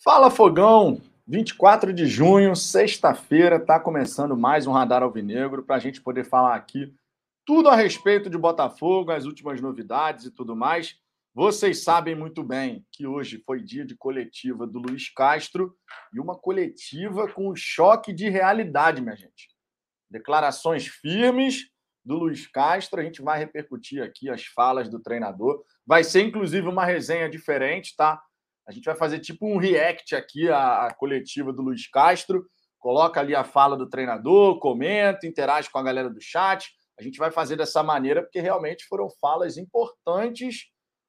Fala Fogão, 24 de junho, sexta-feira, está começando mais um Radar Alvinegro para a gente poder falar aqui tudo a respeito de Botafogo, as últimas novidades e tudo mais. Vocês sabem muito bem que hoje foi dia de coletiva do Luiz Castro e uma coletiva com um choque de realidade, minha gente. Declarações firmes do Luiz Castro, a gente vai repercutir aqui as falas do treinador. Vai ser inclusive uma resenha diferente, tá? A gente vai fazer tipo um react aqui à, coletiva do Luiz Castro. Coloca ali a fala do treinador, comenta, interage com a galera do chat. A gente vai fazer dessa maneira porque realmente foram falas importantes,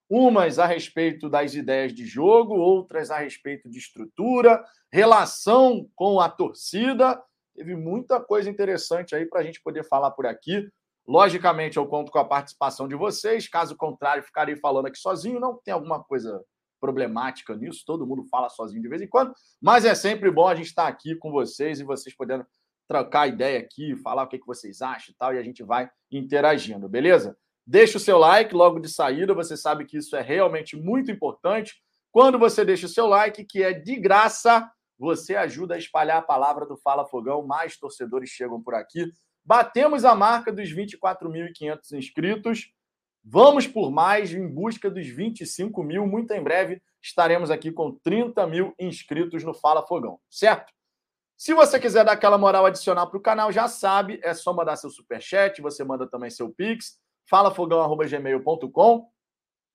umas a respeito das ideias de jogo, outras a respeito de estrutura, relação com a torcida. Teve muita coisa interessante aí para a gente poder falar por aqui. Logicamente, eu conto com a participação de vocês. Caso contrário, ficarei falando aqui sozinho. Não tem alguma coisa problemática nisso, todo mundo fala sozinho de vez em quando, mas é sempre bom a gente estar aqui com vocês e vocês podendo trocar ideia aqui, falar o que, que vocês acham e tal, e a gente vai interagindo, beleza? Deixa o seu like logo de saída, você sabe que isso é realmente muito importante. Quando você deixa o seu like, que é de graça, você ajuda a espalhar a palavra do Fala Fogão, mais torcedores chegam por aqui. Batemos a marca dos 24.500 inscritos. Vamos por mais em busca dos 25 mil. Muito em breve estaremos aqui com 30 mil inscritos no Fala Fogão, certo? Se você quiser dar aquela moral adicional para o canal, já sabe, é só mandar seu superchat, você manda também seu pix, falafogão.gmail.com.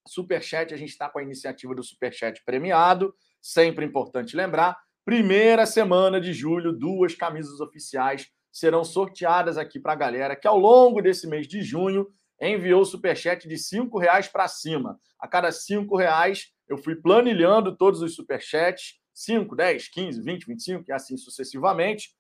Superchat, a gente está com a iniciativa do Superchat premiado, sempre importante lembrar. Primeira semana de julho, duas camisas oficiais serão sorteadas aqui para a galera que ao longo desse mês de junho enviou o superchat de cinco reais para cima. A cada cinco reais, eu fui planilhando todos os superchats, 5, 10, 15, 20, 25 e assim sucessivamente.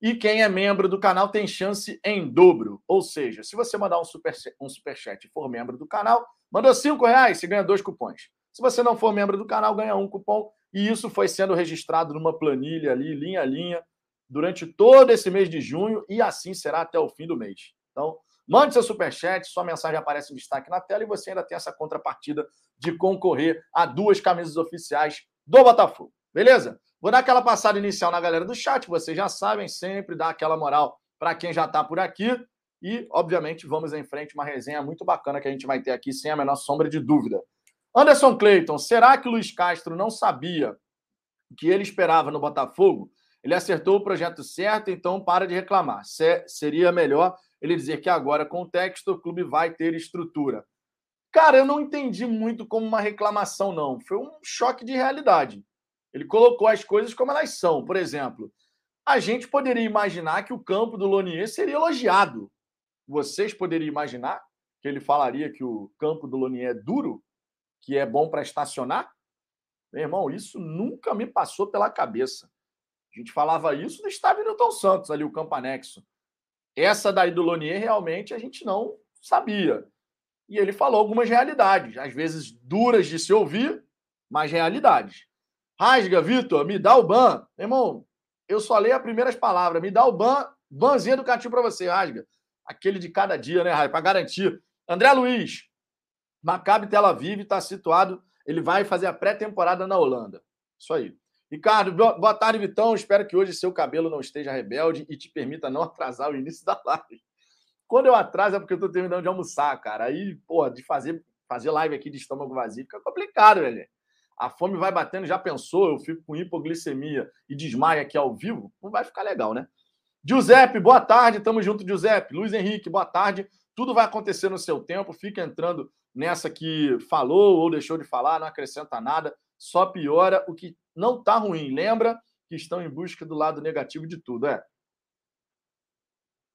E quem é membro do canal tem chance em dobro. Ou seja, se você mandar um, super, um superchat e for membro do canal, mandou cinco reais, você ganha dois cupons. Se você não for membro do canal, ganha um cupom. E isso foi sendo registrado numa planilha ali, linha a linha, durante todo esse mês de junho, e assim será até o fim do mês. Então, Mande seu superchat, sua mensagem aparece em destaque na tela e você ainda tem essa contrapartida de concorrer a duas camisas oficiais do Botafogo. Beleza? Vou dar aquela passada inicial na galera do chat, vocês já sabem, sempre dá aquela moral para quem já está por aqui. E, obviamente, vamos em frente, uma resenha muito bacana que a gente vai ter aqui, sem a menor sombra de dúvida. Anderson Clayton, será que o Luiz Castro não sabia que ele esperava no Botafogo? Ele acertou o projeto certo, então para de reclamar. seria melhor ele dizer que agora, com o texto, o clube vai ter estrutura. Cara, eu não entendi muito como uma reclamação, não. Foi um choque de realidade. Ele colocou as coisas como elas são. Por exemplo, a gente poderia imaginar que o campo do Lonier seria elogiado. Vocês poderiam imaginar que ele falaria que o campo do Lonier é duro, que é bom para estacionar? Meu irmão, isso nunca me passou pela cabeça. A gente falava isso no estádio Newton Santos, ali, o campo anexo. Essa daí do Lonier, realmente, a gente não sabia. E ele falou algumas realidades, às vezes duras de se ouvir, mas realidades. Rasga, Vitor, me dá o ban. Meu irmão, eu só leio as primeiras palavras. Me dá o ban, banzinho educativo para você, Rasga. Aquele de cada dia, né, Rasga? Para garantir. André Luiz, Maccabi Tel Aviv está situado, ele vai fazer a pré-temporada na Holanda. Isso aí. Ricardo, boa tarde, Vitão. Espero que hoje seu cabelo não esteja rebelde e te permita não atrasar o início da live. Quando eu atraso é porque eu estou terminando de almoçar, cara. Aí, porra, de fazer, fazer live aqui de estômago vazio fica complicado, velho. A fome vai batendo, já pensou? Eu fico com hipoglicemia e desmaio aqui ao vivo? Não vai ficar legal, né? Giuseppe, boa tarde. Tamo junto, Giuseppe. Luiz Henrique, boa tarde. Tudo vai acontecer no seu tempo. Fica entrando nessa que falou ou deixou de falar, não acrescenta nada, só piora o que não está ruim. Lembra que estão em busca do lado negativo de tudo. É.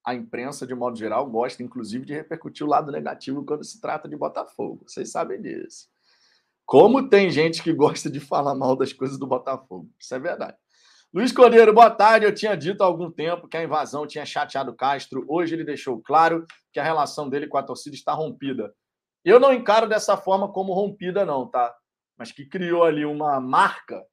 A imprensa, de modo geral, gosta, inclusive, de repercutir o lado negativo quando se trata de Botafogo. Vocês sabem disso. Como tem gente que gosta de falar mal das coisas do Botafogo. Isso é verdade. Luiz Cordeiro, boa tarde. Eu tinha dito há algum tempo que a invasão tinha chateado Castro. Hoje ele deixou claro que a relação dele com a torcida está rompida. Eu não encaro dessa forma como rompida, não, tá? Mas que criou ali uma marca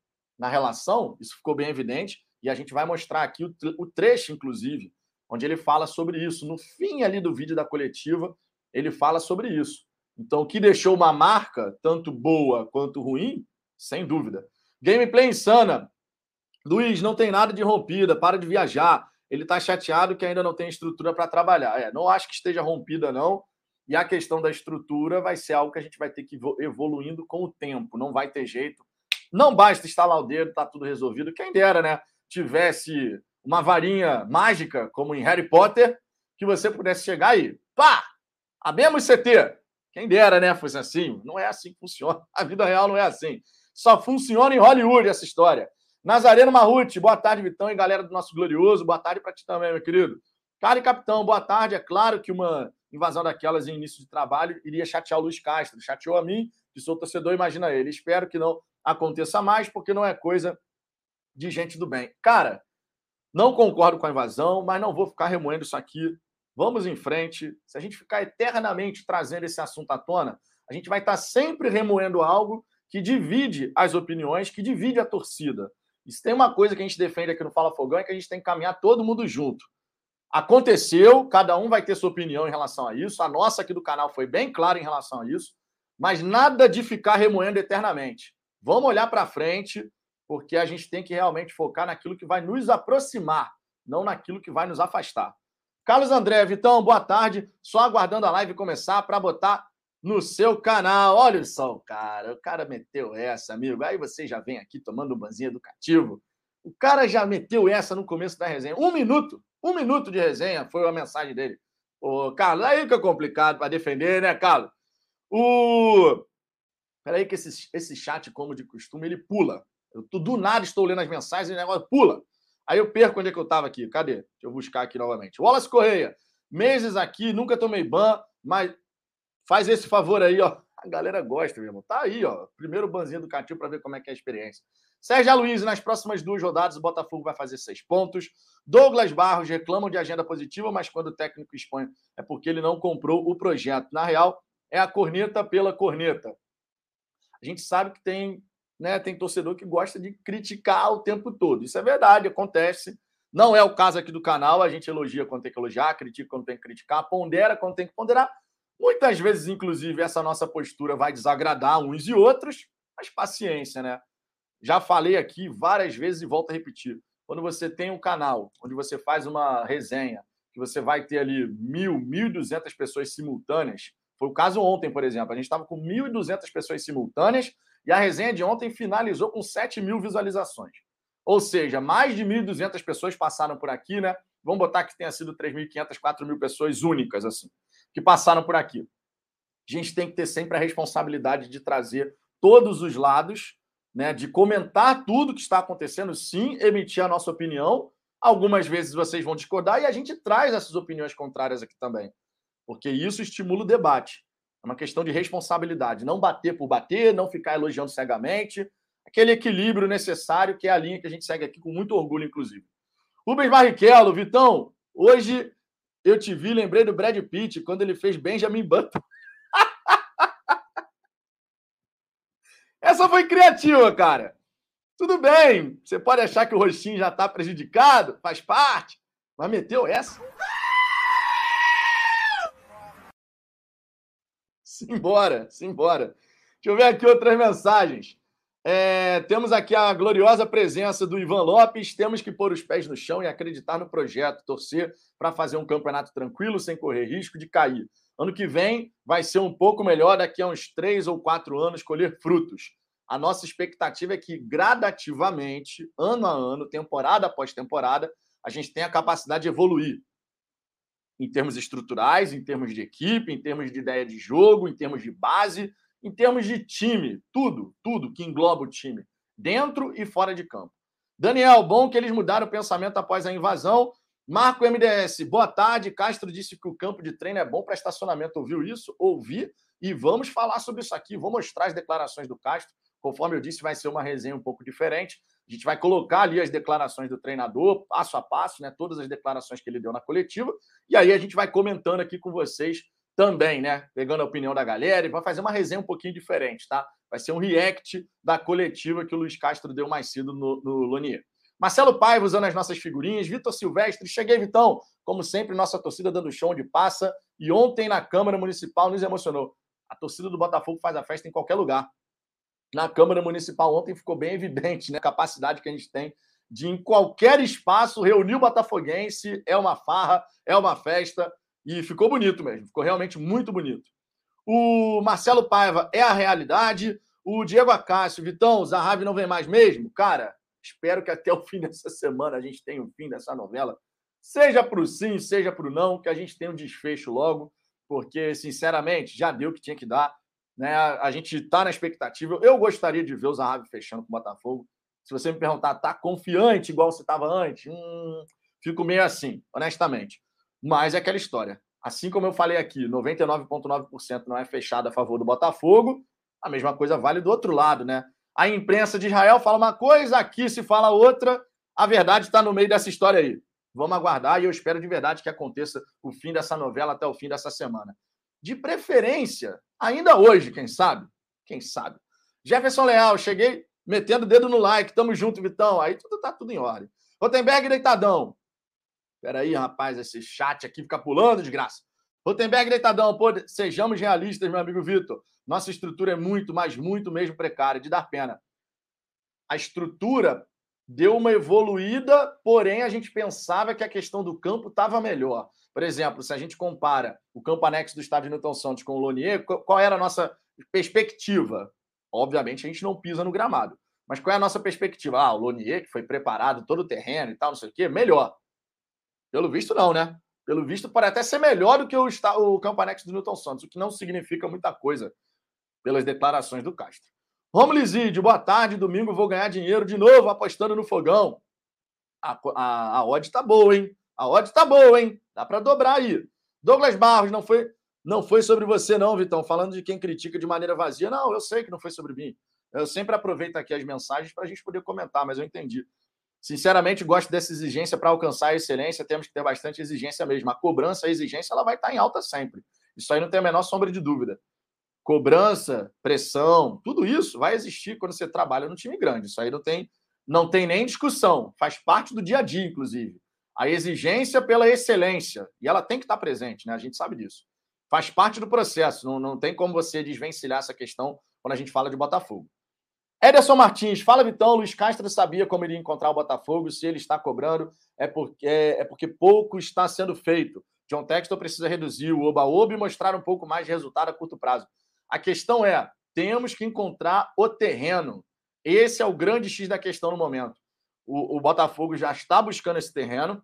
na relação, isso ficou bem evidente, e a gente vai mostrar aqui o, trecho, inclusive, onde ele fala sobre isso. No fim ali do vídeo da coletiva, ele fala sobre isso. Então, o que deixou uma marca, tanto boa quanto ruim, sem dúvida. Gameplay insana. Luiz, não tem nada de rompida, para de viajar. Ele está chateado que ainda não tem estrutura para trabalhar. É, não acho que esteja rompida, não. E a questão da estrutura vai ser algo que a gente vai ter que ir evoluindo com o tempo. Não vai ter jeito. Não basta instalar o dedo, tá tudo resolvido. Quem dera, né? Tivesse uma varinha mágica, como em Harry Potter, que você pudesse chegar aí. Pá! Abemos CT! Quem dera, né? Fosse assim. Não é assim que funciona. A vida real não é assim. Só funciona em Hollywood essa história. Nazareno Marruti, boa tarde, Vitão e galera do nosso glorioso. Boa tarde para ti também, meu querido. Cara e capitão, boa tarde. É claro que uma invasão daquelas em início de trabalho iria chatear o Luiz Castro. Chateou a mim, que sou torcedor, imagina ele. Espero que não aconteça mais, porque não é coisa de gente do bem. Cara, não concordo com a invasão, mas não vou ficar remoendo isso aqui. Vamos em frente. Se a gente ficar eternamente trazendo esse assunto à tona, a gente vai estar sempre remoendo algo que divide as opiniões, que divide a torcida. E se tem uma coisa que a gente defende aqui no Fala Fogão é que a gente tem que caminhar todo mundo junto. Aconteceu, cada um vai ter sua opinião em relação a isso. A nossa aqui do canal foi bem clara em relação a isso, mas nada de ficar remoendo eternamente. Vamos olhar para frente, porque a gente tem que realmente focar naquilo que vai nos aproximar, não naquilo que vai nos afastar. Carlos André, Vitão, boa tarde. Só aguardando a live começar para botar no seu canal. Olha só o cara, o cara meteu essa, amigo. Aí você já vem aqui tomando um banzinho educativo. O cara já meteu essa no começo da resenha. Um minuto, um minuto de resenha foi a mensagem dele. Ô, Carlos, aí que é complicado para defender, né, Carlos? O. Peraí, que esse, esse chat, como de costume, ele pula. Eu do nada estou lendo as mensagens e o negócio pula. Aí eu perco onde é que eu estava aqui. Cadê? Deixa eu buscar aqui novamente. Wallace Correia. Meses aqui, nunca tomei ban, mas Faz esse favor aí, ó. A galera gosta, meu irmão. Tá aí, ó. Primeiro banzinho educativo para ver como é que é a experiência. Sérgio Luiz, nas próximas duas rodadas, o Botafogo vai fazer seis pontos. Douglas Barros reclamam de agenda positiva, mas quando o técnico expõe é porque ele não comprou o projeto. Na real, é a corneta pela corneta. A gente sabe que tem, né, tem torcedor que gosta de criticar o tempo todo. Isso é verdade, acontece. Não é o caso aqui do canal. A gente elogia quando tem que elogiar, critica quando tem que criticar, pondera quando tem que ponderar. Muitas vezes, inclusive, essa nossa postura vai desagradar uns e outros, mas paciência, né? Já falei aqui várias vezes e volto a repetir. Quando você tem um canal onde você faz uma resenha, que você vai ter ali mil, mil duzentas pessoas simultâneas, foi o caso ontem, por exemplo. A gente estava com mil e duzentas pessoas simultâneas e a resenha de ontem finalizou com sete mil visualizações. Ou seja, mais de 1.200 pessoas passaram por aqui, né? Vamos botar que tenha sido 3.500, 4.000 pessoas únicas, assim que passaram por aqui. A gente tem que ter sempre a responsabilidade de trazer todos os lados, né, de comentar tudo que está acontecendo, sim, emitir a nossa opinião. Algumas vezes vocês vão discordar e a gente traz essas opiniões contrárias aqui também, porque isso estimula o debate. É uma questão de responsabilidade, não bater por bater, não ficar elogiando cegamente, aquele equilíbrio necessário que é a linha que a gente segue aqui com muito orgulho, inclusive. Rubens Barrichello, Vitão, hoje eu te vi, lembrei do Brad Pitt quando ele fez Benjamin Button. Essa foi criativa, cara. Tudo bem, você pode achar que o rostinho já está prejudicado, faz parte, mas meteu essa. Simbora, simbora. Deixa eu ver aqui outras mensagens. É, temos aqui a gloriosa presença do Ivan Lopes. Temos que pôr os pés no chão e acreditar no projeto, torcer para fazer um campeonato tranquilo, sem correr risco de cair. Ano que vem vai ser um pouco melhor, daqui a uns três ou quatro anos, colher frutos. A nossa expectativa é que, gradativamente, ano a ano, temporada após temporada, a gente tenha a capacidade de evoluir em termos estruturais, em termos de equipe, em termos de ideia de jogo, em termos de base em termos de time, tudo, tudo que engloba o time, dentro e fora de campo. Daniel, bom que eles mudaram o pensamento após a invasão. Marco MDS, boa tarde. Castro disse que o campo de treino é bom para estacionamento. Ouviu isso? Ouvi. E vamos falar sobre isso aqui. Vou mostrar as declarações do Castro. Conforme eu disse, vai ser uma resenha um pouco diferente. A gente vai colocar ali as declarações do treinador, passo a passo, né? Todas as declarações que ele deu na coletiva. E aí a gente vai comentando aqui com vocês também, né? Pegando a opinião da galera e vai fazer uma resenha um pouquinho diferente, tá? Vai ser um react da coletiva que o Luiz Castro deu mais cedo no, no Lonier. Marcelo Paiva usando as nossas figurinhas, Vitor Silvestre, cheguei, Vitão. Como sempre, nossa torcida dando show de passa. E ontem na Câmara Municipal nos emocionou. A torcida do Botafogo faz a festa em qualquer lugar. Na Câmara Municipal ontem ficou bem evidente né, a capacidade que a gente tem de, em qualquer espaço, reunir o Botafoguense. É uma farra, é uma festa. E ficou bonito mesmo, ficou realmente muito bonito. O Marcelo Paiva é a realidade. O Diego Acácio, Vitão, Zahavi não vem mais mesmo? Cara, espero que até o fim dessa semana a gente tenha o fim dessa novela. Seja para o sim, seja para o não, que a gente tenha um desfecho logo, porque, sinceramente, já deu o que tinha que dar. Né? A gente está na expectativa. Eu gostaria de ver o Zahavi fechando com o Botafogo. Se você me perguntar, tá confiante igual você estava antes? Hum, fico meio assim, honestamente. Mas é aquela história. Assim como eu falei aqui, 99,9% não é fechado a favor do Botafogo, a mesma coisa vale do outro lado, né? A imprensa de Israel fala uma coisa, aqui se fala outra. A verdade está no meio dessa história aí. Vamos aguardar e eu espero de verdade que aconteça o fim dessa novela até o fim dessa semana. De preferência, ainda hoje, quem sabe? Quem sabe? Jefferson Leal, cheguei metendo o dedo no like. Tamo junto, Vitão. Aí tudo tá tudo em ordem. Rotenberg deitadão. Peraí, rapaz, esse chat aqui fica pulando, desgraça. Rotenberg deitadão, pô, sejamos realistas, meu amigo Vitor. Nossa estrutura é muito, mas muito mesmo precária, de dar pena. A estrutura deu uma evoluída, porém a gente pensava que a questão do campo estava melhor. Por exemplo, se a gente compara o campo anexo do estádio Newton Santos com o Lonier, qual era a nossa perspectiva? Obviamente a gente não pisa no gramado. Mas qual é a nossa perspectiva? Ah, o Lonier, que foi preparado todo o terreno e tal, não sei o quê, melhor. Pelo visto, não, né? Pelo visto, pode até ser melhor do que o, o campo anexo do Newton Santos, o que não significa muita coisa pelas declarações do Castro. Romulo Lisídio, boa tarde. Domingo vou ganhar dinheiro de novo apostando no fogão. A, a, a odd tá boa, hein? A odd tá boa, hein? Dá para dobrar aí. Douglas Barros, não foi, não foi sobre você, não, Vitão. Falando de quem critica de maneira vazia. Não, eu sei que não foi sobre mim. Eu sempre aproveito aqui as mensagens para a gente poder comentar, mas eu entendi. Sinceramente, gosto dessa exigência para alcançar a excelência. Temos que ter bastante exigência mesmo. A cobrança, a exigência, ela vai estar em alta sempre. Isso aí não tem a menor sombra de dúvida. Cobrança, pressão, tudo isso vai existir quando você trabalha no time grande. Isso aí não tem, não tem nem discussão. Faz parte do dia a dia, inclusive. A exigência pela excelência. E ela tem que estar presente, né? A gente sabe disso. Faz parte do processo. Não, não tem como você desvencilhar essa questão quando a gente fala de Botafogo. Ederson Martins, fala Vitão, Luiz Castro sabia como iria encontrar o Botafogo, se ele está cobrando, é porque, é, é porque pouco está sendo feito. John Textor precisa reduzir o oba-oba e mostrar um pouco mais de resultado a curto prazo. A questão é, temos que encontrar o terreno. Esse é o grande X da questão no momento. O, o Botafogo já está buscando esse terreno.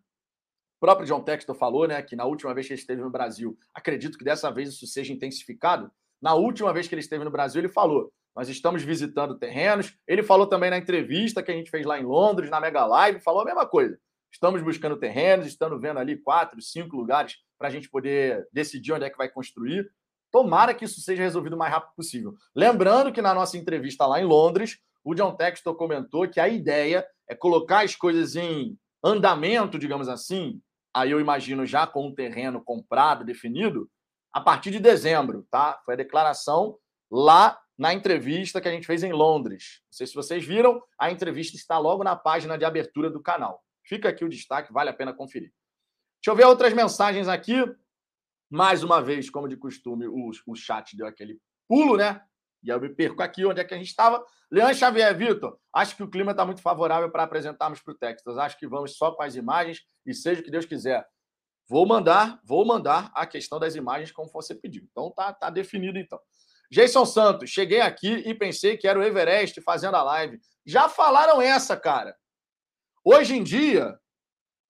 Próprio John Textor falou né, que na última vez que ele esteve no Brasil, acredito que dessa vez isso seja intensificado. Na última vez que ele esteve no Brasil, ele falou: nós estamos visitando terrenos. Ele falou também na entrevista que a gente fez lá em Londres, na Mega Live, falou a mesma coisa. Estamos buscando terrenos, estamos vendo ali quatro, cinco lugares para a gente poder decidir onde é que vai construir. Tomara que isso seja resolvido o mais rápido possível. Lembrando que na nossa entrevista lá em Londres, o John Textor comentou que a ideia é colocar as coisas em andamento, digamos assim. Aí eu imagino já com um terreno comprado, definido, a partir de dezembro, tá? Foi a declaração lá na entrevista que a gente fez em Londres. Não sei se vocês viram, a entrevista está logo na página de abertura do canal. Fica aqui o destaque, vale a pena conferir. Deixa eu ver outras mensagens aqui. Mais uma vez, como de costume, o, o chat deu aquele pulo, né? E eu me perco aqui onde é que a gente estava. Leandro Xavier, Vitor, acho que o clima está muito favorável para apresentarmos para o Texas. Acho que vamos só com as imagens e seja o que Deus quiser. Vou mandar, vou mandar a questão das imagens como você pediu. Então tá, tá definido então. Jason Santos, cheguei aqui e pensei que era o Everest fazendo a live. Já falaram essa, cara. Hoje em dia,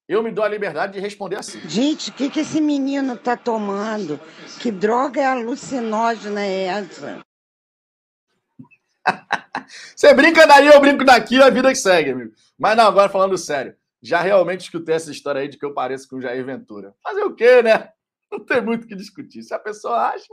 eu me dou a liberdade de responder assim. Gente, o que, que esse menino tá tomando? Que droga é alucinógena é essa? Você brinca daí, eu brinco daqui, a vida que segue, amigo. Mas não, agora falando sério. Já realmente escutei essa história aí de que eu pareço com o Jair Ventura. Fazer o quê, né? Não tem muito o que discutir. Se a pessoa acha,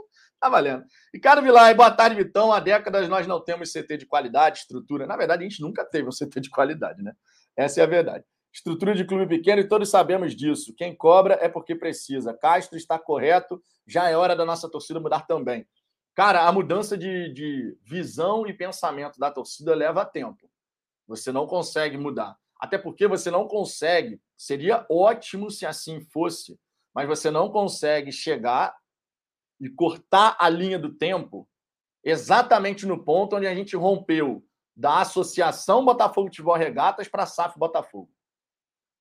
Tá valendo. Ricardo Vilar, boa tarde, Vitão. Há décadas nós não temos CT de qualidade, estrutura. Na verdade, a gente nunca teve um CT de qualidade, né? Essa é a verdade. Estrutura de clube pequeno e todos sabemos disso. Quem cobra é porque precisa. Castro está correto, já é hora da nossa torcida mudar também. Cara, a mudança de, de visão e pensamento da torcida leva tempo. Você não consegue mudar. Até porque você não consegue. Seria ótimo se assim fosse, mas você não consegue chegar e cortar a linha do tempo exatamente no ponto onde a gente rompeu da Associação Botafogo Futebol Regatas para a SAF Botafogo.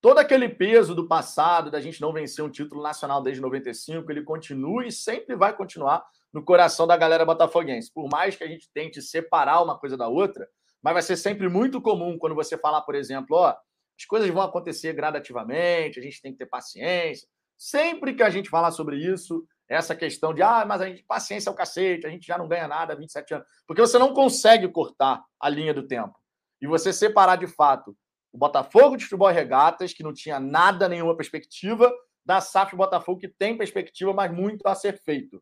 Todo aquele peso do passado, da gente não vencer um título nacional desde 95, ele continua e sempre vai continuar no coração da galera botafoguense. Por mais que a gente tente separar uma coisa da outra, mas vai ser sempre muito comum quando você falar, por exemplo, ó, as coisas vão acontecer gradativamente, a gente tem que ter paciência. Sempre que a gente falar sobre isso, essa questão de, ah, mas a gente, paciência é o cacete, a gente já não ganha nada há 27 anos. Porque você não consegue cortar a linha do tempo. E você separar de fato o Botafogo de futebol e regatas, que não tinha nada, nenhuma perspectiva, da SAF Botafogo, que tem perspectiva, mas muito a ser feito.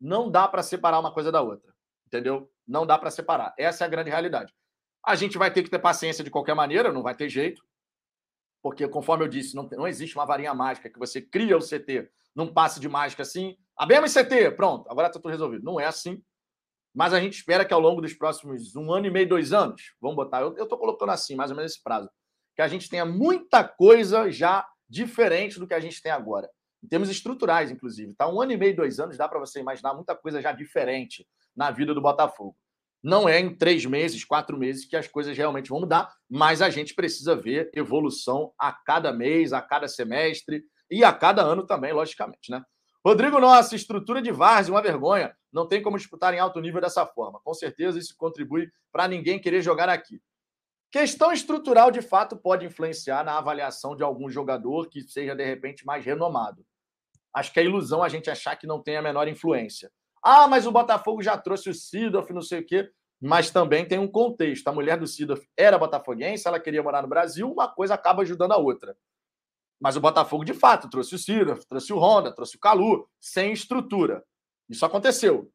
Não dá para separar uma coisa da outra. Entendeu? Não dá para separar. Essa é a grande realidade. A gente vai ter que ter paciência de qualquer maneira, não vai ter jeito. Porque, conforme eu disse, não, não existe uma varinha mágica que você cria o CT num passe de mágica assim. Abemos CT, pronto, agora está tudo resolvido. Não é assim. Mas a gente espera que ao longo dos próximos um ano e meio, dois anos, vamos botar, eu estou colocando assim, mais ou menos esse prazo, que a gente tenha muita coisa já diferente do que a gente tem agora. Em termos estruturais, inclusive. Tá? Um ano e meio, dois anos, dá para você imaginar muita coisa já diferente na vida do Botafogo. Não é em três meses, quatro meses que as coisas realmente vão mudar, mas a gente precisa ver evolução a cada mês, a cada semestre e a cada ano também, logicamente, né? Rodrigo Nossa, estrutura de Várzea, uma vergonha. Não tem como disputar em alto nível dessa forma. Com certeza isso contribui para ninguém querer jogar aqui. Questão estrutural, de fato, pode influenciar na avaliação de algum jogador que seja, de repente, mais renomado. Acho que é ilusão a gente achar que não tem a menor influência. Ah, mas o Botafogo já trouxe o Sidoff, não sei o quê. Mas também tem um contexto. A mulher do Sidoff era botafoguense, ela queria morar no Brasil, uma coisa acaba ajudando a outra. Mas o Botafogo, de fato, trouxe o Sidoff, trouxe o Honda, trouxe o Calu, sem estrutura. Isso aconteceu.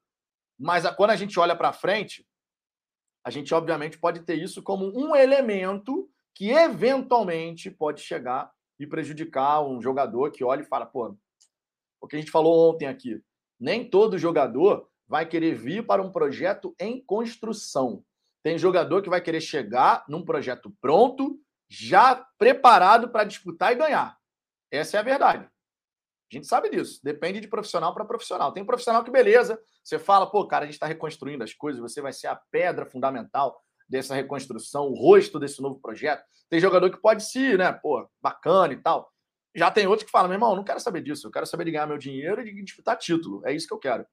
Mas quando a gente olha para frente, a gente obviamente pode ter isso como um elemento que eventualmente pode chegar e prejudicar um jogador que olha e fala, pô, o que a gente falou ontem aqui, nem todo jogador vai querer vir para um projeto em construção. Tem jogador que vai querer chegar num projeto pronto, já preparado para disputar e ganhar. Essa é a verdade. A gente sabe disso. Depende de profissional para profissional. Tem profissional que, beleza, você fala, pô, cara, a gente está reconstruindo as coisas, você vai ser a pedra fundamental dessa reconstrução, o rosto desse novo projeto. Tem jogador que pode ser, né, pô, bacana e tal. Já tem outros que falam, meu irmão, não quero saber disso, eu quero saber de ganhar meu dinheiro e de disputar título. É isso que eu quero.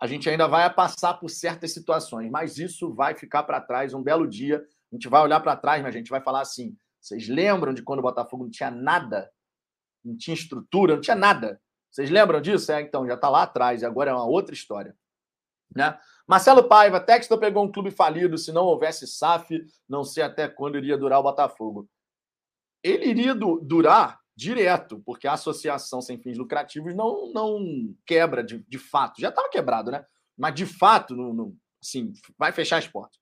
A gente ainda vai passar por certas situações, mas isso vai ficar para trás um belo dia. A gente vai olhar para trás, mas a gente vai falar assim: vocês lembram de quando o Botafogo não tinha nada não tinha estrutura, não tinha nada. Vocês lembram disso? É, então, já está lá atrás, agora é uma outra história. Né? Marcelo Paiva, Textor pegou um clube falido, se não houvesse SAF, não sei até quando iria durar o Botafogo. Ele iria du durar direto, porque a associação sem fins lucrativos não, não quebra de, de fato. Já estava quebrado, né? Mas de fato, não, não, assim, vai fechar as portas.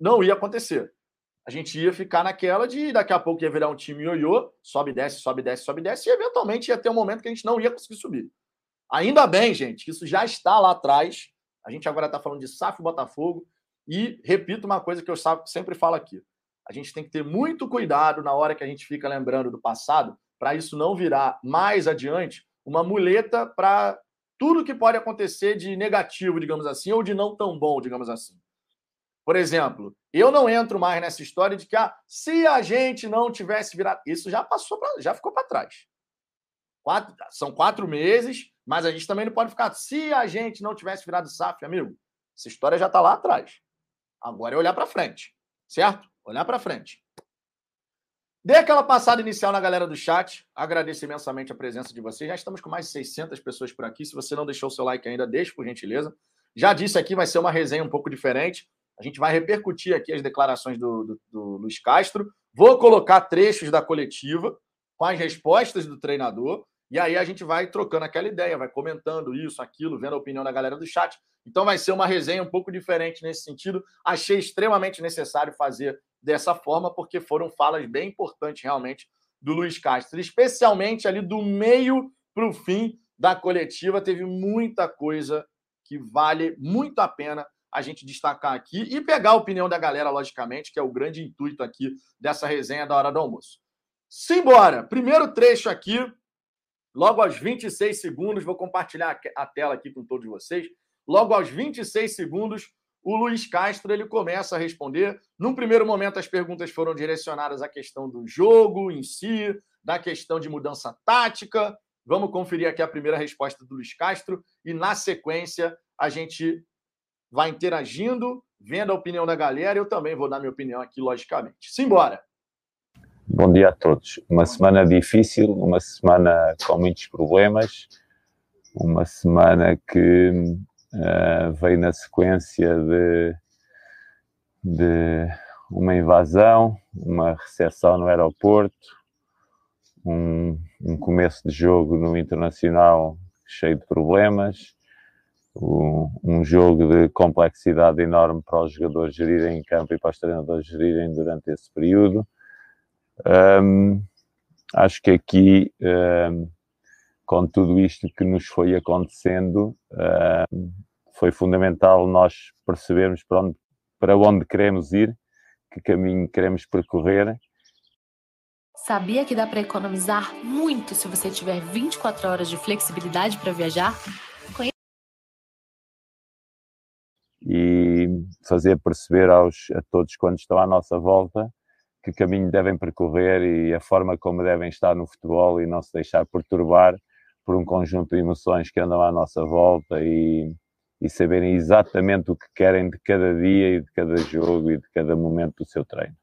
Não ia acontecer a gente ia ficar naquela de daqui a pouco ia virar um time ioiô, sobe, desce, sobe, desce, sobe, desce, e eventualmente ia ter um momento que a gente não ia conseguir subir. Ainda bem, gente, que isso já está lá atrás. A gente agora está falando de SAF Botafogo. E repito uma coisa que eu sempre falo aqui: a gente tem que ter muito cuidado na hora que a gente fica lembrando do passado, para isso não virar mais adiante uma muleta para tudo que pode acontecer de negativo, digamos assim, ou de não tão bom, digamos assim. Por exemplo, eu não entro mais nessa história de que ah, se a gente não tivesse virado. Isso já passou, pra... já ficou para trás. Quatro... São quatro meses, mas a gente também não pode ficar. Se a gente não tivesse virado SAF, amigo, essa história já está lá atrás. Agora é olhar para frente, certo? Olhar para frente. Dê aquela passada inicial na galera do chat. Agradeço imensamente a presença de vocês. Já estamos com mais de 600 pessoas por aqui. Se você não deixou o seu like ainda, deixe por gentileza. Já disse aqui, vai ser uma resenha um pouco diferente. A gente vai repercutir aqui as declarações do, do, do Luiz Castro. Vou colocar trechos da coletiva com as respostas do treinador. E aí a gente vai trocando aquela ideia, vai comentando isso, aquilo, vendo a opinião da galera do chat. Então vai ser uma resenha um pouco diferente nesse sentido. Achei extremamente necessário fazer dessa forma, porque foram falas bem importantes realmente do Luiz Castro, especialmente ali do meio para o fim da coletiva. Teve muita coisa que vale muito a pena a gente destacar aqui e pegar a opinião da galera, logicamente, que é o grande intuito aqui dessa resenha da hora do almoço. Simbora! Primeiro trecho aqui, logo aos 26 segundos, vou compartilhar a tela aqui com todos vocês. Logo aos 26 segundos, o Luiz Castro ele começa a responder. Num primeiro momento, as perguntas foram direcionadas à questão do jogo em si, da questão de mudança tática. Vamos conferir aqui a primeira resposta do Luiz Castro e, na sequência, a gente vai interagindo, vendo a opinião da galera. Eu também vou dar minha opinião aqui, logicamente. Simbora! Bom dia a todos. Uma semana difícil, uma semana com muitos problemas, uma semana que uh, veio na sequência de, de uma invasão, uma recepção no aeroporto, um, um, começo de jogo no Internacional cheio de problemas, um, jogo de complexidade enorme para os jogadores gerirem em campo e para os treinadores gerirem durante esse período um, acho que aqui, um, com tudo isto que nos foi acontecendo, um, foi fundamental nós percebermos para onde, para onde queremos ir, que caminho queremos percorrer. Sabia que dá para economizar muito se você tiver 24 horas de flexibilidade para viajar? E fazer perceber aos, a todos quando estão à nossa volta que caminho devem percorrer e a forma como devem estar no futebol e não se deixar perturbar por um conjunto de emoções que andam à nossa volta e, e saberem exatamente o que querem de cada dia e de cada jogo e de cada momento do seu treino.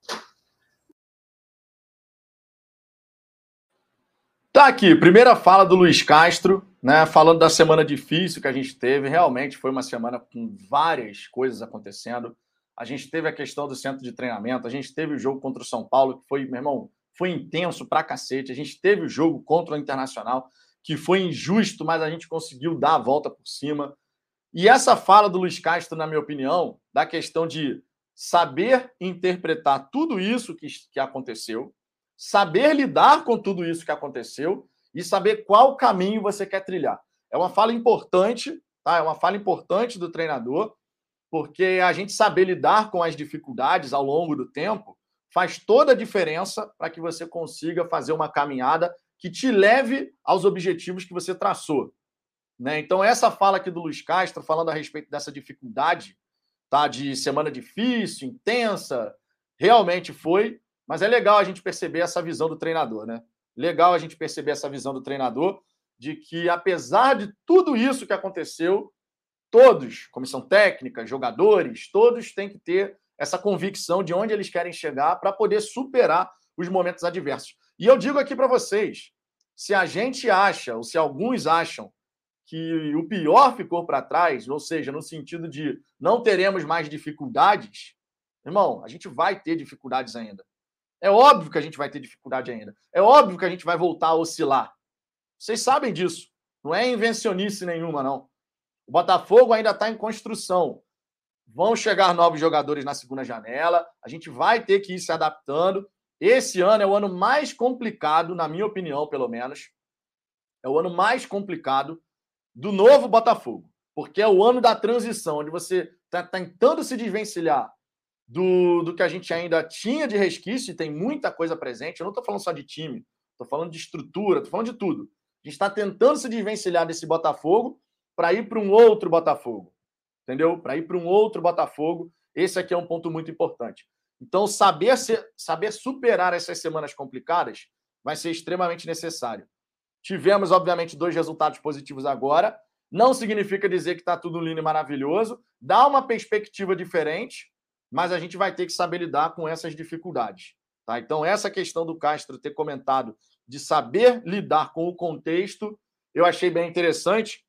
Aqui, primeira fala do Luiz Castro, né? Falando da semana difícil que a gente teve. Realmente foi uma semana com várias coisas acontecendo. A gente teve a questão do centro de treinamento, a gente teve o jogo contra o São Paulo, que foi, meu irmão, foi intenso pra cacete. A gente teve o jogo contra o Internacional, que foi injusto, mas a gente conseguiu dar a volta por cima. E essa fala do Luiz Castro, na minha opinião, da questão de saber interpretar tudo isso que, que aconteceu, saber lidar com tudo isso que aconteceu e saber qual caminho você quer trilhar. É uma fala importante, tá? É uma fala importante do treinador porque a gente saber lidar com as dificuldades ao longo do tempo faz toda a diferença para que você consiga fazer uma caminhada que te leve aos objetivos que você traçou. Né? Então, essa fala aqui do Luiz Castro, falando a respeito dessa dificuldade, tá? de semana difícil, intensa, realmente foi, mas é legal a gente perceber essa visão do treinador. Né? Legal a gente perceber essa visão do treinador de que, apesar de tudo isso que aconteceu, todos, comissão técnica, jogadores, todos têm que ter essa convicção de onde eles querem chegar para poder superar os momentos adversos. E eu digo aqui para vocês: se a gente acha, ou se alguns acham, que o pior ficou para trás, ou seja, no sentido de não teremos mais dificuldades, irmão, a gente vai ter dificuldades ainda. É óbvio que a gente vai ter dificuldade ainda. É óbvio que a gente vai voltar a oscilar. Vocês sabem disso. Não é invencionice nenhuma, não. O Botafogo ainda está em construção. Vão chegar novos jogadores na segunda janela. A gente vai ter que ir se adaptando. Esse ano é o ano mais complicado, na minha opinião, pelo menos. É o ano mais complicado do novo Botafogo. Porque é o ano da transição, onde você está tentando se desvencilhar do, do que a gente ainda tinha de resquício, e tem muita coisa presente. Eu não estou falando só de time, estou falando de estrutura, estou falando de tudo. A gente está tentando se desvencilhar desse Botafogo para ir para um outro Botafogo. Entendeu? Para ir para um outro Botafogo. Esse aqui é um ponto muito importante. Então, saber, ser, saber superar essas semanas complicadas vai ser extremamente necessário. Tivemos, obviamente, dois resultados positivos agora. Não significa dizer que está tudo lindo e maravilhoso. Dá uma perspectiva diferente, mas a gente vai ter que saber lidar com essas dificuldades. Tá? Então, essa questão do Castro ter comentado de saber lidar com o contexto, eu achei bem interessante.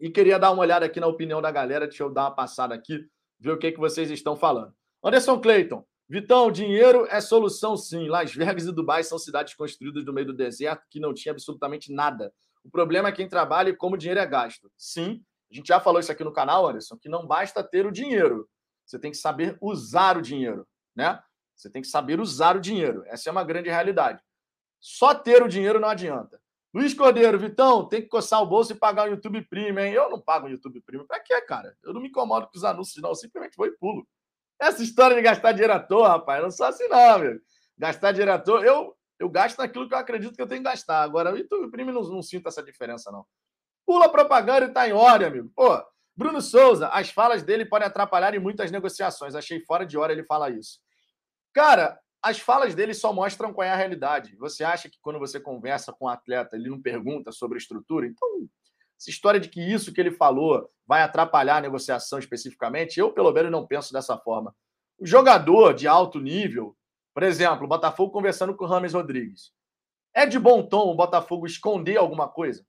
E queria dar uma olhada aqui na opinião da galera. Deixa eu dar uma passada aqui, ver o que, que vocês estão falando. Anderson Clayton. Vitão, dinheiro é solução sim. Las Vegas e Dubai são cidades construídas no meio do deserto que não tinha absolutamente nada. O problema é quem trabalha e como o dinheiro é gasto. Sim, a gente já falou isso aqui no canal, Anderson, que não basta ter o dinheiro. Você tem que saber usar o dinheiro, né? Você tem que saber usar o dinheiro. Essa é uma grande realidade. Só ter o dinheiro não adianta. Luiz Cordeiro, Vitão, tem que coçar o bolso e pagar o YouTube Premium, hein? Eu não pago o YouTube Premium. Pra quê, cara? Eu não me incomodo com os anúncios, não. Eu simplesmente vou e pulo. Essa história de gastar dinheiro à toa, rapaz, não sou assim, não, meu. Gastar dinheiro à toa, eu, eu gasto naquilo que eu acredito que eu tenho que gastar. Agora, o YouTube Premium não, não sinto essa diferença, não. Pula propaganda e tá em ordem, amigo. Pô, Bruno Souza, as falas dele podem atrapalhar em muitas negociações. Achei fora de hora ele falar isso. Cara, as falas dele só mostram qual é a realidade. Você acha que quando você conversa com um atleta, ele não pergunta sobre a estrutura? Então, essa história de que isso que ele falou vai atrapalhar a negociação especificamente, eu, pelo menos, não penso dessa forma. O jogador de alto nível, por exemplo, o Botafogo conversando com o Rames Rodrigues. É de bom tom o Botafogo esconder alguma coisa?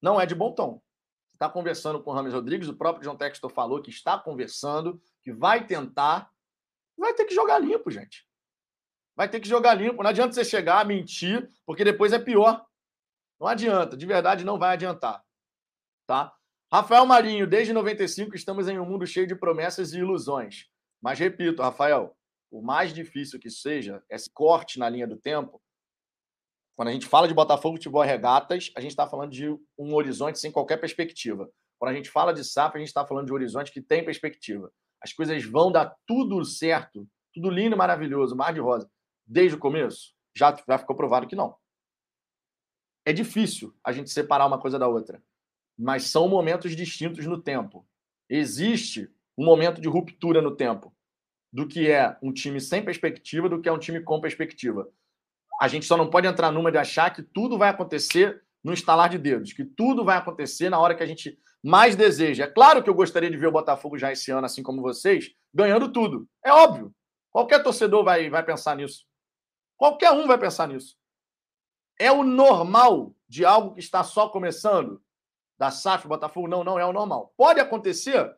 Não é de bom tom. Está conversando com o Rames Rodrigues, o próprio John Textor falou que está conversando, que vai tentar. Vai ter que jogar limpo, gente. Vai ter que jogar limpo. Não adianta você chegar, mentir, porque depois é pior. Não adianta, de verdade não vai adiantar. Tá? Rafael Marinho, desde 95 estamos em um mundo cheio de promessas e ilusões. Mas repito, Rafael, por mais difícil que seja esse corte na linha do tempo, quando a gente fala de Botafogo Futebol Regatas, a gente está falando de um horizonte sem qualquer perspectiva. Quando a gente fala de SAF, a gente está falando de um horizonte que tem perspectiva. As coisas vão dar tudo certo, tudo lindo, maravilhoso, mar de rosa, desde o começo? Já, já ficou provado que não. É difícil a gente separar uma coisa da outra, mas são momentos distintos no tempo. Existe um momento de ruptura no tempo do que é um time sem perspectiva do que é um time com perspectiva. A gente só não pode entrar numa de achar que tudo vai acontecer no instalar de dedos, que tudo vai acontecer na hora que a gente mais deseja. É claro que eu gostaria de ver o Botafogo já esse ano, assim como vocês, ganhando tudo. É óbvio. Qualquer torcedor vai, vai pensar nisso. Qualquer um vai pensar nisso. É o normal de algo que está só começando? Da SAF, Botafogo? Não, não é o normal. Pode acontecer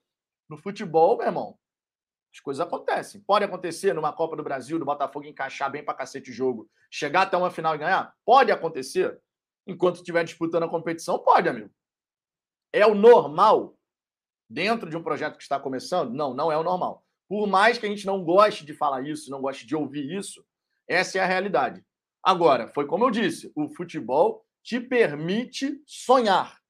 no futebol, meu irmão. As coisas acontecem. Pode acontecer numa Copa do Brasil, do Botafogo encaixar bem pra cacete o jogo, chegar até uma final e ganhar? Pode acontecer. Enquanto estiver disputando a competição, pode, amigo. É o normal dentro de um projeto que está começando? Não, não é o normal. Por mais que a gente não goste de falar isso, não goste de ouvir isso, essa é a realidade. Agora, foi como eu disse, o futebol te permite sonhar.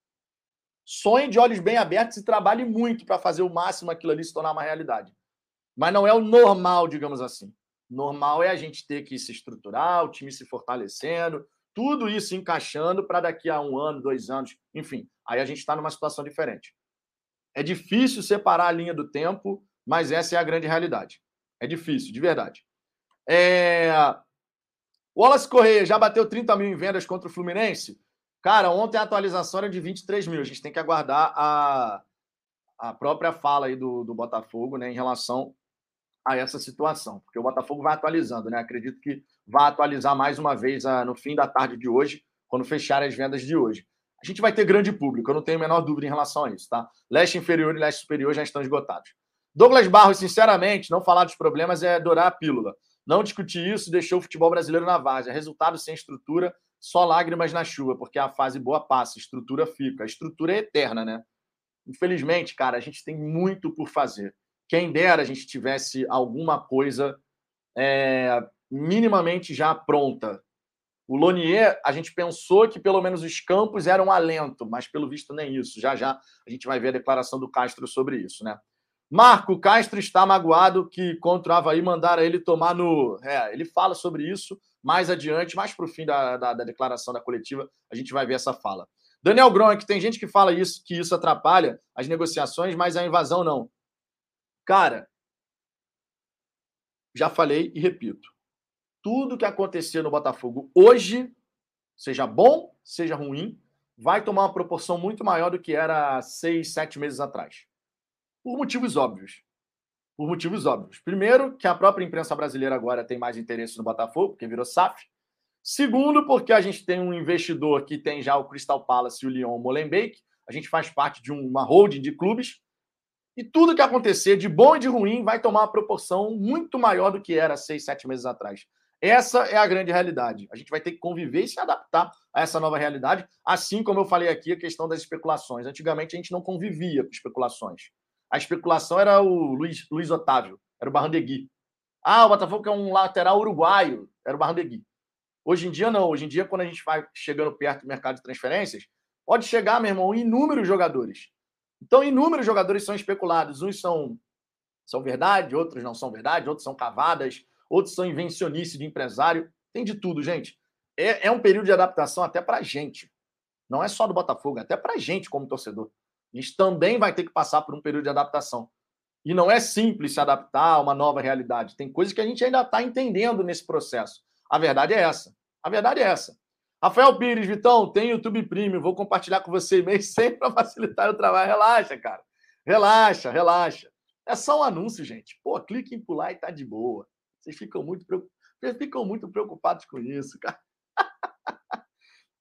Sonhe de olhos bem abertos e trabalhe muito para fazer o máximo aquilo ali se tornar uma realidade. Mas não é o normal, digamos assim. Normal é a gente ter que se estruturar, o time se fortalecendo, tudo isso encaixando para daqui a um ano, dois anos, enfim. Aí a gente está numa situação diferente. É difícil separar a linha do tempo, mas essa é a grande realidade. É difícil, de verdade. É... Wallace Correia já bateu 30 mil em vendas contra o Fluminense? Cara, ontem a atualização era de 23 mil. A gente tem que aguardar a, a própria fala aí do, do Botafogo né, em relação a essa situação, porque o Botafogo vai atualizando, né? Acredito que vai atualizar mais uma vez a, no fim da tarde de hoje, quando fechar as vendas de hoje. A gente vai ter grande público, eu não tenho a menor dúvida em relação a isso, tá? Leste inferior e leste superior já estão esgotados. Douglas Barros, sinceramente, não falar dos problemas é dourar a pílula. Não discutir isso deixou o futebol brasileiro na várzea. Resultado sem estrutura, só lágrimas na chuva, porque a fase boa passa, estrutura fica. A estrutura é eterna, né? Infelizmente, cara, a gente tem muito por fazer. Quem dera a gente tivesse alguma coisa é, minimamente já pronta. O Lonier, a gente pensou que pelo menos os campos eram alento, mas pelo visto nem isso. Já já a gente vai ver a declaração do Castro sobre isso, né? Marco Castro está magoado que contra o Havaí mandaram ele tomar no. É, ele fala sobre isso mais adiante, mais para o fim da, da, da, declaração da coletiva, a gente vai ver essa fala. Daniel Gronk, tem gente que fala isso, que isso atrapalha as negociações, mas a invasão não. Cara, já falei e repito. Tudo que acontecer no Botafogo hoje, seja bom, seja ruim, vai tomar uma proporção muito maior do que era seis, sete meses atrás. Por motivos óbvios. Por motivos óbvios. Primeiro, que a própria imprensa brasileira agora tem mais interesse no Botafogo, porque virou SAF. Segundo, porque a gente tem um investidor que tem já o Crystal Palace e o Lyon Molenbeek. A gente faz parte de uma holding de clubes. E tudo que acontecer, de bom e de ruim, vai tomar uma proporção muito maior do que era seis, sete meses atrás. Essa é a grande realidade. A gente vai ter que conviver e se adaptar a essa nova realidade, assim como eu falei aqui a questão das especulações. Antigamente a gente não convivia com especulações a especulação era o Luiz, Luiz Otávio, era o Barrandegui. Ah, o Botafogo é um lateral uruguaio, era o Barrandegui. Hoje em dia, não. Hoje em dia, quando a gente vai chegando perto do mercado de transferências, pode chegar, meu irmão, inúmeros jogadores. Então, inúmeros jogadores são especulados. Uns são, são verdade, outros não são verdade, outros são cavadas, outros são invencionice de empresário. Tem de tudo, gente. É, é um período de adaptação até para a gente. Não é só do Botafogo, é até para gente como torcedor. A gente também vai ter que passar por um período de adaptação. E não é simples se adaptar a uma nova realidade. Tem coisas que a gente ainda está entendendo nesse processo. A verdade é essa. A verdade é essa. Rafael Pires, Vitão, tem YouTube Premium. Vou compartilhar com você e-mail sempre para facilitar o trabalho. Relaxa, cara. Relaxa, relaxa. É só um anúncio, gente. Pô, clique em pular e tá de boa. Vocês ficam muito, Vocês ficam muito preocupados com isso, cara.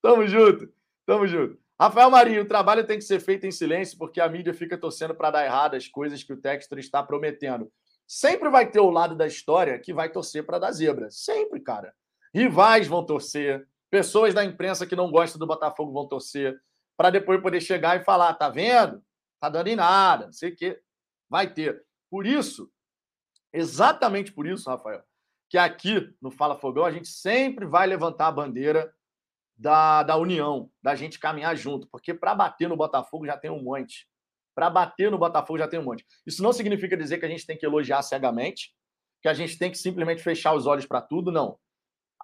Tamo junto. Tamo junto. Rafael Marinho, o trabalho tem que ser feito em silêncio porque a mídia fica torcendo para dar errado as coisas que o Textor está prometendo. Sempre vai ter o lado da história que vai torcer para dar zebra. Sempre, cara. Rivais vão torcer, pessoas da imprensa que não gostam do Botafogo vão torcer, para depois poder chegar e falar: tá vendo? Tá dando em nada, não sei o quê. Vai ter. Por isso, exatamente por isso, Rafael, que aqui no Fala Fogão a gente sempre vai levantar a bandeira da, da união, da gente caminhar junto, porque para bater no Botafogo já tem um monte. Para bater no Botafogo já tem um monte. Isso não significa dizer que a gente tem que elogiar cegamente, que a gente tem que simplesmente fechar os olhos para tudo, não.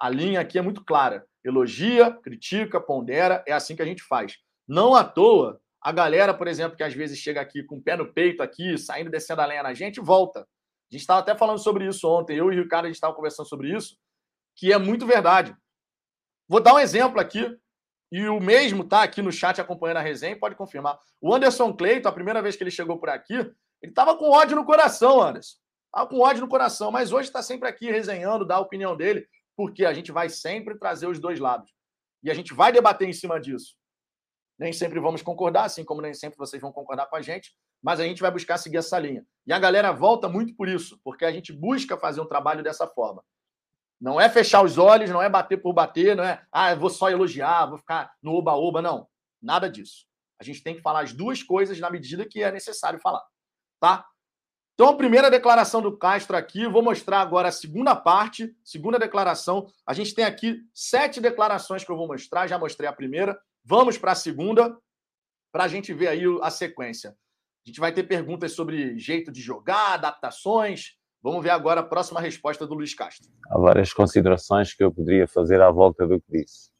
A linha aqui é muito clara. Elogia, critica, pondera, é assim que a gente faz. Não à toa, a galera, por exemplo, que às vezes chega aqui com o pé no peito aqui, saindo descendo a lenha na gente, volta. A gente estava até falando sobre isso ontem. Eu e o Ricardo, a gente estava conversando sobre isso, que é muito verdade. Vou dar um exemplo aqui, e o mesmo está aqui no chat acompanhando a resenha pode confirmar. O Anderson Cleiton, a primeira vez que ele chegou por aqui, ele estava com ódio no coração, Anderson. Estava com ódio no coração, mas hoje está sempre aqui resenhando, dá a opinião dele, porque a gente vai sempre trazer os dois lados. E a gente vai debater em cima disso. Nem sempre vamos concordar, assim como nem sempre vocês vão concordar com a gente, mas a gente vai buscar seguir essa linha. E a galera volta muito por isso, porque a gente busca fazer um trabalho dessa forma. Não é fechar os olhos, não é bater por bater, não é, ah, vou só elogiar, vou ficar no oba-oba, não. Nada disso. A gente tem que falar as duas coisas na medida que é necessário falar, tá? Então, a primeira declaração do Castro aqui, vou mostrar agora a segunda parte, segunda declaração. A gente tem aqui sete declarações que eu vou mostrar, já mostrei a primeira. Vamos para a segunda, para a gente ver aí a sequência. A gente vai ter perguntas sobre jeito de jogar, adaptações, Vamos ver agora a próxima resposta do Luiz Castro. Há várias considerações que eu poderia fazer à volta do que disse,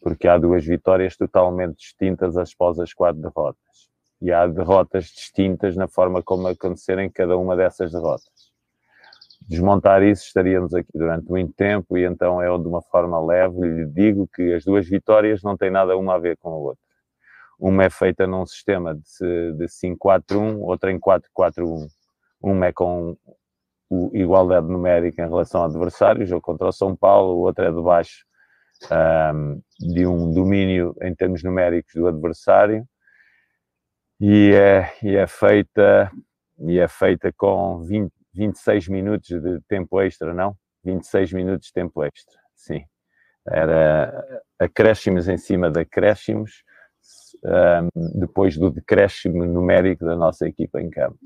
porque há duas vitórias totalmente distintas após as quatro derrotas. E há derrotas distintas na forma como acontecerem cada uma dessas derrotas. Desmontar isso, estaríamos aqui durante muito tempo, e então eu, de uma forma leve, lhe digo que as duas vitórias não têm nada uma a ver com a outra. Uma é feita num sistema de, de 5-4-1, outra em 4-4-1. Uma é com igualdade numérica em relação ao adversário, o jogo contra o São Paulo, o outro é debaixo um, de um domínio em termos numéricos do adversário e é, e é feita e é feita com 20, 26 minutos de tempo extra, não? 26 minutos de tempo extra, sim. Era acréscimos em cima de acréscimos um, depois do decréscimo numérico da nossa equipa em campo.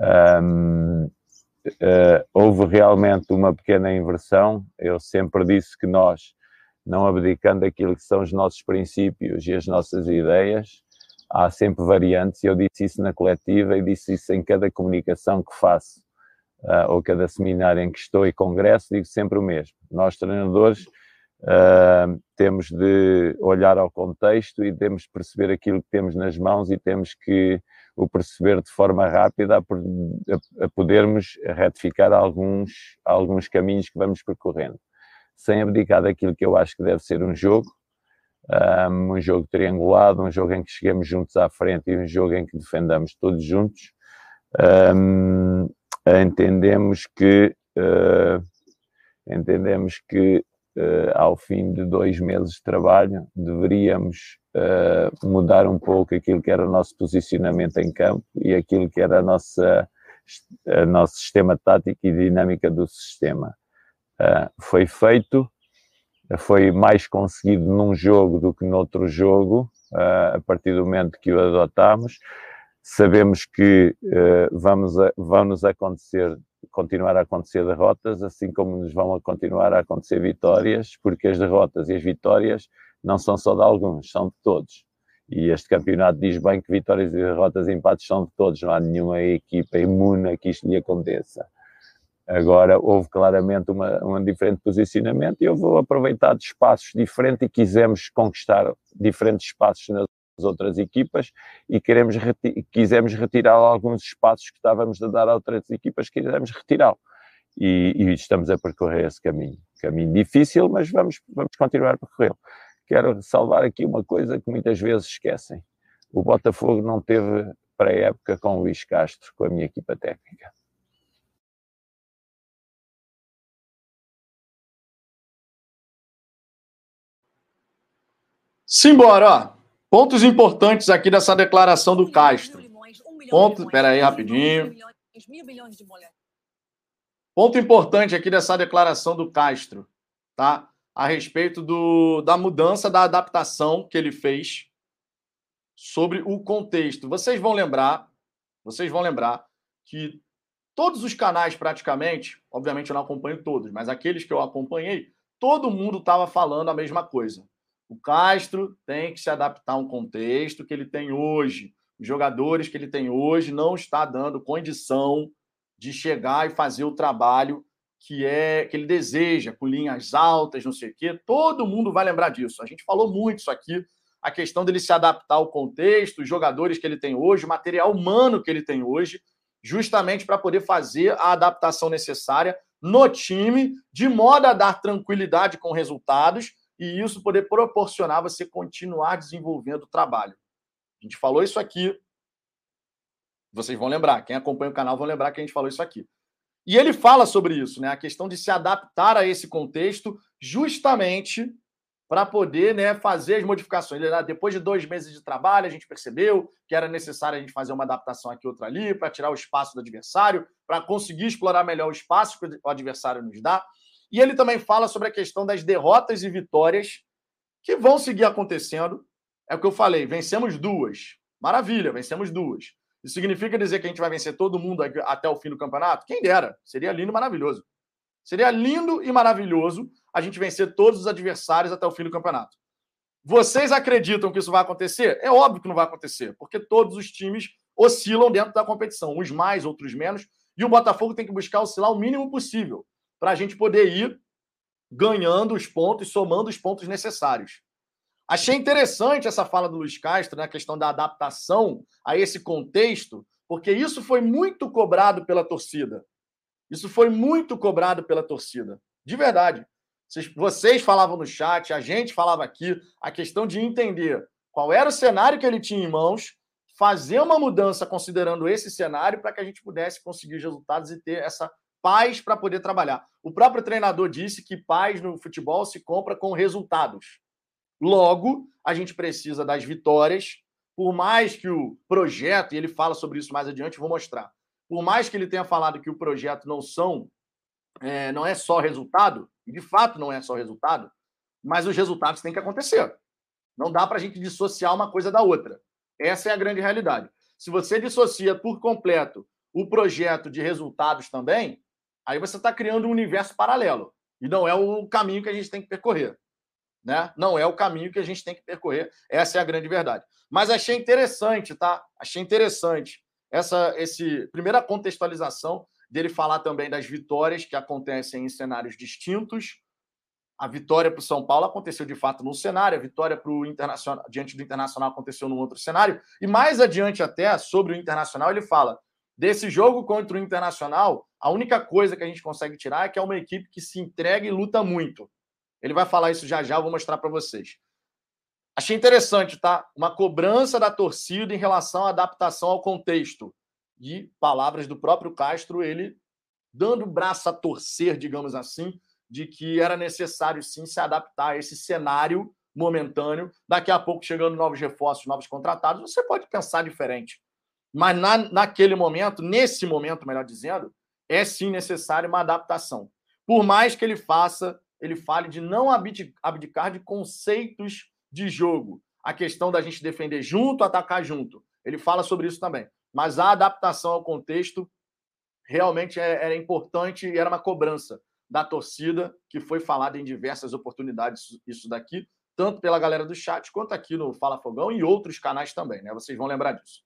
Um, uh, houve realmente uma pequena inversão. Eu sempre disse que nós, não abdicando daquilo que são os nossos princípios e as nossas ideias, há sempre variantes. Eu disse isso na coletiva e disse isso em cada comunicação que faço, uh, ou cada seminário em que estou e congresso, digo sempre o mesmo. Nós, treinadores, uh, temos de olhar ao contexto e temos de perceber aquilo que temos nas mãos e temos que o perceber de forma rápida a, a podermos retificar alguns, alguns caminhos que vamos percorrendo, sem abdicar daquilo que eu acho que deve ser um jogo, um, jogo triangulado, um jogo em que chegamos juntos à frente e um jogo em que defendamos todos juntos. Um, entendemos que uh, entendemos que uh, ao fim de dois meses de trabalho deveríamos uh, mudar um pouco aquilo que era o nosso posicionamento em campo e aquilo que era a nossa, a nosso sistema tático e dinâmica do sistema. Foi feito, foi mais conseguido num jogo do que noutro jogo, uh, a partir do momento que o adotámos. Sabemos que vamos a, vão nos acontecer continuar a acontecer derrotas, assim como nos vão a continuar a acontecer vitórias, porque as derrotas e as vitórias não são só de alguns, são de todos. E este campeonato diz bem que vitórias e derrotas e empates são de todos, não há nenhuma equipa imune a que isto lhe aconteça. Agora, houve claramente uma, um diferente posicionamento e aproveitar de espaços diferentes e quisemos conquistar diferentes espaços nas outras equipas e queremos reti quisemos retirar alguns espaços que estávamos a dar a outras equipas, quisemos retirá-lo. E, e, estamos a percorrer esse caminho. Caminho difícil, mas vamos, vamos continuar a percorrê-lo. Quero salvar aqui uma coisa que muitas vezes esquecem. O Botafogo não teve pré-época com o Luís Castro, com a minha equipa técnica. Simbora, ó. Pontos importantes aqui dessa declaração do Castro. Ponto, espera aí rapidinho. Ponto importante aqui dessa declaração do Castro, tá? A respeito do, da mudança da adaptação que ele fez sobre o contexto. Vocês vão lembrar, vocês vão lembrar que todos os canais praticamente, obviamente eu não acompanho todos, mas aqueles que eu acompanhei, todo mundo estava falando a mesma coisa. O Castro tem que se adaptar a um contexto que ele tem hoje. Os jogadores que ele tem hoje não está dando condição de chegar e fazer o trabalho que é que ele deseja, com linhas altas, não sei o quê. Todo mundo vai lembrar disso. A gente falou muito isso aqui, a questão dele se adaptar ao contexto, os jogadores que ele tem hoje, o material humano que ele tem hoje, justamente para poder fazer a adaptação necessária no time, de modo a dar tranquilidade com resultados e isso poder proporcionar você continuar desenvolvendo o trabalho. A gente falou isso aqui. Vocês vão lembrar, quem acompanha o canal vão lembrar que a gente falou isso aqui. E ele fala sobre isso, né? A questão de se adaptar a esse contexto, justamente para poder né, fazer as modificações. Depois de dois meses de trabalho, a gente percebeu que era necessário a gente fazer uma adaptação aqui outra ali, para tirar o espaço do adversário, para conseguir explorar melhor o espaço que o adversário nos dá. E ele também fala sobre a questão das derrotas e vitórias que vão seguir acontecendo. É o que eu falei, vencemos duas. Maravilha, vencemos duas. Isso significa dizer que a gente vai vencer todo mundo até o fim do campeonato? Quem dera. Seria lindo e maravilhoso. Seria lindo e maravilhoso a gente vencer todos os adversários até o fim do campeonato. Vocês acreditam que isso vai acontecer? É óbvio que não vai acontecer, porque todos os times oscilam dentro da competição, uns mais, outros menos, e o Botafogo tem que buscar oscilar o mínimo possível para a gente poder ir ganhando os pontos, somando os pontos necessários. Achei interessante essa fala do Luiz Castro na questão da adaptação a esse contexto, porque isso foi muito cobrado pela torcida. Isso foi muito cobrado pela torcida. De verdade. Vocês falavam no chat, a gente falava aqui, a questão de entender qual era o cenário que ele tinha em mãos, fazer uma mudança considerando esse cenário para que a gente pudesse conseguir os resultados e ter essa paz para poder trabalhar. O próprio treinador disse que paz no futebol se compra com resultados. Logo, a gente precisa das vitórias, por mais que o projeto, e ele fala sobre isso mais adiante, vou mostrar. Por mais que ele tenha falado que o projeto não são, é, não é só resultado, e de fato não é só resultado, mas os resultados têm que acontecer. Não dá para a gente dissociar uma coisa da outra. Essa é a grande realidade. Se você dissocia por completo o projeto de resultados também, aí você está criando um universo paralelo. E não é o caminho que a gente tem que percorrer. Né? Não é o caminho que a gente tem que percorrer. Essa é a grande verdade. Mas achei interessante, tá? Achei interessante essa esse primeira contextualização dele falar também das vitórias que acontecem em cenários distintos. A vitória para o São Paulo aconteceu de fato num cenário, a vitória para o Internacional diante do Internacional aconteceu num outro cenário. E mais adiante até sobre o Internacional ele fala Desse jogo contra o Internacional, a única coisa que a gente consegue tirar é que é uma equipe que se entrega e luta muito. Ele vai falar isso já já, eu vou mostrar para vocês. Achei interessante, tá? Uma cobrança da torcida em relação à adaptação ao contexto. E palavras do próprio Castro, ele dando braço a torcer, digamos assim, de que era necessário sim se adaptar a esse cenário momentâneo. Daqui a pouco, chegando novos reforços, novos contratados, você pode pensar diferente. Mas na, naquele momento, nesse momento, melhor dizendo, é sim necessário uma adaptação. Por mais que ele faça, ele fale de não abdicar de conceitos de jogo. A questão da gente defender junto, atacar junto. Ele fala sobre isso também. Mas a adaptação ao contexto realmente é, era importante e era uma cobrança da torcida, que foi falada em diversas oportunidades, isso daqui, tanto pela galera do chat quanto aqui no Fala Fogão e outros canais também, né? Vocês vão lembrar disso.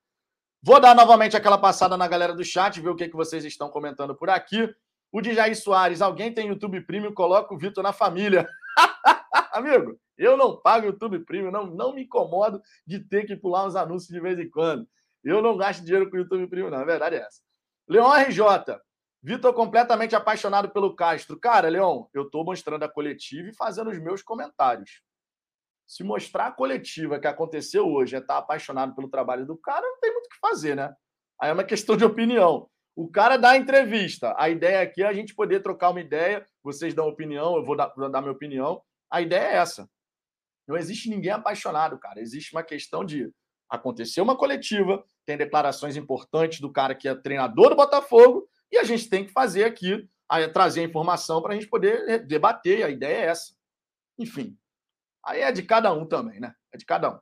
Vou dar novamente aquela passada na galera do chat, ver o que, que vocês estão comentando por aqui. O de Jair Soares, alguém tem YouTube Premium, coloca o Vitor na família. Amigo, eu não pago YouTube Premium, não, não me incomodo de ter que pular uns anúncios de vez em quando. Eu não gasto dinheiro com o YouTube Premium, não. A verdade é essa. Leon RJ, Vitor completamente apaixonado pelo Castro. Cara, Leon, eu estou mostrando a coletiva e fazendo os meus comentários. Se mostrar a coletiva que aconteceu hoje é estar tá apaixonado pelo trabalho do cara, não tem muito o que fazer, né? Aí é uma questão de opinião. O cara dá a entrevista. A ideia aqui é a gente poder trocar uma ideia. Vocês dão opinião, eu vou dar, vou dar minha opinião. A ideia é essa. Não existe ninguém apaixonado, cara. Existe uma questão de acontecer uma coletiva, tem declarações importantes do cara que é treinador do Botafogo, e a gente tem que fazer aqui, trazer a informação para a gente poder debater. A ideia é essa. Enfim. Aí é de cada um também, né? É de cada um.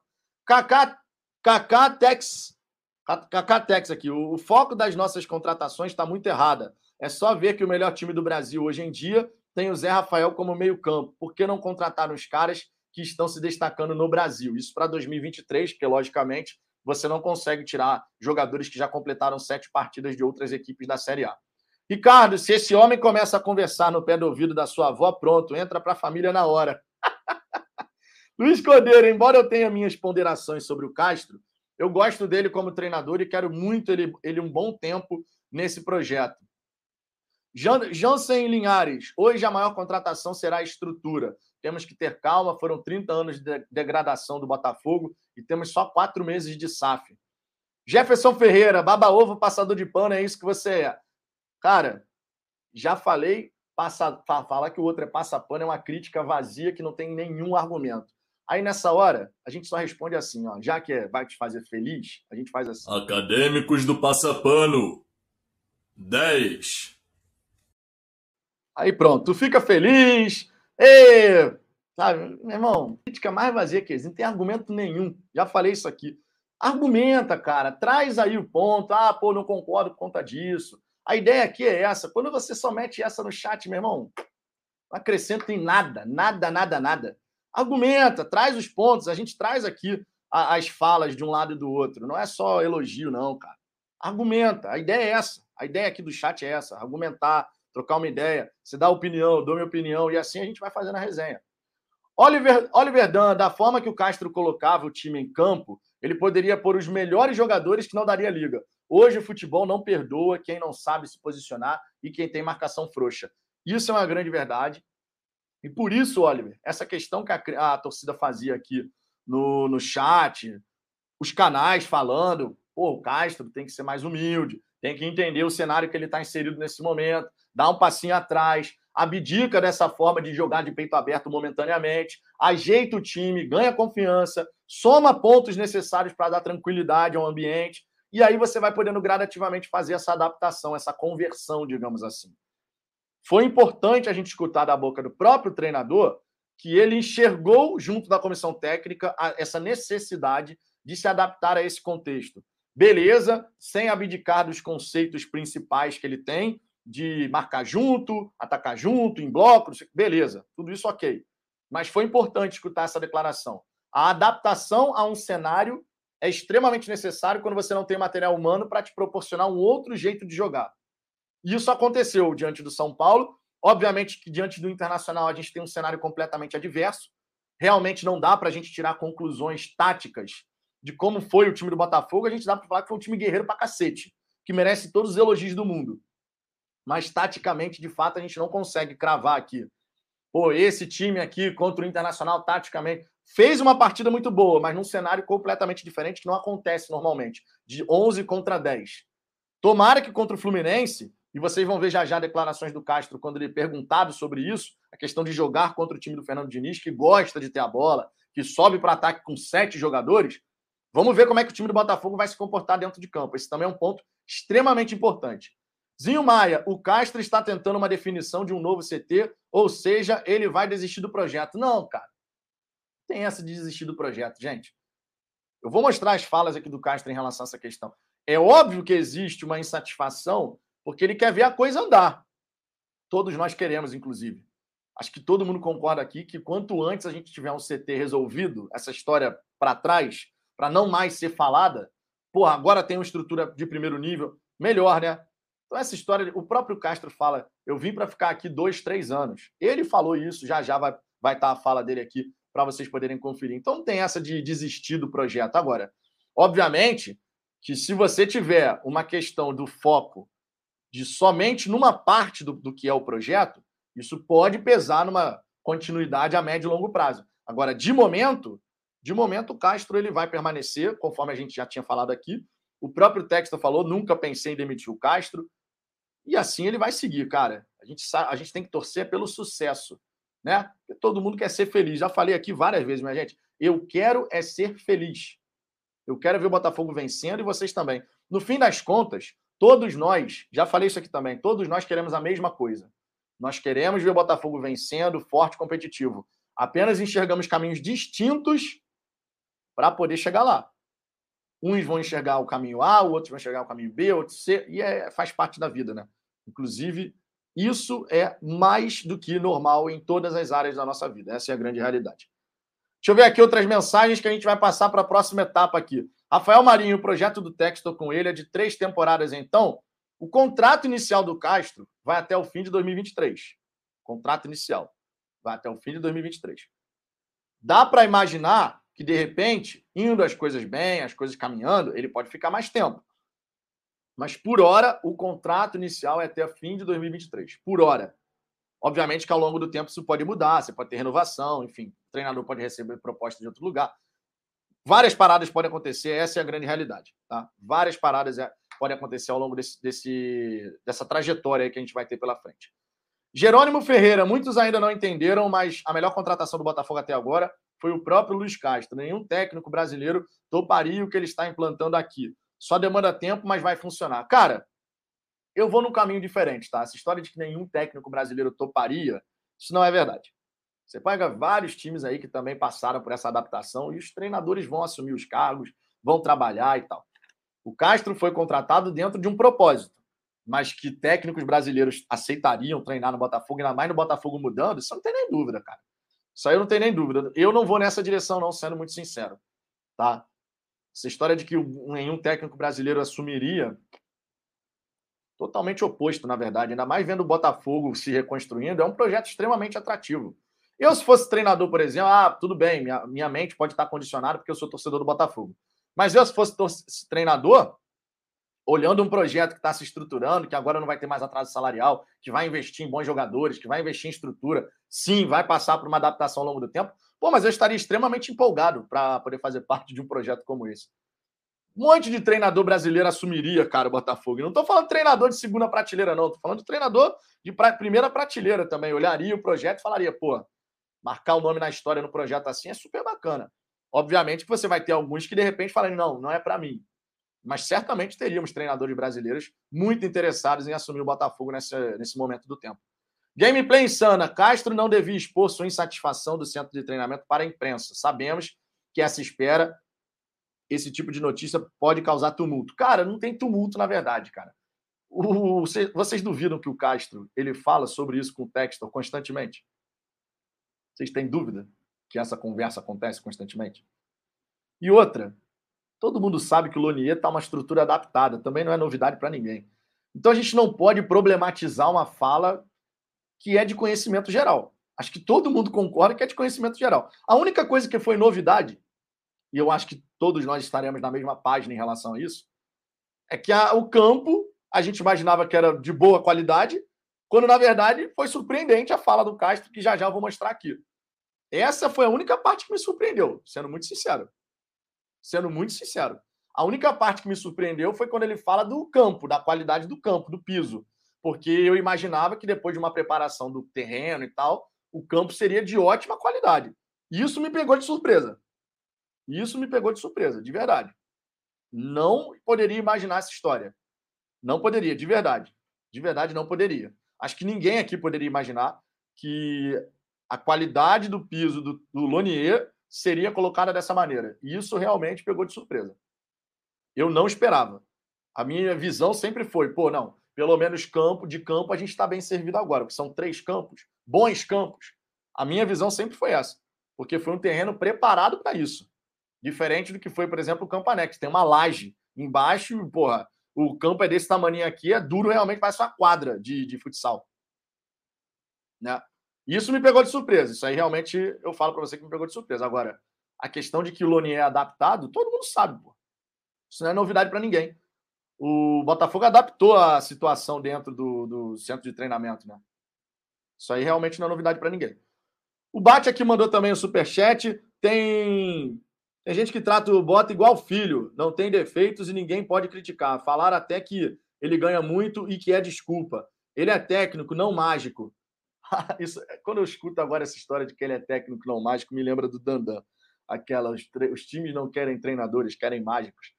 Kaká, Kaká Tex. Kaká Tex aqui. O, o foco das nossas contratações está muito errada. É só ver que o melhor time do Brasil hoje em dia tem o Zé Rafael como meio-campo. Por que não contratar os caras que estão se destacando no Brasil? Isso para 2023, porque, logicamente, você não consegue tirar jogadores que já completaram sete partidas de outras equipes da Série A. Ricardo, se esse homem começa a conversar no pé do ouvido da sua avó, pronto, entra para a família na hora. Luiz Cordeiro, embora eu tenha minhas ponderações sobre o Castro, eu gosto dele como treinador e quero muito ele, ele um bom tempo nesse projeto. Jansen Linhares, hoje a maior contratação será a estrutura. Temos que ter calma, foram 30 anos de degradação do Botafogo e temos só quatro meses de SAF. Jefferson Ferreira, baba-ovo, passador de pano, é isso que você é. Cara, já falei, passa, falar que o outro é passa-pano é uma crítica vazia que não tem nenhum argumento. Aí nessa hora, a gente só responde assim, ó, já que é, vai te fazer feliz, a gente faz assim. Acadêmicos do Passapano. 10. Aí pronto, tu fica feliz. E, sabe, meu irmão, crítica mais vazia que existe, não tem argumento nenhum. Já falei isso aqui. Argumenta, cara, traz aí o ponto. Ah, pô, não concordo por conta disso. A ideia aqui é essa. Quando você só mete essa no chat, meu irmão, não acrescenta em nada, nada, nada, nada argumenta, traz os pontos. A gente traz aqui as falas de um lado e do outro. Não é só elogio, não, cara. Argumenta. A ideia é essa. A ideia aqui do chat é essa: argumentar, trocar uma ideia. Você dá opinião, dou minha opinião, e assim a gente vai fazendo a resenha. Oliver, Oliver Dan, da forma que o Castro colocava o time em campo, ele poderia pôr os melhores jogadores que não daria liga. Hoje o futebol não perdoa quem não sabe se posicionar e quem tem marcação frouxa. Isso é uma grande verdade. E por isso, Oliver, essa questão que a, a torcida fazia aqui no, no chat, os canais falando, pô, o Castro tem que ser mais humilde, tem que entender o cenário que ele está inserido nesse momento, dá um passinho atrás, abdica dessa forma de jogar de peito aberto momentaneamente, ajeita o time, ganha confiança, soma pontos necessários para dar tranquilidade ao ambiente, e aí você vai podendo gradativamente fazer essa adaptação, essa conversão, digamos assim. Foi importante a gente escutar da boca do próprio treinador que ele enxergou, junto da comissão técnica, essa necessidade de se adaptar a esse contexto. Beleza, sem abdicar dos conceitos principais que ele tem, de marcar junto, atacar junto, em bloco, beleza, tudo isso ok. Mas foi importante escutar essa declaração. A adaptação a um cenário é extremamente necessário quando você não tem material humano para te proporcionar um outro jeito de jogar. Isso aconteceu diante do São Paulo. Obviamente que diante do Internacional a gente tem um cenário completamente adverso. Realmente não dá para a gente tirar conclusões táticas de como foi o time do Botafogo. A gente dá para falar que foi um time guerreiro para cacete, que merece todos os elogios do mundo. Mas taticamente, de fato, a gente não consegue cravar aqui. Pô, esse time aqui contra o Internacional, taticamente, fez uma partida muito boa, mas num cenário completamente diferente que não acontece normalmente, de 11 contra 10. Tomara que contra o Fluminense e vocês vão ver já já declarações do Castro quando ele é perguntado sobre isso, a questão de jogar contra o time do Fernando Diniz, que gosta de ter a bola, que sobe para ataque com sete jogadores. Vamos ver como é que o time do Botafogo vai se comportar dentro de campo. Esse também é um ponto extremamente importante. Zinho Maia, o Castro está tentando uma definição de um novo CT, ou seja, ele vai desistir do projeto. Não, cara. Tem essa de desistir do projeto, gente. Eu vou mostrar as falas aqui do Castro em relação a essa questão. É óbvio que existe uma insatisfação porque ele quer ver a coisa andar. Todos nós queremos, inclusive. Acho que todo mundo concorda aqui que quanto antes a gente tiver um CT resolvido, essa história para trás, para não mais ser falada, porra, agora tem uma estrutura de primeiro nível, melhor, né? Então, essa história, o próprio Castro fala: eu vim para ficar aqui dois, três anos. Ele falou isso, já já vai, vai estar a fala dele aqui para vocês poderem conferir. Então não tem essa de desistir do projeto agora. Obviamente que se você tiver uma questão do foco de somente numa parte do, do que é o projeto, isso pode pesar numa continuidade a médio e longo prazo. Agora, de momento, de momento o Castro ele vai permanecer, conforme a gente já tinha falado aqui. O próprio Texto falou, nunca pensei em demitir o Castro. E assim ele vai seguir, cara. A gente, a gente tem que torcer pelo sucesso, né? Porque todo mundo quer ser feliz. Já falei aqui várias vezes, minha gente. Eu quero é ser feliz. Eu quero ver o Botafogo vencendo e vocês também. No fim das contas, todos nós, já falei isso aqui também, todos nós queremos a mesma coisa. Nós queremos ver o Botafogo vencendo, forte, competitivo. Apenas enxergamos caminhos distintos para poder chegar lá. Uns vão enxergar o caminho A, outros vão enxergar o caminho B, outros C, e é, faz parte da vida, né? Inclusive, isso é mais do que normal em todas as áreas da nossa vida. Essa é a grande realidade. Deixa eu ver aqui outras mensagens que a gente vai passar para a próxima etapa aqui. Rafael Marinho, o projeto do Texto com ele é de três temporadas, então. O contrato inicial do Castro vai até o fim de 2023. Contrato inicial vai até o fim de 2023. Dá para imaginar que, de repente, indo as coisas bem, as coisas caminhando, ele pode ficar mais tempo. Mas, por hora, o contrato inicial é até o fim de 2023. Por hora. Obviamente que ao longo do tempo isso pode mudar, você pode ter renovação, enfim, o treinador pode receber proposta de outro lugar. Várias paradas podem acontecer, essa é a grande realidade. Tá? Várias paradas é, podem acontecer ao longo desse, desse, dessa trajetória que a gente vai ter pela frente. Jerônimo Ferreira, muitos ainda não entenderam, mas a melhor contratação do Botafogo até agora foi o próprio Luiz Castro. Nenhum técnico brasileiro toparia o que ele está implantando aqui. Só demanda tempo, mas vai funcionar. Cara, eu vou num caminho diferente, tá? Essa história de que nenhum técnico brasileiro toparia, isso não é verdade. Você pega vários times aí que também passaram por essa adaptação e os treinadores vão assumir os cargos, vão trabalhar e tal. O Castro foi contratado dentro de um propósito, mas que técnicos brasileiros aceitariam treinar no Botafogo, ainda mais no Botafogo mudando, isso não tem nem dúvida, cara. Isso aí eu não tenho nem dúvida. Eu não vou nessa direção, não, sendo muito sincero. Tá? Essa história de que nenhum técnico brasileiro assumiria, totalmente oposto, na verdade. Ainda mais vendo o Botafogo se reconstruindo, é um projeto extremamente atrativo. Eu, se fosse treinador, por exemplo, ah, tudo bem, minha, minha mente pode estar condicionada porque eu sou torcedor do Botafogo. Mas eu, se fosse treinador, olhando um projeto que está se estruturando, que agora não vai ter mais atraso salarial, que vai investir em bons jogadores, que vai investir em estrutura, sim, vai passar por uma adaptação ao longo do tempo, pô, mas eu estaria extremamente empolgado para poder fazer parte de um projeto como esse. Um monte de treinador brasileiro assumiria, cara, o Botafogo. não estou falando treinador de segunda prateleira, não. Estou falando de treinador de pra... primeira prateleira também. Olharia o projeto e falaria, pô, marcar o nome na história no projeto assim é super bacana. Obviamente que você vai ter alguns que de repente falam, não, não é para mim. Mas certamente teríamos treinadores brasileiros muito interessados em assumir o Botafogo nesse, nesse momento do tempo. Gameplay insana. Castro não devia expor sua insatisfação do centro de treinamento para a imprensa. Sabemos que essa espera esse tipo de notícia pode causar tumulto. Cara, não tem tumulto, na verdade, cara. O, vocês duvidam que o Castro ele fala sobre isso com o Textor constantemente? Vocês têm dúvida que essa conversa acontece constantemente? E outra, todo mundo sabe que o Lonier está uma estrutura adaptada, também não é novidade para ninguém. Então a gente não pode problematizar uma fala que é de conhecimento geral. Acho que todo mundo concorda que é de conhecimento geral. A única coisa que foi novidade e eu acho que todos nós estaremos na mesma página em relação a isso, é que a, o campo a gente imaginava que era de boa qualidade, quando na verdade foi surpreendente a fala do Castro, que já já vou mostrar aqui. Essa foi a única parte que me surpreendeu, sendo muito sincero. Sendo muito sincero. A única parte que me surpreendeu foi quando ele fala do campo, da qualidade do campo, do piso. Porque eu imaginava que depois de uma preparação do terreno e tal, o campo seria de ótima qualidade. Isso me pegou de surpresa. Isso me pegou de surpresa, de verdade. Não poderia imaginar essa história. Não poderia, de verdade. De verdade, não poderia. Acho que ninguém aqui poderia imaginar que a qualidade do piso do, do Lonier seria colocada dessa maneira. E isso realmente pegou de surpresa. Eu não esperava. A minha visão sempre foi, pô, não, pelo menos campo de campo a gente está bem servido agora, porque são três campos, bons campos. A minha visão sempre foi essa, porque foi um terreno preparado para isso. Diferente do que foi, por exemplo, o Campo Anexo. Tem uma laje embaixo, porra, o campo é desse tamanho aqui, é duro realmente, parece uma quadra de, de futsal. Né? Isso me pegou de surpresa. Isso aí realmente eu falo para você que me pegou de surpresa. Agora, a questão de que o Loni é adaptado, todo mundo sabe, pô. Isso não é novidade para ninguém. O Botafogo adaptou a situação dentro do, do, centro de treinamento, né? Isso aí realmente não é novidade para ninguém. O Bate aqui mandou também o superchat. Tem, tem gente que trata o Bota igual filho, não tem defeitos e ninguém pode criticar. Falar até que ele ganha muito e que é desculpa. Ele é técnico, não mágico. Isso, quando eu escuto agora essa história de que ele é técnico, não mágico, me lembra do Dandan. Aquela, os, os times não querem treinadores, querem mágicos.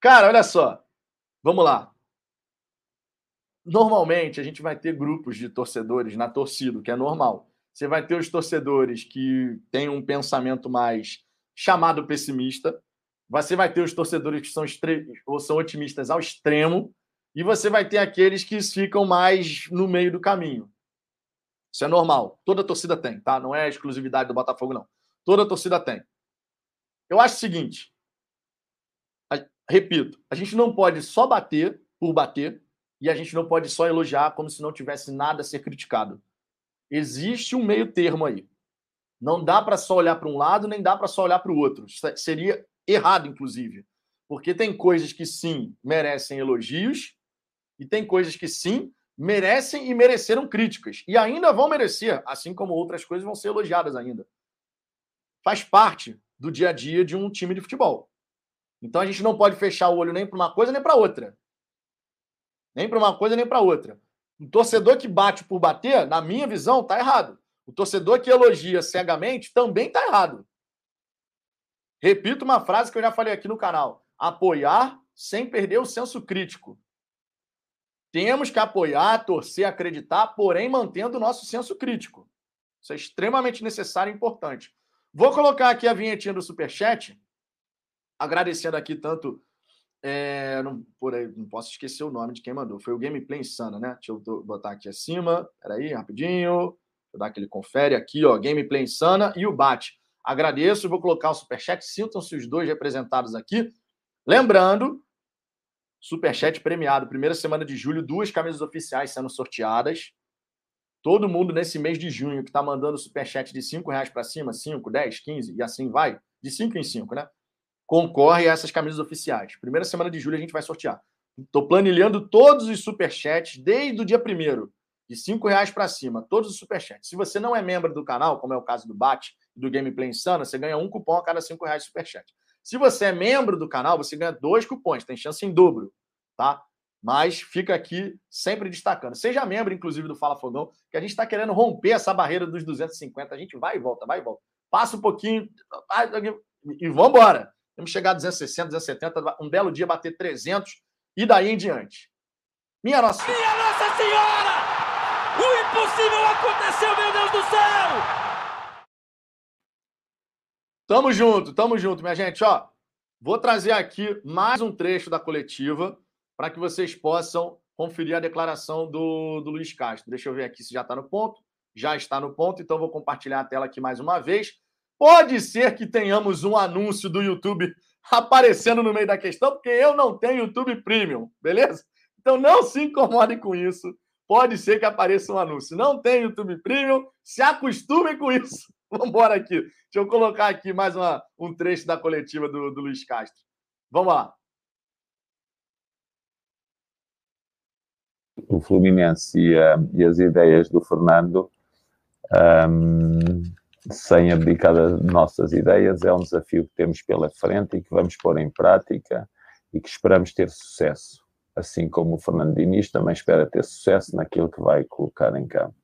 Cara, olha só. Vamos lá. Normalmente a gente vai ter grupos de torcedores na torcida, que é normal. Você vai ter os torcedores que têm um pensamento mais chamado pessimista. Você vai ter os torcedores que são, ou são otimistas ao extremo. E você vai ter aqueles que ficam mais no meio do caminho. Isso é normal. Toda torcida tem, tá? Não é exclusividade do Botafogo, não. Toda torcida tem. Eu acho o seguinte. Repito, a gente não pode só bater por bater e a gente não pode só elogiar como se não tivesse nada a ser criticado. Existe um meio termo aí. Não dá para só olhar para um lado, nem dá para só olhar para o outro. Seria errado, inclusive. Porque tem coisas que sim merecem elogios e tem coisas que sim merecem e mereceram críticas. E ainda vão merecer, assim como outras coisas vão ser elogiadas ainda. Faz parte do dia a dia de um time de futebol. Então a gente não pode fechar o olho nem para uma coisa nem para outra. Nem para uma coisa nem para outra. Um torcedor que bate por bater, na minha visão, está errado. O torcedor que elogia cegamente também está errado. Repito uma frase que eu já falei aqui no canal: apoiar sem perder o senso crítico. Temos que apoiar, torcer, acreditar, porém mantendo o nosso senso crítico. Isso é extremamente necessário e importante. Vou colocar aqui a vinhetinha do Superchat, agradecendo aqui tanto. É, não, por aí, não posso esquecer o nome de quem mandou. Foi o Gameplay Insana, né? Deixa eu botar aqui acima. Peraí, rapidinho. Eu dar aquele confere aqui, ó. Gameplay Insana e o Bate. Agradeço, vou colocar o Superchat. Sintam-se os dois representados aqui. Lembrando Superchat premiado. Primeira semana de julho, duas camisas oficiais sendo sorteadas. Todo mundo nesse mês de junho que está mandando superchat de 5 reais para cima, 5, 10, 15 e assim vai, de 5 em 5, né? Concorre a essas camisas oficiais. Primeira semana de julho a gente vai sortear. Estou planilhando todos os superchats desde o dia primeiro, de 5 reais para cima, todos os superchats. Se você não é membro do canal, como é o caso do Bate e do Gameplay Insana, você ganha um cupom a cada 5 reais de superchat. Se você é membro do canal, você ganha dois cupons, tem chance em dobro, tá? Mas fica aqui sempre destacando. Seja membro, inclusive, do Fala Fogão, que a gente está querendo romper essa barreira dos 250. A gente vai e volta, vai e volta. Passa um pouquinho e vamos embora. Que chegar a 260, 270, um belo dia bater 300 e daí em diante. Minha Nossa Minha Nossa Senhora! O impossível aconteceu, meu Deus do céu! Tamo junto, tamo junto, minha gente. Ó, vou trazer aqui mais um trecho da coletiva para que vocês possam conferir a declaração do, do Luiz Castro. Deixa eu ver aqui se já está no ponto. Já está no ponto, então vou compartilhar a tela aqui mais uma vez. Pode ser que tenhamos um anúncio do YouTube aparecendo no meio da questão, porque eu não tenho YouTube Premium, beleza? Então não se incomodem com isso. Pode ser que apareça um anúncio. Não tem YouTube Premium, se acostumem com isso. Vamos embora aqui. Deixa eu colocar aqui mais uma, um trecho da coletiva do, do Luiz Castro. Vamos lá. O Fluminense e, e as ideias do Fernando, um, sem abdicar das nossas ideias, é um desafio que temos pela frente e que vamos pôr em prática e que esperamos ter sucesso. Assim como o Fernando Diniz também espera ter sucesso naquilo que vai colocar em campo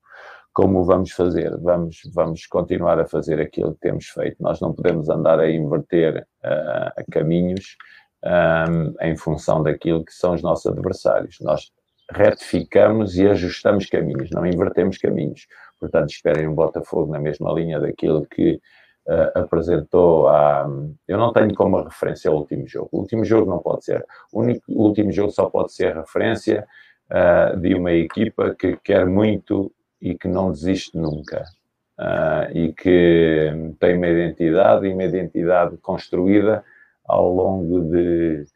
como vamos fazer? Vamos, vamos continuar a fazer aquilo que temos feito. Nós não podemos andar a inverter uh, caminhos um, em função daquilo que são os nossos adversários. Nós retificamos e ajustamos caminhos, não invertemos caminhos. Portanto, esperem um Botafogo na mesma linha daquilo que uh, apresentou a. Eu não tenho como referência o último jogo. O último jogo não pode ser. O, único, o último jogo só pode ser referência uh, de uma equipa que quer muito e que não desiste nunca. Uh, e que tem uma identidade e uma identidade construída ao longo de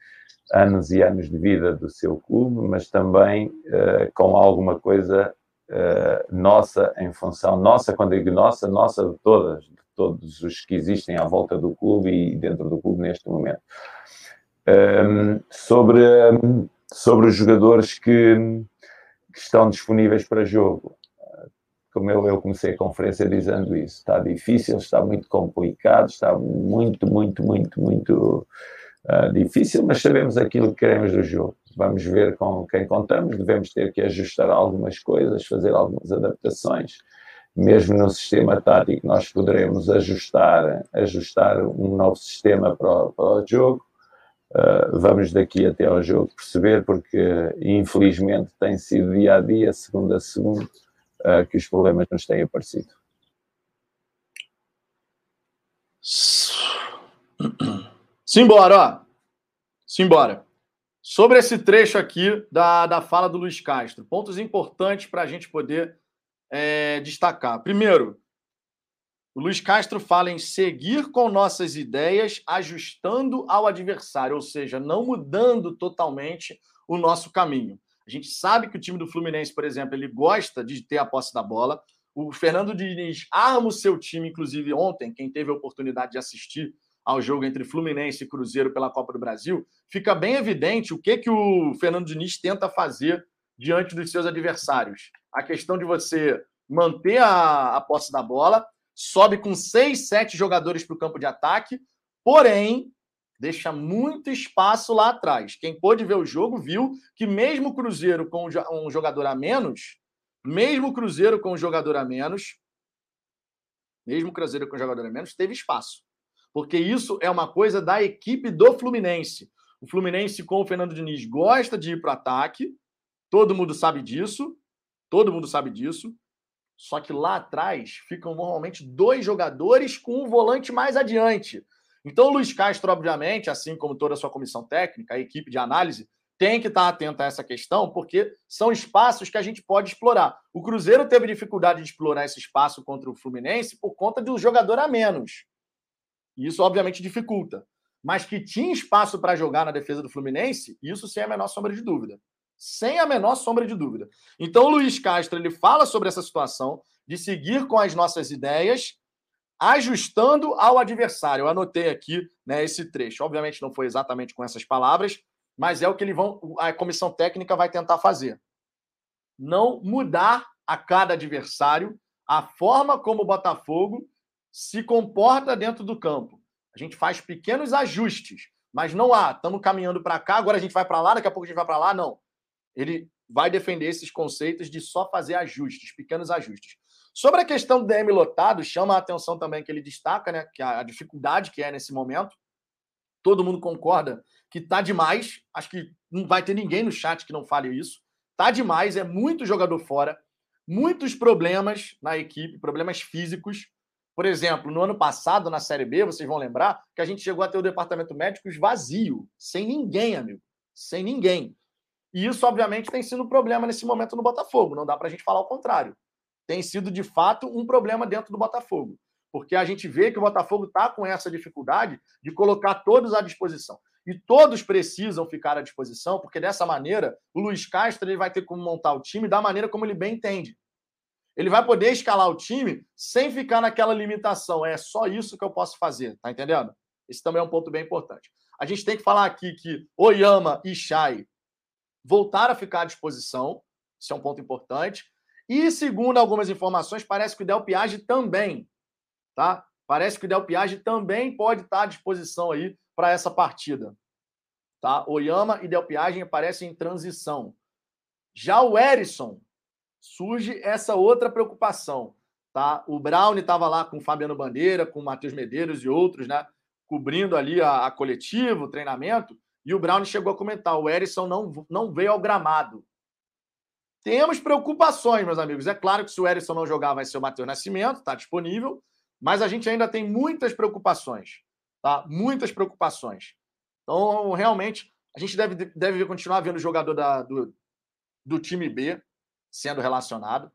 anos e anos de vida do seu clube, mas também uh, com alguma coisa uh, nossa em função, nossa, quando digo nossa, nossa de todas, de todos os que existem à volta do clube e dentro do clube neste momento. Um, sobre, sobre os jogadores que, que, estão disponíveis para jogo. Como eu, eu comecei a conferência dizendo isso, está difícil, está muito complicado, está muito, muito, muito, muito uh, difícil, mas sabemos aquilo que queremos do jogo. Vamos ver com quem contamos, devemos ter que ajustar algumas coisas, fazer algumas adaptações. Mesmo no sistema tático, nós poderemos ajustar, ajustar um novo sistema para o, para o jogo. Uh, vamos daqui até ao jogo perceber, porque infelizmente tem sido dia a dia, segundo a segundo, uh, que os problemas nos têm aparecido. Simbora, ó. Simbora. Sobre esse trecho aqui da, da fala do Luiz Castro, pontos importantes para a gente poder é, destacar. Primeiro, o Luiz Castro fala em seguir com nossas ideias, ajustando ao adversário, ou seja, não mudando totalmente o nosso caminho. A gente sabe que o time do Fluminense, por exemplo, ele gosta de ter a posse da bola. O Fernando Diniz arma o seu time, inclusive ontem, quem teve a oportunidade de assistir ao jogo entre Fluminense e Cruzeiro pela Copa do Brasil, fica bem evidente o que, que o Fernando Diniz tenta fazer diante dos seus adversários. A questão de você manter a, a posse da bola, sobe com seis, sete jogadores para o campo de ataque, porém deixa muito espaço lá atrás. Quem pôde ver o jogo viu que mesmo o Cruzeiro com um jogador a menos, mesmo o Cruzeiro com um jogador a menos, mesmo o Cruzeiro com um jogador a menos, teve espaço porque isso é uma coisa da equipe do Fluminense. O Fluminense com o Fernando Diniz gosta de ir para o ataque, todo mundo sabe disso, todo mundo sabe disso. Só que lá atrás ficam normalmente dois jogadores com um volante mais adiante. Então, o Luiz Castro, obviamente, assim como toda a sua comissão técnica, a equipe de análise, tem que estar atento a essa questão, porque são espaços que a gente pode explorar. O Cruzeiro teve dificuldade de explorar esse espaço contra o Fluminense por conta do jogador a menos. E isso, obviamente, dificulta. Mas que tinha espaço para jogar na defesa do Fluminense, isso sem a menor sombra de dúvida. Sem a menor sombra de dúvida. Então, o Luiz Castro ele fala sobre essa situação de seguir com as nossas ideias, ajustando ao adversário. Eu anotei aqui né, esse trecho. Obviamente, não foi exatamente com essas palavras, mas é o que eles vão, a comissão técnica vai tentar fazer. Não mudar a cada adversário a forma como o Botafogo se comporta dentro do campo. A gente faz pequenos ajustes, mas não há, estamos caminhando para cá, agora a gente vai para lá, daqui a pouco a gente vai para lá, não. Ele vai defender esses conceitos de só fazer ajustes, pequenos ajustes. Sobre a questão do DM lotado, chama a atenção também que ele destaca, né, que a dificuldade que é nesse momento. Todo mundo concorda que tá demais. Acho que não vai ter ninguém no chat que não fale isso. Tá demais, é muito jogador fora, muitos problemas na equipe, problemas físicos. Por exemplo, no ano passado, na Série B, vocês vão lembrar que a gente chegou a ter o departamento médico vazio, sem ninguém, amigo. Sem ninguém. E isso, obviamente, tem sido um problema nesse momento no Botafogo. Não dá para a gente falar o contrário. Tem sido, de fato, um problema dentro do Botafogo. Porque a gente vê que o Botafogo está com essa dificuldade de colocar todos à disposição. E todos precisam ficar à disposição, porque dessa maneira o Luiz Castro ele vai ter como montar o time da maneira como ele bem entende. Ele vai poder escalar o time sem ficar naquela limitação. É só isso que eu posso fazer, tá entendendo? Esse também é um ponto bem importante. A gente tem que falar aqui que Oyama e Shai voltaram a ficar à disposição. Isso é um ponto importante. E segundo algumas informações, parece que o Del Piage também, tá? Parece que o Del Piage também pode estar à disposição aí para essa partida. Tá? Oyama e Del Piage aparecem em transição. Já o Erisson surge essa outra preocupação. Tá? O Brown estava lá com o Fabiano Bandeira, com o Matheus Medeiros e outros, né? cobrindo ali a, a coletiva, o treinamento, e o Brown chegou a comentar: o Erisson não, não veio ao gramado. Temos preocupações, meus amigos. É claro que se o Erisson não jogar, vai ser o Matheus Nascimento, está disponível, mas a gente ainda tem muitas preocupações. Tá? Muitas preocupações. Então, realmente, a gente deve, deve continuar vendo o jogador da, do, do time B, sendo relacionado.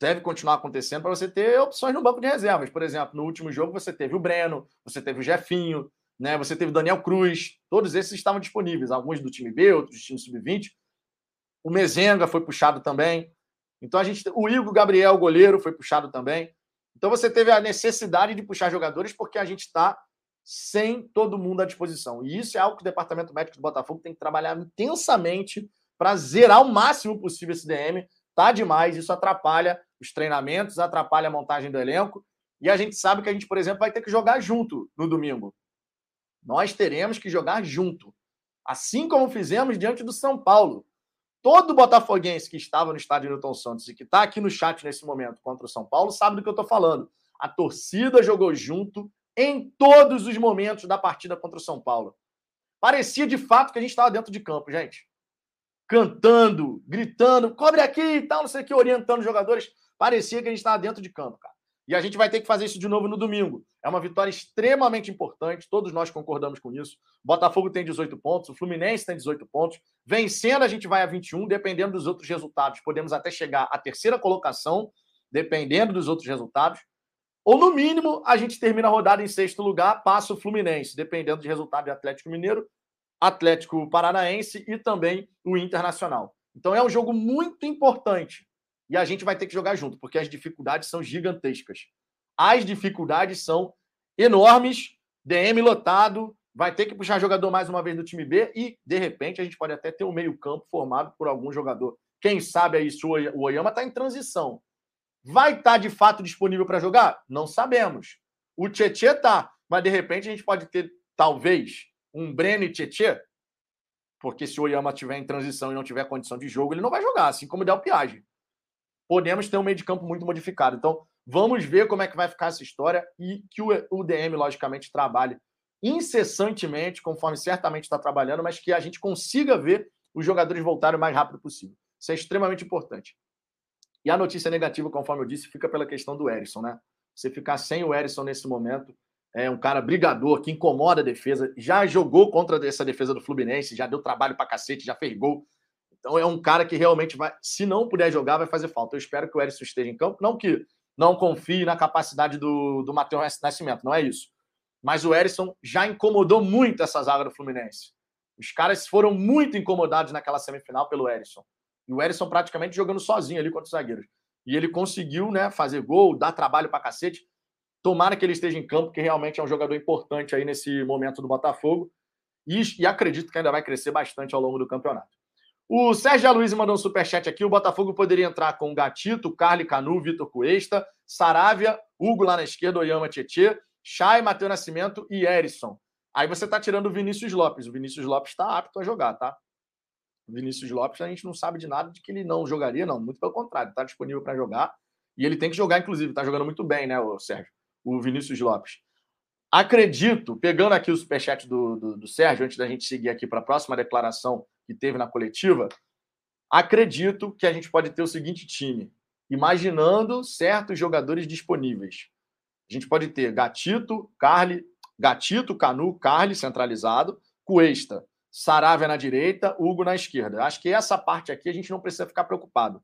Deve continuar acontecendo para você ter opções no banco de reservas. Por exemplo, no último jogo você teve o Breno, você teve o Jefinho, né? Você teve Daniel Cruz, todos esses estavam disponíveis, alguns do time B, outros do time sub-20. O Mezenga foi puxado também. Então a gente. O Igor Gabriel, goleiro, foi puxado também. Então você teve a necessidade de puxar jogadores porque a gente está sem todo mundo à disposição. E isso é algo que o departamento médico do Botafogo tem que trabalhar intensamente para zerar o máximo possível esse DM. Tá demais, isso atrapalha os treinamentos, atrapalha a montagem do elenco. E a gente sabe que a gente, por exemplo, vai ter que jogar junto no domingo. Nós teremos que jogar junto. Assim como fizemos diante do São Paulo. Todo botafoguense que estava no estádio Newton Santos e que está aqui no chat nesse momento contra o São Paulo sabe do que eu estou falando. A torcida jogou junto em todos os momentos da partida contra o São Paulo. Parecia de fato que a gente estava dentro de campo, gente. Cantando, gritando, cobre aqui e tal, não sei o que, orientando os jogadores. Parecia que a gente estava dentro de campo, cara. E a gente vai ter que fazer isso de novo no domingo. É uma vitória extremamente importante, todos nós concordamos com isso. O Botafogo tem 18 pontos, o Fluminense tem 18 pontos. Vencendo, a gente vai a 21, dependendo dos outros resultados. Podemos até chegar à terceira colocação, dependendo dos outros resultados. Ou, no mínimo, a gente termina a rodada em sexto lugar, passa o Fluminense, dependendo do resultado de Atlético Mineiro, Atlético Paranaense e também o Internacional. Então é um jogo muito importante e a gente vai ter que jogar junto, porque as dificuldades são gigantescas. As dificuldades são enormes, DM lotado, vai ter que puxar jogador mais uma vez do time B e, de repente, a gente pode até ter um meio-campo formado por algum jogador. Quem sabe aí se o Oyama está em transição. Vai estar tá, de fato disponível para jogar? Não sabemos. O Tietê tá, mas de repente a gente pode ter, talvez, um Breno e Tietê, porque se o Oyama estiver em transição e não tiver condição de jogo, ele não vai jogar, assim como o Del podemos ter um meio de campo muito modificado. Então, vamos ver como é que vai ficar essa história e que o DM, logicamente, trabalhe incessantemente, conforme certamente está trabalhando, mas que a gente consiga ver os jogadores voltarem o mais rápido possível. Isso é extremamente importante. E a notícia negativa, conforme eu disse, fica pela questão do Erisson, né? Você ficar sem o Erisson nesse momento é um cara brigador que incomoda a defesa, já jogou contra essa defesa do Fluminense, já deu trabalho para cacete, já fez gol. Então é um cara que realmente vai, se não puder jogar, vai fazer falta. Eu espero que o Erisson esteja em campo. Não que não confie na capacidade do, do Matheus Nascimento, não é isso. Mas o Erisson já incomodou muito essa zaga do Fluminense. Os caras foram muito incomodados naquela semifinal pelo Erisson. E o Erisson praticamente jogando sozinho ali contra os zagueiros. E ele conseguiu né, fazer gol, dar trabalho para cacete. Tomara que ele esteja em campo, que realmente é um jogador importante aí nesse momento do Botafogo. E, e acredito que ainda vai crescer bastante ao longo do campeonato. O Sérgio Aloysio mandou um superchat aqui. O Botafogo poderia entrar com Gatito, Carly Canu, Vitor Cuesta, Saravia, Hugo lá na esquerda, Oyama Tietê, Chay, Matheus Nascimento e Erisson. Aí você está tirando o Vinícius Lopes. O Vinícius Lopes está apto a jogar, tá? O Vinícius Lopes, a gente não sabe de nada de que ele não jogaria, não. Muito pelo contrário, está disponível para jogar. E ele tem que jogar, inclusive. Está jogando muito bem, né, o Sérgio? O Vinícius Lopes. Acredito, pegando aqui o superchat do, do, do Sérgio, antes da gente seguir aqui para a próxima declaração que teve na coletiva, acredito que a gente pode ter o seguinte time, imaginando certos jogadores disponíveis. A gente pode ter Gatito, Carli, Gatito, Canu, Carli centralizado, Cuesta, Saravia na direita, Hugo na esquerda. Acho que essa parte aqui a gente não precisa ficar preocupado.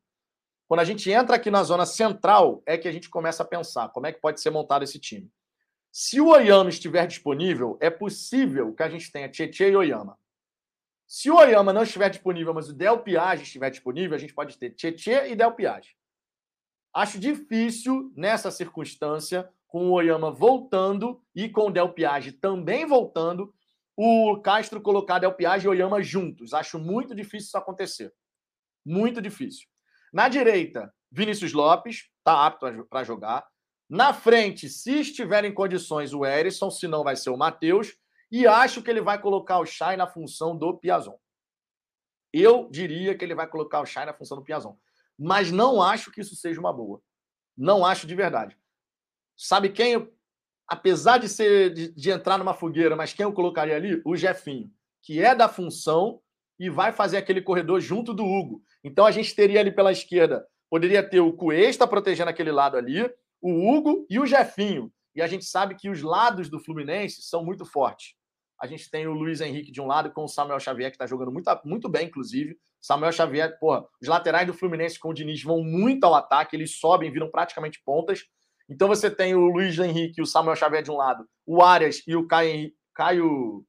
Quando a gente entra aqui na zona central, é que a gente começa a pensar como é que pode ser montado esse time. Se o Oyama estiver disponível, é possível que a gente tenha Tietchan e Oyama. Se o Oyama não estiver disponível, mas o Del Piage estiver disponível, a gente pode ter Tietê e Del Piage. Acho difícil, nessa circunstância, com o Oyama voltando e com o Del Piage também voltando, o Castro colocar Del Piage e Oyama juntos. Acho muito difícil isso acontecer. Muito difícil. Na direita, Vinícius Lopes, está apto para jogar. Na frente, se estiver em condições, o Erisson, se não vai ser o Matheus. E acho que ele vai colocar o Chay na função do Piazon. Eu diria que ele vai colocar o Chay na função do Piazon. Mas não acho que isso seja uma boa. Não acho de verdade. Sabe quem, eu, apesar de ser de, de entrar numa fogueira, mas quem eu colocaria ali? O Jefinho, que é da função e vai fazer aquele corredor junto do Hugo. Então a gente teria ali pela esquerda, poderia ter o Cuesta protegendo aquele lado ali, o Hugo e o Jefinho. E a gente sabe que os lados do Fluminense são muito fortes. A gente tem o Luiz Henrique de um lado com o Samuel Xavier, que está jogando muito, muito bem, inclusive. Samuel Xavier, porra, os laterais do Fluminense com o Diniz vão muito ao ataque, eles sobem, viram praticamente pontas. Então você tem o Luiz Henrique e o Samuel Xavier de um lado, o Arias e o Caio. Caio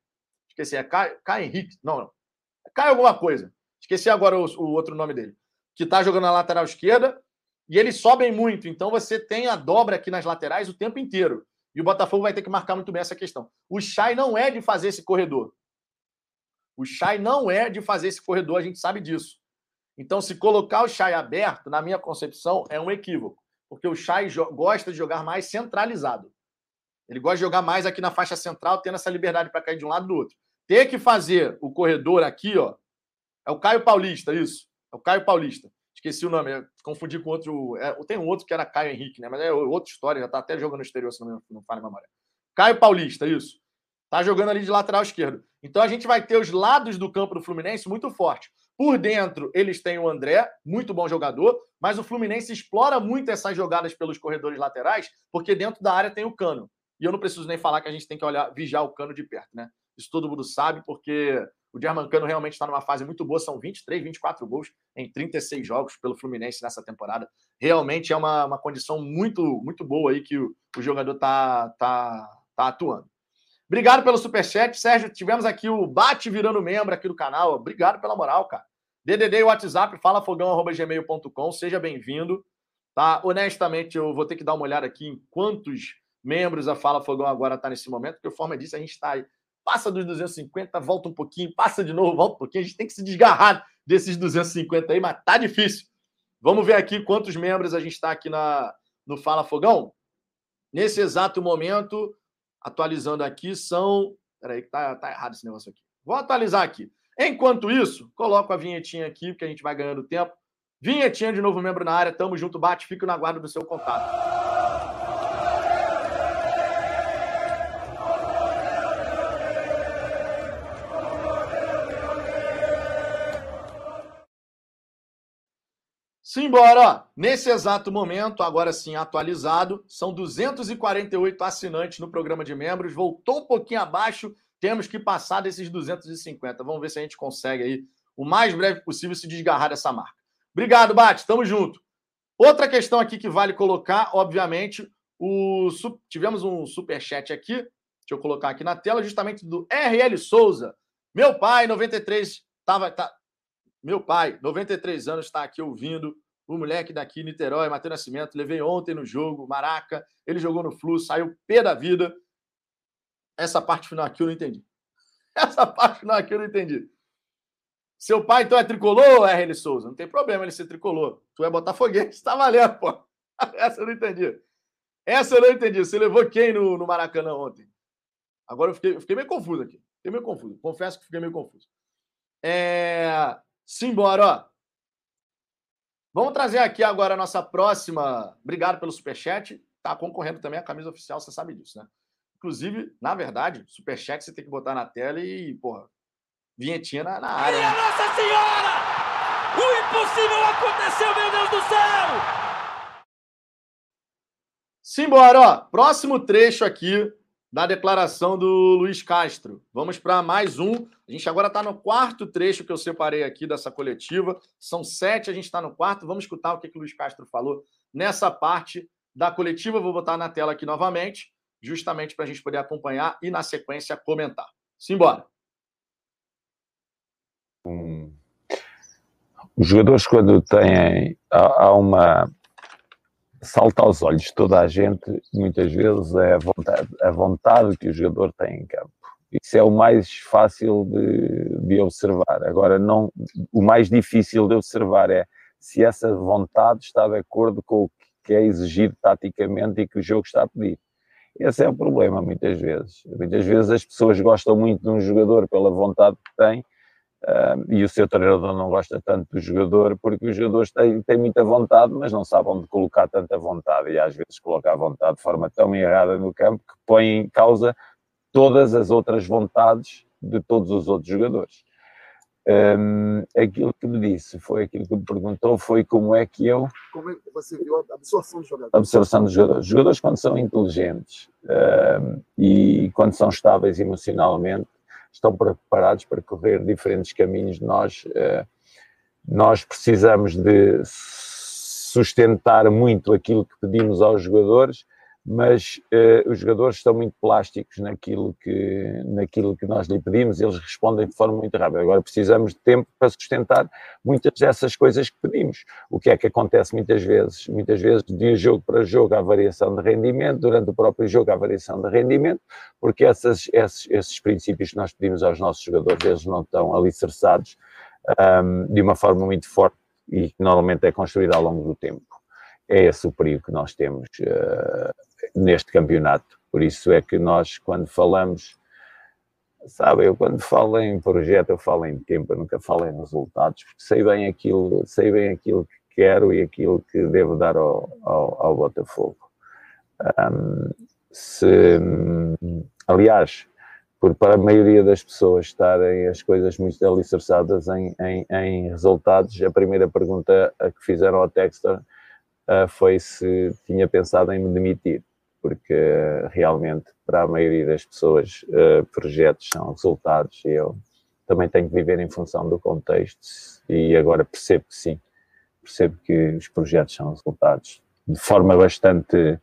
esqueci, é Caio, Caio Henrique? Não, não. Caio alguma coisa. Esqueci agora o, o outro nome dele. que está jogando na lateral esquerda, e eles sobem muito. Então você tem a dobra aqui nas laterais o tempo inteiro. E o Botafogo vai ter que marcar muito bem essa questão. O Chay não é de fazer esse corredor. O Chay não é de fazer esse corredor, a gente sabe disso. Então, se colocar o Chay aberto, na minha concepção, é um equívoco. Porque o Chay gosta de jogar mais centralizado. Ele gosta de jogar mais aqui na faixa central, tendo essa liberdade para cair de um lado do outro. Ter que fazer o corredor aqui, ó, é o Caio Paulista, isso. É o Caio Paulista. Esqueci o nome, confundi com outro. É, tem um outro que era Caio Henrique, né? Mas é outra história, já está até jogando no exterior, se não não falha a memória. Caio Paulista, isso. Tá jogando ali de lateral esquerdo. Então a gente vai ter os lados do campo do Fluminense muito forte. Por dentro, eles têm o André, muito bom jogador, mas o Fluminense explora muito essas jogadas pelos corredores laterais, porque dentro da área tem o Cano. E eu não preciso nem falar que a gente tem que olhar, vigiar o Cano de perto, né? Isso todo mundo sabe, porque o Germancano realmente está numa fase muito boa, são 23, 24 gols em 36 jogos pelo Fluminense nessa temporada. Realmente é uma, uma condição muito, muito boa aí que o, o jogador está tá, tá atuando. Obrigado pelo superchat, Sérgio. Tivemos aqui o Bate virando membro aqui do canal. Obrigado pela moral, cara. DDD e WhatsApp, falafogão.gmail.com. Seja bem-vindo. Tá? Honestamente, eu vou ter que dar uma olhada aqui em quantos membros a Fala Fogão agora está nesse momento, porque forma disso a gente está aí passa dos 250, volta um pouquinho, passa de novo, volta um pouquinho. A gente tem que se desgarrar desses 250 aí, mas tá difícil. Vamos ver aqui quantos membros a gente está aqui na, no Fala Fogão. Nesse exato momento, atualizando aqui, são. Peraí, que tá, tá errado esse negócio aqui. Vou atualizar aqui. Enquanto isso, coloco a vinhetinha aqui, porque a gente vai ganhando tempo. Vinhetinha de novo membro na área, tamo junto, bate, fica na guarda do seu contato. Simbora, ó. Nesse exato momento, agora sim atualizado, são 248 assinantes no programa de membros. Voltou um pouquinho abaixo, temos que passar desses 250. Vamos ver se a gente consegue aí, o mais breve possível, se desgarrar dessa marca. Obrigado, Bate. Tamo junto. Outra questão aqui que vale colocar, obviamente, o tivemos um super chat aqui. Deixa eu colocar aqui na tela, justamente do RL Souza. Meu pai, 93, tava, tá, meu pai, 93 anos, está aqui ouvindo. O moleque daqui, Niterói, Matheus Nascimento. Levei ontem no jogo, Maraca. Ele jogou no Flu, saiu pé da vida. Essa parte final aqui eu não entendi. Essa parte final aqui eu não entendi. Seu pai, então, é tricolor, R.L. Souza? Não tem problema ele ser tricolor. Tu é botafoguense, está valendo, pô. Essa eu não entendi. Essa eu não entendi. Você levou quem no, no Maracanã ontem? Agora eu fiquei, eu fiquei meio confuso aqui. Fiquei meio confuso. Confesso que fiquei meio confuso. É... Simbora, ó. Vamos trazer aqui agora a nossa próxima. Obrigado pelo superchat. Tá concorrendo também a camisa oficial, você sabe disso, né? Inclusive, na verdade, superchat você tem que botar na tela e, porra, vinhetinha na, na área. Minha né? Nossa Senhora! O impossível aconteceu, meu Deus do céu! Simbora, ó. Próximo trecho aqui da declaração do Luiz Castro. Vamos para mais um. A gente agora está no quarto trecho que eu separei aqui dessa coletiva. São sete, a gente está no quarto. Vamos escutar o que, que o Luiz Castro falou nessa parte da coletiva. Vou botar na tela aqui novamente, justamente para a gente poder acompanhar e, na sequência, comentar. Simbora. Os jogadores, quando têm. Há, há uma salta aos olhos toda a gente, muitas vezes, é a vontade, a vontade que o jogador tem em campo. Isso é o mais fácil de, de observar. Agora, não, o mais difícil de observar é se essa vontade está de acordo com o que é exigido taticamente e que o jogo está a pedir. Esse é o problema, muitas vezes. Muitas vezes as pessoas gostam muito de um jogador pela vontade que tem, Uh, e o seu treinador não gosta tanto do jogador porque os jogadores têm, têm muita vontade, mas não sabem onde colocar tanta vontade. E às vezes coloca a vontade de forma tão errada no campo que põe em causa todas as outras vontades de todos os outros jogadores. Um, aquilo que me disse foi aquilo que me perguntou foi como é que eu como é que você viu a absorção dos jogadores? Absorção dos jogadores, os jogadores quando são inteligentes um, e quando são estáveis emocionalmente estão preparados para correr diferentes caminhos. Nós, eh, nós precisamos de sustentar muito aquilo que pedimos aos jogadores, mas uh, os jogadores estão muito plásticos naquilo que, naquilo que nós lhe pedimos, eles respondem de forma muito rápida. Agora precisamos de tempo para sustentar muitas dessas coisas que pedimos. O que é que acontece muitas vezes? Muitas vezes, de jogo para jogo, há variação de rendimento, durante o próprio jogo há variação de rendimento, porque essas, esses, esses princípios que nós pedimos aos nossos jogadores, eles não estão alicerçados um, de uma forma muito forte e que normalmente é construída ao longo do tempo. É esse o perigo que nós temos uh, neste campeonato. Por isso é que nós, quando falamos, sabe, eu quando falo em projeto, eu falo em tempo, eu nunca falo em resultados, porque sei bem aquilo, sei bem aquilo que quero e aquilo que devo dar ao, ao, ao Botafogo. Um, se, aliás, por para a maioria das pessoas estarem as coisas muito alicerçadas em, em, em resultados, a primeira pergunta a que fizeram ao Texter uh, foi se tinha pensado em me demitir, porque uh, realmente para a maioria das pessoas uh, projetos são resultados e eu também tenho que viver em função do contexto e agora percebo que sim, percebo que os projetos são resultados de forma bastante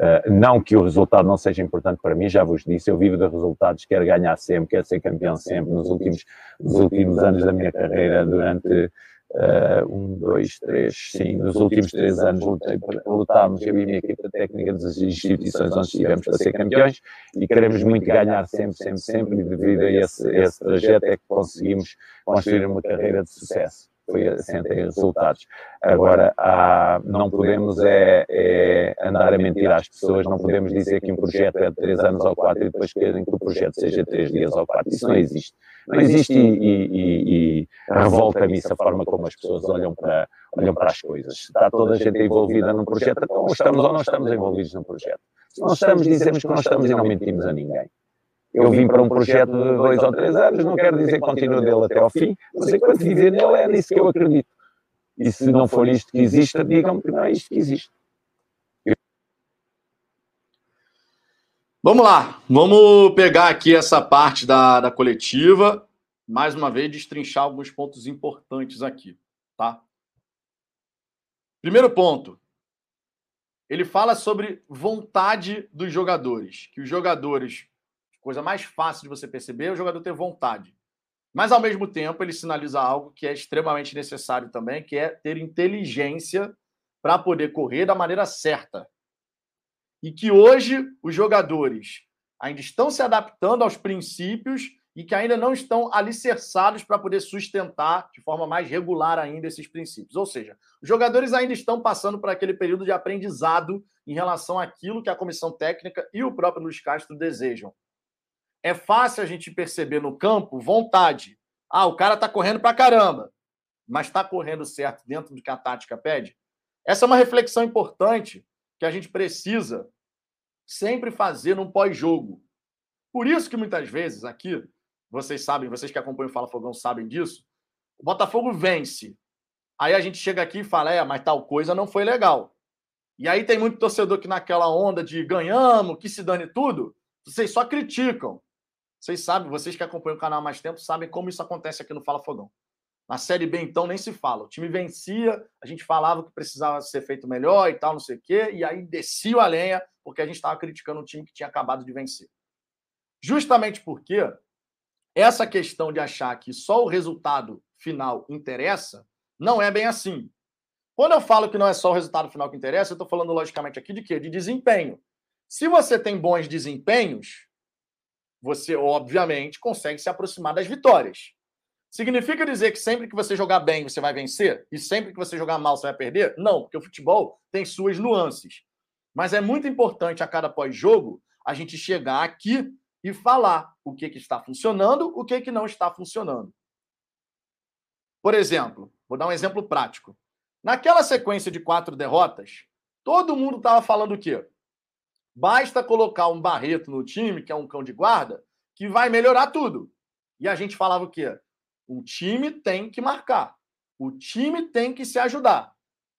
Uh, não que o resultado não seja importante para mim, já vos disse, eu vivo de resultados, quero ganhar sempre, quero ser campeão sempre. Nos últimos, nos últimos anos da minha carreira, durante uh, um, dois, três, sim, nos últimos três anos lutei, lutámos, eu e a minha equipa técnica das instituições onde estivemos para ser campeões e queremos muito ganhar sempre, sempre, sempre, e devido a esse, esse trajeto é que conseguimos construir uma carreira de sucesso foi assente em resultados. Agora, há, não podemos é, é, andar a mentir às pessoas, não podemos dizer que um projeto é de três anos ou quatro e depois querem que o projeto seja três dias ou quatro. Isso não existe. Não existe e, e, e revolta-me isso a forma como as pessoas olham para, olham para as coisas. Está toda a gente envolvida num projeto, então estamos ou não estamos envolvidos num projeto. Se não estamos, dizemos que não estamos e não mentimos a ninguém. Eu vim para um projeto de dois ou três anos, não quero dizer que continuo dele até ao fim, mas enquanto viver nele é nisso que eu acredito. E se não for isto que existe, digam-me que não é isto que existe. Vamos lá, vamos pegar aqui essa parte da, da coletiva, mais uma vez, destrinchar alguns pontos importantes aqui, tá? Primeiro ponto, ele fala sobre vontade dos jogadores, que os jogadores coisa mais fácil de você perceber é o jogador ter vontade. Mas, ao mesmo tempo, ele sinaliza algo que é extremamente necessário também, que é ter inteligência para poder correr da maneira certa. E que hoje os jogadores ainda estão se adaptando aos princípios e que ainda não estão alicerçados para poder sustentar de forma mais regular ainda esses princípios. Ou seja, os jogadores ainda estão passando por aquele período de aprendizado em relação àquilo que a comissão técnica e o próprio Luiz Castro desejam é fácil a gente perceber no campo vontade. Ah, o cara tá correndo pra caramba, mas está correndo certo dentro do que a tática pede? Essa é uma reflexão importante que a gente precisa sempre fazer num pós-jogo. Por isso que muitas vezes aqui, vocês sabem, vocês que acompanham o Fala Fogão sabem disso, o Botafogo vence. Aí a gente chega aqui e fala, é, mas tal coisa não foi legal. E aí tem muito torcedor que naquela onda de ganhamos, que se dane tudo, vocês só criticam. Vocês sabem, vocês que acompanham o canal há mais tempo, sabem como isso acontece aqui no Fala Fogão. Na Série B, então, nem se fala. O time vencia, a gente falava que precisava ser feito melhor e tal, não sei o quê, e aí descia a lenha, porque a gente estava criticando um time que tinha acabado de vencer. Justamente porque essa questão de achar que só o resultado final interessa, não é bem assim. Quando eu falo que não é só o resultado final que interessa, eu estou falando logicamente aqui de quê? De desempenho. Se você tem bons desempenhos, você, obviamente, consegue se aproximar das vitórias. Significa dizer que sempre que você jogar bem, você vai vencer? E sempre que você jogar mal, você vai perder? Não, porque o futebol tem suas nuances. Mas é muito importante a cada pós-jogo a gente chegar aqui e falar o que, que está funcionando, o que, que não está funcionando. Por exemplo, vou dar um exemplo prático. Naquela sequência de quatro derrotas, todo mundo estava falando o quê? Basta colocar um Barreto no time, que é um cão de guarda, que vai melhorar tudo. E a gente falava o quê? O time tem que marcar. O time tem que se ajudar.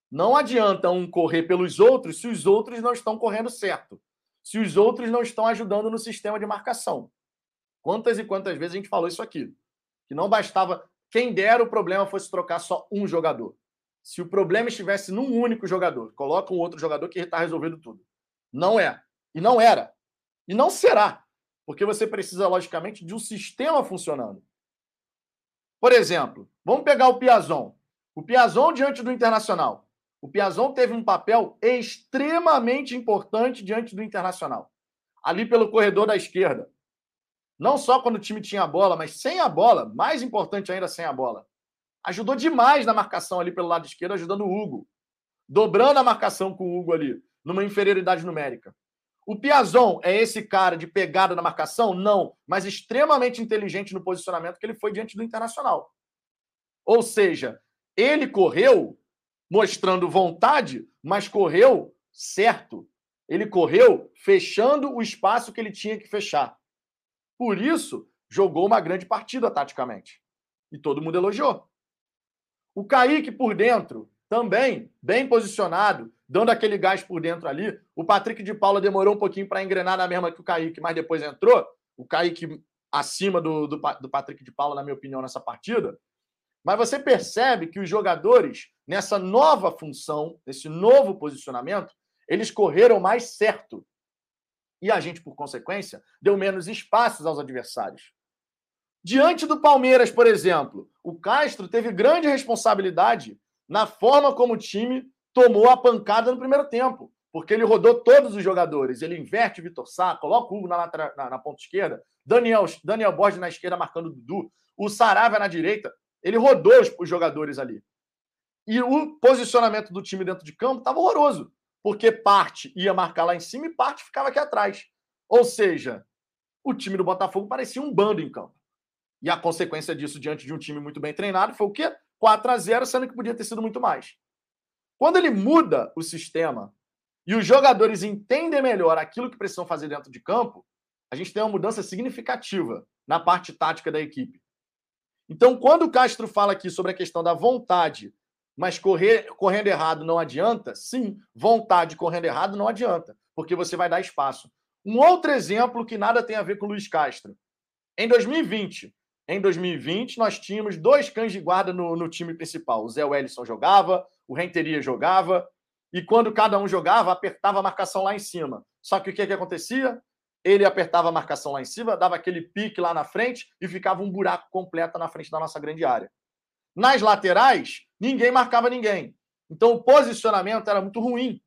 Não adianta um correr pelos outros se os outros não estão correndo certo. Se os outros não estão ajudando no sistema de marcação. Quantas e quantas vezes a gente falou isso aqui? Que não bastava. Quem dera o problema fosse trocar só um jogador. Se o problema estivesse num único jogador, coloca um outro jogador que está resolvendo tudo. Não é. E não era. E não será. Porque você precisa, logicamente, de um sistema funcionando. Por exemplo, vamos pegar o Piazon. O Piazon diante do Internacional. O Piazon teve um papel extremamente importante diante do Internacional. Ali pelo corredor da esquerda. Não só quando o time tinha a bola, mas sem a bola, mais importante ainda sem a bola. Ajudou demais na marcação ali pelo lado esquerdo, ajudando o Hugo. Dobrando a marcação com o Hugo ali, numa inferioridade numérica. O Piazon é esse cara de pegada na marcação? Não, mas extremamente inteligente no posicionamento que ele foi diante do Internacional. Ou seja, ele correu mostrando vontade, mas correu certo. Ele correu fechando o espaço que ele tinha que fechar. Por isso, jogou uma grande partida taticamente. E todo mundo elogiou. O Kaique por dentro, também bem posicionado, dando aquele gás por dentro ali. O Patrick de Paula demorou um pouquinho para engrenar na mesma que o Kaique, mas depois entrou. O Kaique acima do, do, do Patrick de Paula, na minha opinião, nessa partida. Mas você percebe que os jogadores, nessa nova função, nesse novo posicionamento, eles correram mais certo. E a gente, por consequência, deu menos espaços aos adversários. Diante do Palmeiras, por exemplo, o Castro teve grande responsabilidade na forma como o time tomou a pancada no primeiro tempo, porque ele rodou todos os jogadores. Ele inverte o Vitor Sá, coloca o Hugo na, na, na, ponta esquerda, Daniel, Daniel Borges na esquerda marcando o Dudu, o Saravia na direita. Ele rodou os, os jogadores ali. E o posicionamento do time dentro de campo estava horroroso, porque parte ia marcar lá em cima e parte ficava aqui atrás. Ou seja, o time do Botafogo parecia um bando em campo. E a consequência disso, diante de um time muito bem treinado, foi o quê? 4 a 0 sendo que podia ter sido muito mais. Quando ele muda o sistema e os jogadores entendem melhor aquilo que precisam fazer dentro de campo, a gente tem uma mudança significativa na parte tática da equipe. Então, quando o Castro fala aqui sobre a questão da vontade, mas correr, correndo errado não adianta, sim, vontade correndo errado não adianta, porque você vai dar espaço. Um outro exemplo que nada tem a ver com o Luiz Castro. Em 2020, em 2020, nós tínhamos dois cães de guarda no, no time principal. O Zé Wellison jogava, o Renteria jogava, e quando cada um jogava, apertava a marcação lá em cima. Só que o que, que acontecia? Ele apertava a marcação lá em cima, dava aquele pique lá na frente e ficava um buraco completo na frente da nossa grande área. Nas laterais, ninguém marcava ninguém. Então o posicionamento era muito ruim.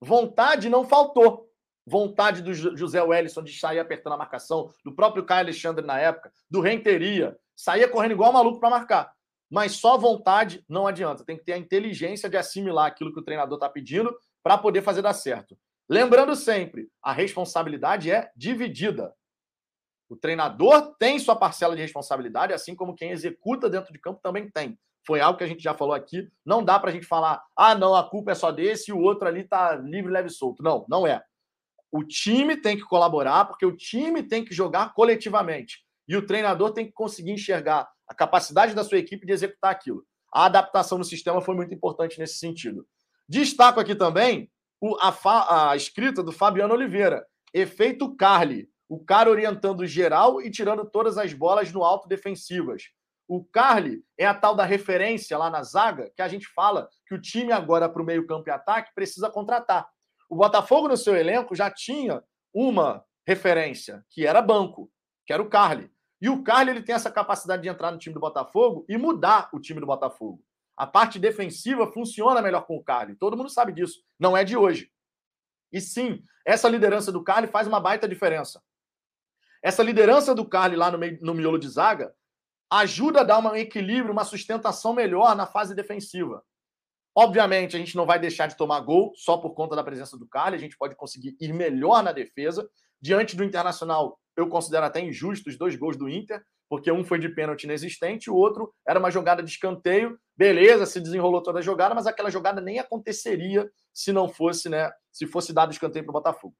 Vontade não faltou vontade do José Wellison de sair apertando a marcação, do próprio Caio Alexandre na época, do Renteria, saía correndo igual maluco para marcar. Mas só vontade não adianta. Tem que ter a inteligência de assimilar aquilo que o treinador está pedindo para poder fazer dar certo. Lembrando sempre, a responsabilidade é dividida. O treinador tem sua parcela de responsabilidade, assim como quem executa dentro de campo também tem. Foi algo que a gente já falou aqui. Não dá para a gente falar, ah, não, a culpa é só desse e o outro ali está livre, leve e solto. Não, não é. O time tem que colaborar, porque o time tem que jogar coletivamente. E o treinador tem que conseguir enxergar a capacidade da sua equipe de executar aquilo. A adaptação no sistema foi muito importante nesse sentido. Destaco aqui também o, a, a escrita do Fabiano Oliveira. Efeito Carly. O cara orientando geral e tirando todas as bolas no alto defensivas. O Carly é a tal da referência lá na zaga que a gente fala que o time agora para o meio-campo e ataque precisa contratar. O Botafogo, no seu elenco, já tinha uma referência, que era banco, que era o Carly. E o Carly ele tem essa capacidade de entrar no time do Botafogo e mudar o time do Botafogo. A parte defensiva funciona melhor com o Carly. Todo mundo sabe disso. Não é de hoje. E sim, essa liderança do Carly faz uma baita diferença. Essa liderança do Carly lá no, meio, no miolo de zaga ajuda a dar um equilíbrio, uma sustentação melhor na fase defensiva. Obviamente, a gente não vai deixar de tomar gol só por conta da presença do Carly, a gente pode conseguir ir melhor na defesa. Diante do Internacional, eu considero até injusto os dois gols do Inter, porque um foi de pênalti inexistente, o outro era uma jogada de escanteio. Beleza, se desenrolou toda a jogada, mas aquela jogada nem aconteceria se não fosse, né, se fosse dado escanteio para o Botafogo.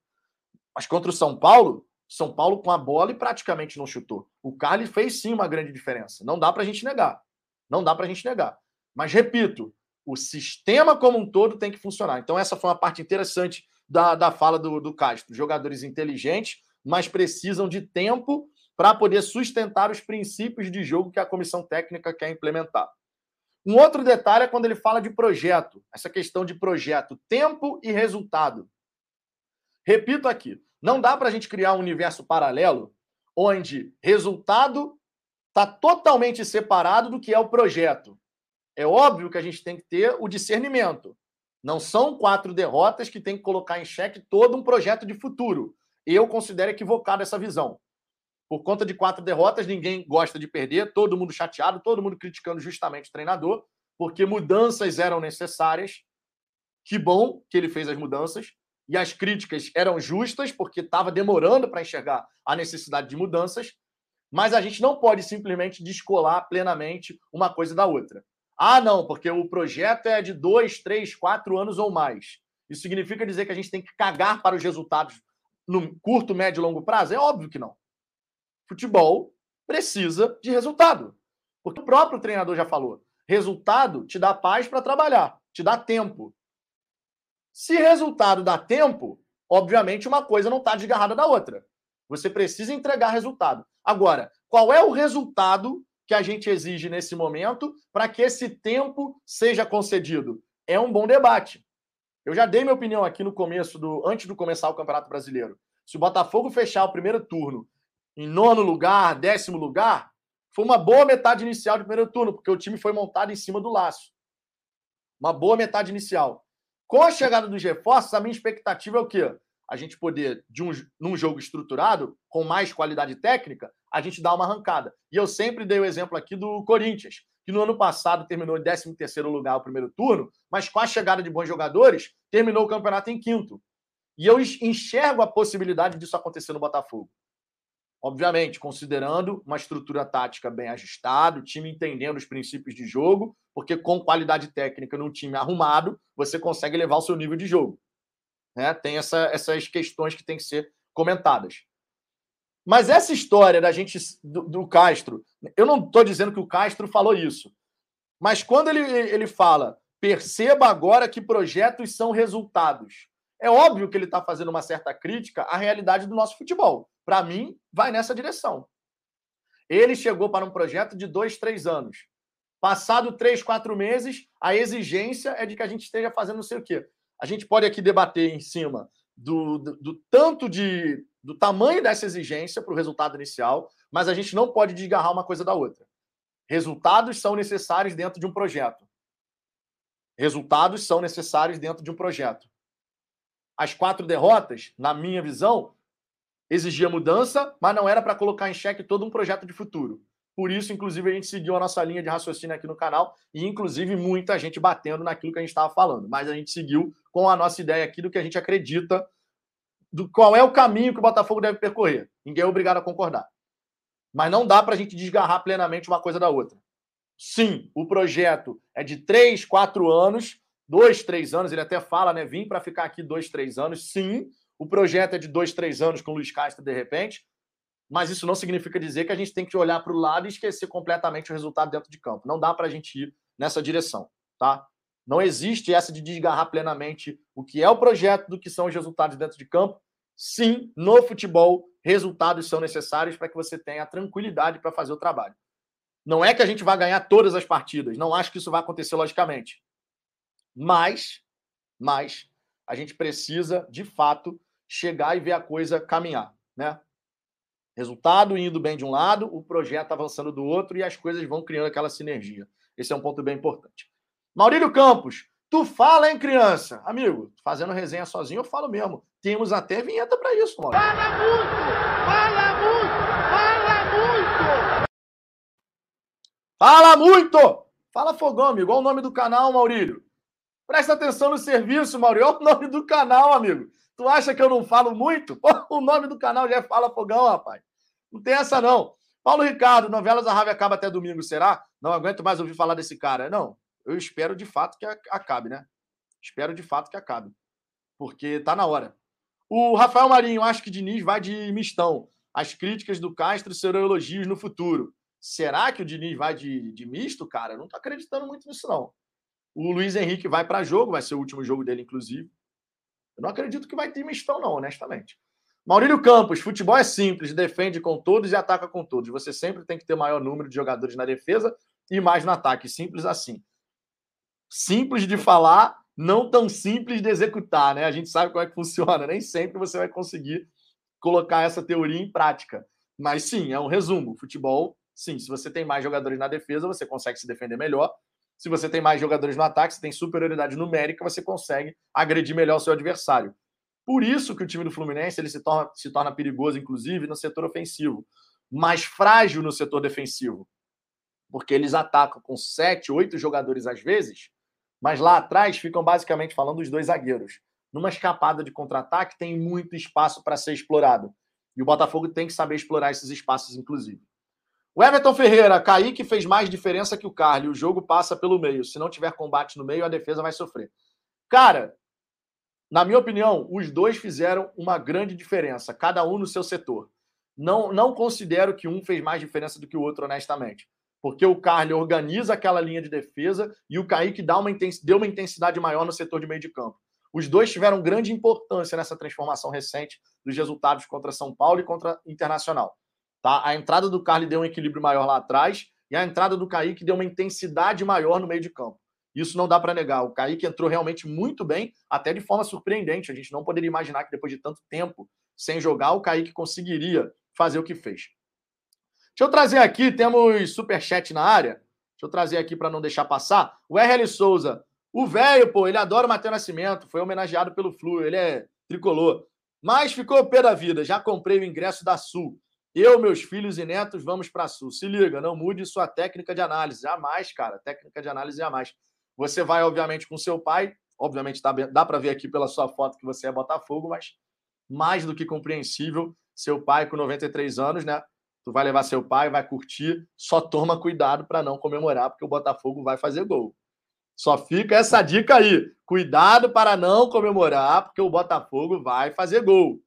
Mas contra o São Paulo, São Paulo com a bola e praticamente não chutou. O Carly fez sim uma grande diferença. Não dá para a gente negar. Não dá para a gente negar. Mas repito, o sistema como um todo tem que funcionar. Então, essa foi uma parte interessante da, da fala do, do Castro. Jogadores inteligentes, mas precisam de tempo para poder sustentar os princípios de jogo que a comissão técnica quer implementar. Um outro detalhe é quando ele fala de projeto, essa questão de projeto, tempo e resultado. Repito aqui, não dá para a gente criar um universo paralelo onde resultado está totalmente separado do que é o projeto. É óbvio que a gente tem que ter o discernimento. Não são quatro derrotas que tem que colocar em xeque todo um projeto de futuro. Eu considero equivocada essa visão. Por conta de quatro derrotas, ninguém gosta de perder, todo mundo chateado, todo mundo criticando justamente o treinador, porque mudanças eram necessárias. Que bom que ele fez as mudanças. E as críticas eram justas, porque estava demorando para enxergar a necessidade de mudanças. Mas a gente não pode simplesmente descolar plenamente uma coisa da outra. Ah, não, porque o projeto é de dois, três, quatro anos ou mais. Isso significa dizer que a gente tem que cagar para os resultados no curto, médio e longo prazo? É óbvio que não. Futebol precisa de resultado. Porque o próprio treinador já falou: resultado te dá paz para trabalhar, te dá tempo. Se resultado dá tempo, obviamente uma coisa não está desgarrada da outra. Você precisa entregar resultado. Agora, qual é o resultado que a gente exige nesse momento para que esse tempo seja concedido? É um bom debate. Eu já dei minha opinião aqui no começo do antes de começar o Campeonato Brasileiro. Se o Botafogo fechar o primeiro turno em nono lugar, décimo lugar, foi uma boa metade inicial de primeiro turno, porque o time foi montado em cima do laço. Uma boa metade inicial. Com a chegada dos reforços, a minha expectativa é o quê? A gente poder, de um, num jogo estruturado, com mais qualidade técnica, a gente dar uma arrancada. E eu sempre dei o exemplo aqui do Corinthians, que no ano passado terminou em 13º lugar o primeiro turno, mas com a chegada de bons jogadores, terminou o campeonato em quinto. E eu enxergo a possibilidade disso acontecer no Botafogo. Obviamente, considerando uma estrutura tática bem ajustada, o time entendendo os princípios de jogo, porque com qualidade técnica num time arrumado, você consegue levar o seu nível de jogo. Né? Tem essa, essas questões que têm que ser comentadas. Mas essa história da gente do, do Castro, eu não estou dizendo que o Castro falou isso, mas quando ele, ele fala, perceba agora que projetos são resultados. É óbvio que ele está fazendo uma certa crítica à realidade do nosso futebol. Para mim, vai nessa direção. Ele chegou para um projeto de dois, três anos. Passado três, quatro meses, a exigência é de que a gente esteja fazendo não sei o quê. A gente pode aqui debater em cima do, do, do tanto de do tamanho dessa exigência para o resultado inicial, mas a gente não pode desgarrar uma coisa da outra. Resultados são necessários dentro de um projeto. Resultados são necessários dentro de um projeto as quatro derrotas, na minha visão, exigia mudança, mas não era para colocar em xeque todo um projeto de futuro. Por isso, inclusive, a gente seguiu a nossa linha de raciocínio aqui no canal e, inclusive, muita gente batendo naquilo que a gente estava falando. Mas a gente seguiu com a nossa ideia aqui do que a gente acredita, do qual é o caminho que o Botafogo deve percorrer. Ninguém é obrigado a concordar. Mas não dá para a gente desgarrar plenamente uma coisa da outra. Sim, o projeto é de três, quatro anos, dois, três anos, ele até fala, né? Vim para ficar aqui dois, três anos. Sim, o projeto é de dois, três anos com o Luiz Castro, de repente, mas isso não significa dizer que a gente tem que olhar para o lado e esquecer completamente o resultado dentro de campo. Não dá para a gente ir nessa direção, tá? Não existe essa de desgarrar plenamente o que é o projeto do que são os resultados dentro de campo. Sim, no futebol, resultados são necessários para que você tenha tranquilidade para fazer o trabalho. Não é que a gente vai ganhar todas as partidas, não acho que isso vai acontecer logicamente. Mas, mas a gente precisa, de fato, chegar e ver a coisa caminhar, né? Resultado indo bem de um lado, o projeto avançando do outro e as coisas vão criando aquela sinergia. Esse é um ponto bem importante. Maurílio Campos, tu fala, hein, criança? Amigo, fazendo resenha sozinho, eu falo mesmo. Temos até vinheta para isso, Maurílio. Fala muito! Fala muito! Fala muito! Fala muito! Fala fogão, amigo. Olha o nome do canal, Maurílio. Presta atenção no serviço, Maurício. Olha o nome do canal, amigo. Tu acha que eu não falo muito? Pô, o nome do canal já é Fala Fogão, rapaz. Não tem essa, não. Paulo Ricardo, novelas da Rave acaba até domingo, será? Não aguento mais ouvir falar desse cara. Não, eu espero de fato que acabe, né? Espero de fato que acabe. Porque tá na hora. O Rafael Marinho, acho que Diniz vai de mistão. As críticas do Castro serão elogios no futuro. Será que o Diniz vai de, de misto, cara? Eu não tô acreditando muito nisso, não. O Luiz Henrique vai para jogo, vai ser o último jogo dele, inclusive. Eu não acredito que vai ter mistão, não, honestamente. Maurílio Campos, futebol é simples, defende com todos e ataca com todos. Você sempre tem que ter maior número de jogadores na defesa e mais no ataque. Simples assim. Simples de falar não tão simples de executar, né? A gente sabe como é que funciona, nem sempre você vai conseguir colocar essa teoria em prática. Mas sim, é um resumo. Futebol, sim, se você tem mais jogadores na defesa, você consegue se defender melhor. Se você tem mais jogadores no ataque, você tem superioridade numérica, você consegue agredir melhor o seu adversário. Por isso que o time do Fluminense ele se torna, se torna perigoso, inclusive, no setor ofensivo, mais frágil no setor defensivo. Porque eles atacam com sete, oito jogadores às vezes, mas lá atrás ficam basicamente falando os dois zagueiros. Numa escapada de contra-ataque, tem muito espaço para ser explorado. E o Botafogo tem que saber explorar esses espaços, inclusive. O Everton Ferreira, Kaique fez mais diferença que o Carly. O jogo passa pelo meio. Se não tiver combate no meio, a defesa vai sofrer. Cara, na minha opinião, os dois fizeram uma grande diferença, cada um no seu setor. Não, não considero que um fez mais diferença do que o outro, honestamente. Porque o Carly organiza aquela linha de defesa e o Kaique dá uma deu uma intensidade maior no setor de meio de campo. Os dois tiveram grande importância nessa transformação recente dos resultados contra São Paulo e contra Internacional. Tá? A entrada do Carly deu um equilíbrio maior lá atrás e a entrada do Kaique deu uma intensidade maior no meio de campo. Isso não dá para negar. O Kaique entrou realmente muito bem, até de forma surpreendente. A gente não poderia imaginar que depois de tanto tempo sem jogar, o Kaique conseguiria fazer o que fez. Deixa eu trazer aqui, temos superchat na área. Deixa eu trazer aqui para não deixar passar. O RL Souza. O velho, pô, ele adora o Matheus Nascimento. Foi homenageado pelo Flu. Ele é tricolor. Mas ficou pé da vida. Já comprei o ingresso da Sul. Eu, meus filhos e netos, vamos para Sul. Se liga, não mude sua técnica de análise. Jamais, cara. Técnica de análise jamais. Você vai, obviamente, com seu pai. Obviamente, dá, dá para ver aqui pela sua foto que você é Botafogo, mas mais do que compreensível. Seu pai, com 93 anos, né? Tu vai levar seu pai, vai curtir. Só toma cuidado para não comemorar, porque o Botafogo vai fazer gol. Só fica essa dica aí. Cuidado para não comemorar, porque o Botafogo vai fazer gol.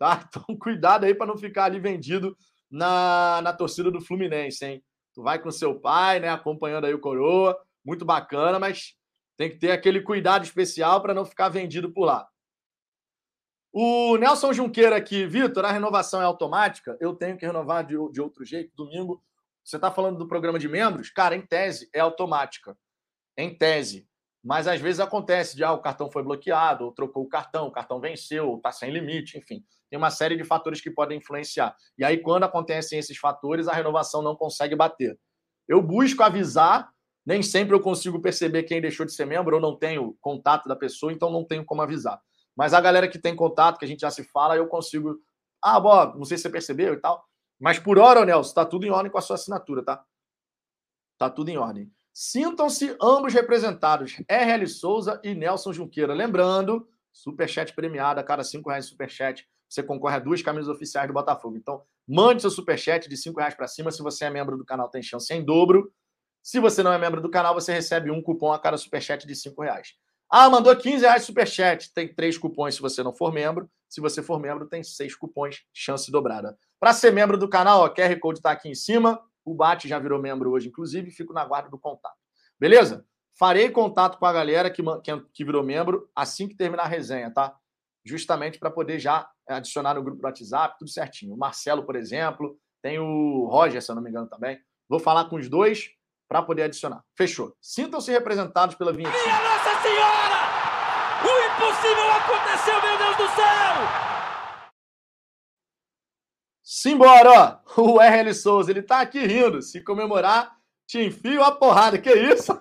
Tá? Então, cuidado aí para não ficar ali vendido na, na torcida do Fluminense, hein? Tu vai com seu pai, né? Acompanhando aí o Coroa muito bacana, mas tem que ter aquele cuidado especial para não ficar vendido por lá. O Nelson Junqueira aqui, Vitor, a renovação é automática? Eu tenho que renovar de, de outro jeito. Domingo, você está falando do programa de membros? Cara, em tese, é automática. Em tese. Mas às vezes acontece de ah, o cartão foi bloqueado, ou trocou o cartão, o cartão venceu, ou está sem limite, enfim. Tem uma série de fatores que podem influenciar. E aí, quando acontecem esses fatores, a renovação não consegue bater. Eu busco avisar nem sempre eu consigo perceber quem deixou de ser membro, ou não tenho contato da pessoa, então não tenho como avisar. Mas a galera que tem contato, que a gente já se fala, eu consigo. Ah, Bob, não sei se você percebeu e tal. Mas por hora, Nelson, tá tudo em ordem com a sua assinatura, tá? Tá tudo em ordem. Sintam-se ambos representados, RL Souza e Nelson Junqueira. Lembrando, superchat premiado, a cada cinco reais superchat, você concorre a duas camisas oficiais do Botafogo. Então, mande seu superchat de cinco reais para cima. Se você é membro do canal, tem chance em dobro. Se você não é membro do canal, você recebe um cupom a cada superchat de 5 reais. Ah, mandou 15 reais superchat. Tem três cupons se você não for membro. Se você for membro, tem seis cupons, chance dobrada. Para ser membro do canal, o QR Code está aqui em cima. O Bate já virou membro hoje, inclusive, fico na guarda do contato. Beleza? Farei contato com a galera que, que virou membro assim que terminar a resenha, tá? Justamente para poder já adicionar no grupo do WhatsApp, tudo certinho. O Marcelo, por exemplo, tem o Roger, se eu não me engano, também. Vou falar com os dois para poder adicionar. Fechou. Sintam-se representados pela vinheta. Minha Nossa Senhora! O impossível aconteceu, meu Deus do céu! Simbora, ó. O RL Souza, ele tá aqui rindo. Se comemorar, te enfio a porrada. Que isso?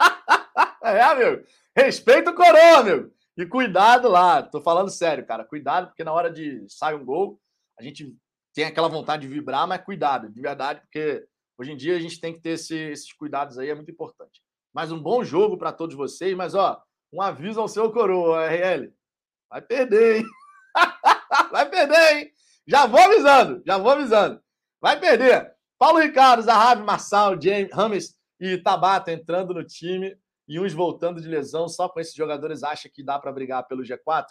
é, meu. Respeita o coroa, meu. E cuidado lá. Tô falando sério, cara. Cuidado, porque na hora de sair um gol, a gente tem aquela vontade de vibrar, mas cuidado, de verdade, porque Hoje em dia a gente tem que ter esse, esses cuidados aí, é muito importante. Mais um bom jogo para todos vocês, mas ó, um aviso ao seu coroa, RL. Vai perder, hein? Vai perder, hein? Já vou avisando, já vou avisando. Vai perder. Paulo Ricardo, Zahavi, Marçal, James, Rames e Tabata entrando no time e uns voltando de lesão. Só com esses jogadores acha que dá para brigar pelo G4?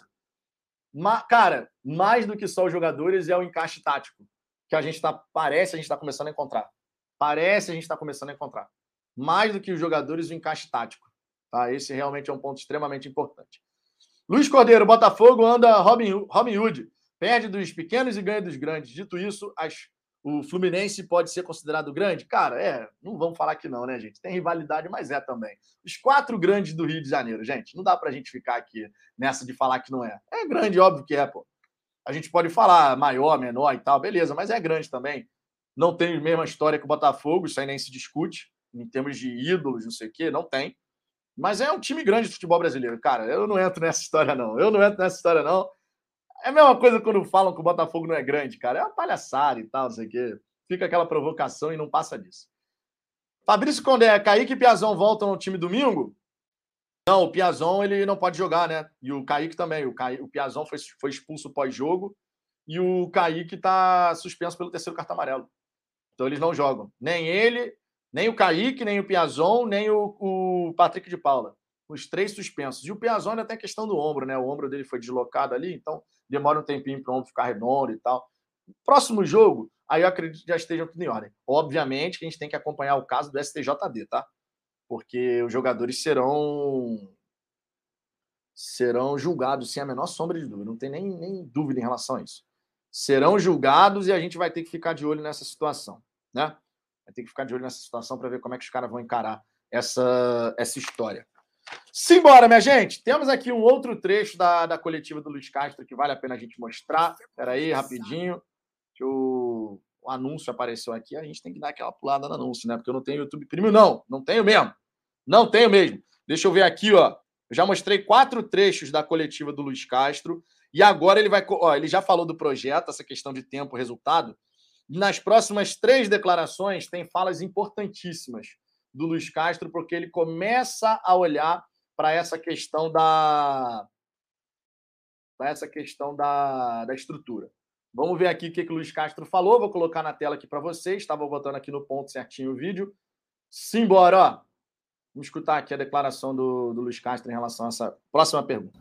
Ma cara, mais do que só os jogadores é o encaixe tático que a gente tá, parece a gente está começando a encontrar. Parece a gente está começando a encontrar. Mais do que os jogadores, o encaixe tático. Tá? Esse realmente é um ponto extremamente importante. Luiz Cordeiro, Botafogo anda Robin, Robin Hood. Perde dos pequenos e ganha dos grandes. Dito isso, as O Fluminense pode ser considerado grande? Cara, é, não vamos falar que não, né, gente? Tem rivalidade, mas é também. Os quatro grandes do Rio de Janeiro, gente, não dá pra gente ficar aqui nessa de falar que não é. É grande, óbvio que é, pô. A gente pode falar maior, menor e tal, beleza, mas é grande também. Não tem a mesma história que o Botafogo, isso aí nem se discute, em termos de ídolos, não sei o quê, não tem. Mas é um time grande de futebol brasileiro, cara. Eu não entro nessa história, não. Eu não entro nessa história, não. É a mesma coisa quando falam que o Botafogo não é grande, cara. É uma palhaçada e tal, não sei o quê. Fica aquela provocação e não passa disso. Fabrício Condé, Kaique e Piazão voltam ao time domingo? Não, o Piazão ele não pode jogar, né? E o Kaique também. O, Kaique, o Piazão foi, foi expulso pós-jogo e o Kaique está suspenso pelo terceiro cartão amarelo. Então eles não jogam. Nem ele, nem o Kaique, nem o Piazon, nem o, o Patrick de Paula. Os três suspensos. E o Piazon ainda tem a questão do ombro, né? O ombro dele foi deslocado ali, então demora um tempinho para o ombro ficar redondo e tal. Próximo jogo, aí eu acredito que já estejam tudo em ordem. Obviamente que a gente tem que acompanhar o caso do STJD, tá? Porque os jogadores serão serão julgados sem a menor sombra de dúvida. Não tem nem, nem dúvida em relação a isso. Serão julgados e a gente vai ter que ficar de olho nessa situação, né? Vai ter que ficar de olho nessa situação para ver como é que os caras vão encarar essa, essa história. Simbora, minha gente! Temos aqui um outro trecho da, da coletiva do Luiz Castro que vale a pena a gente mostrar. Espera aí, rapidinho. O, o anúncio apareceu aqui. A gente tem que dar aquela pulada no anúncio, né? Porque eu não tenho YouTube Premium, não. Não tenho mesmo. Não tenho mesmo. Deixa eu ver aqui, ó. Eu já mostrei quatro trechos da coletiva do Luiz Castro. E agora ele vai. Ó, ele já falou do projeto, essa questão de tempo, resultado. Nas próximas três declarações, tem falas importantíssimas do Luiz Castro, porque ele começa a olhar para essa questão da para essa questão da, da estrutura. Vamos ver aqui o que, que o Luiz Castro falou. Vou colocar na tela aqui para vocês. Estava botando aqui no ponto certinho o vídeo. Simbora, ó. Vamos escutar aqui a declaração do, do Luiz Castro em relação a essa próxima pergunta.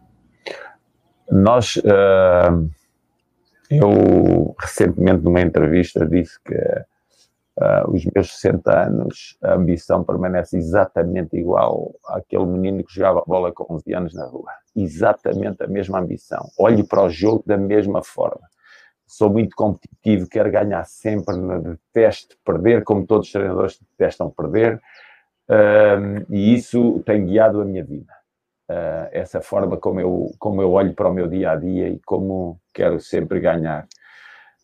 Nós. Uh eu, recentemente, numa entrevista, disse que uh, os meus 60 anos, a ambição permanece exatamente igual àquele menino que jogava bola com 11 anos na rua. Exatamente a mesma ambição. Olhe para o jogo da mesma forma. Sou muito competitivo, quero ganhar sempre, detesto perder, como todos os treinadores detestam perder, uh, e isso tem guiado a minha vida uh, essa forma como eu, como eu olho para o meu dia a dia e como quero sempre ganhar.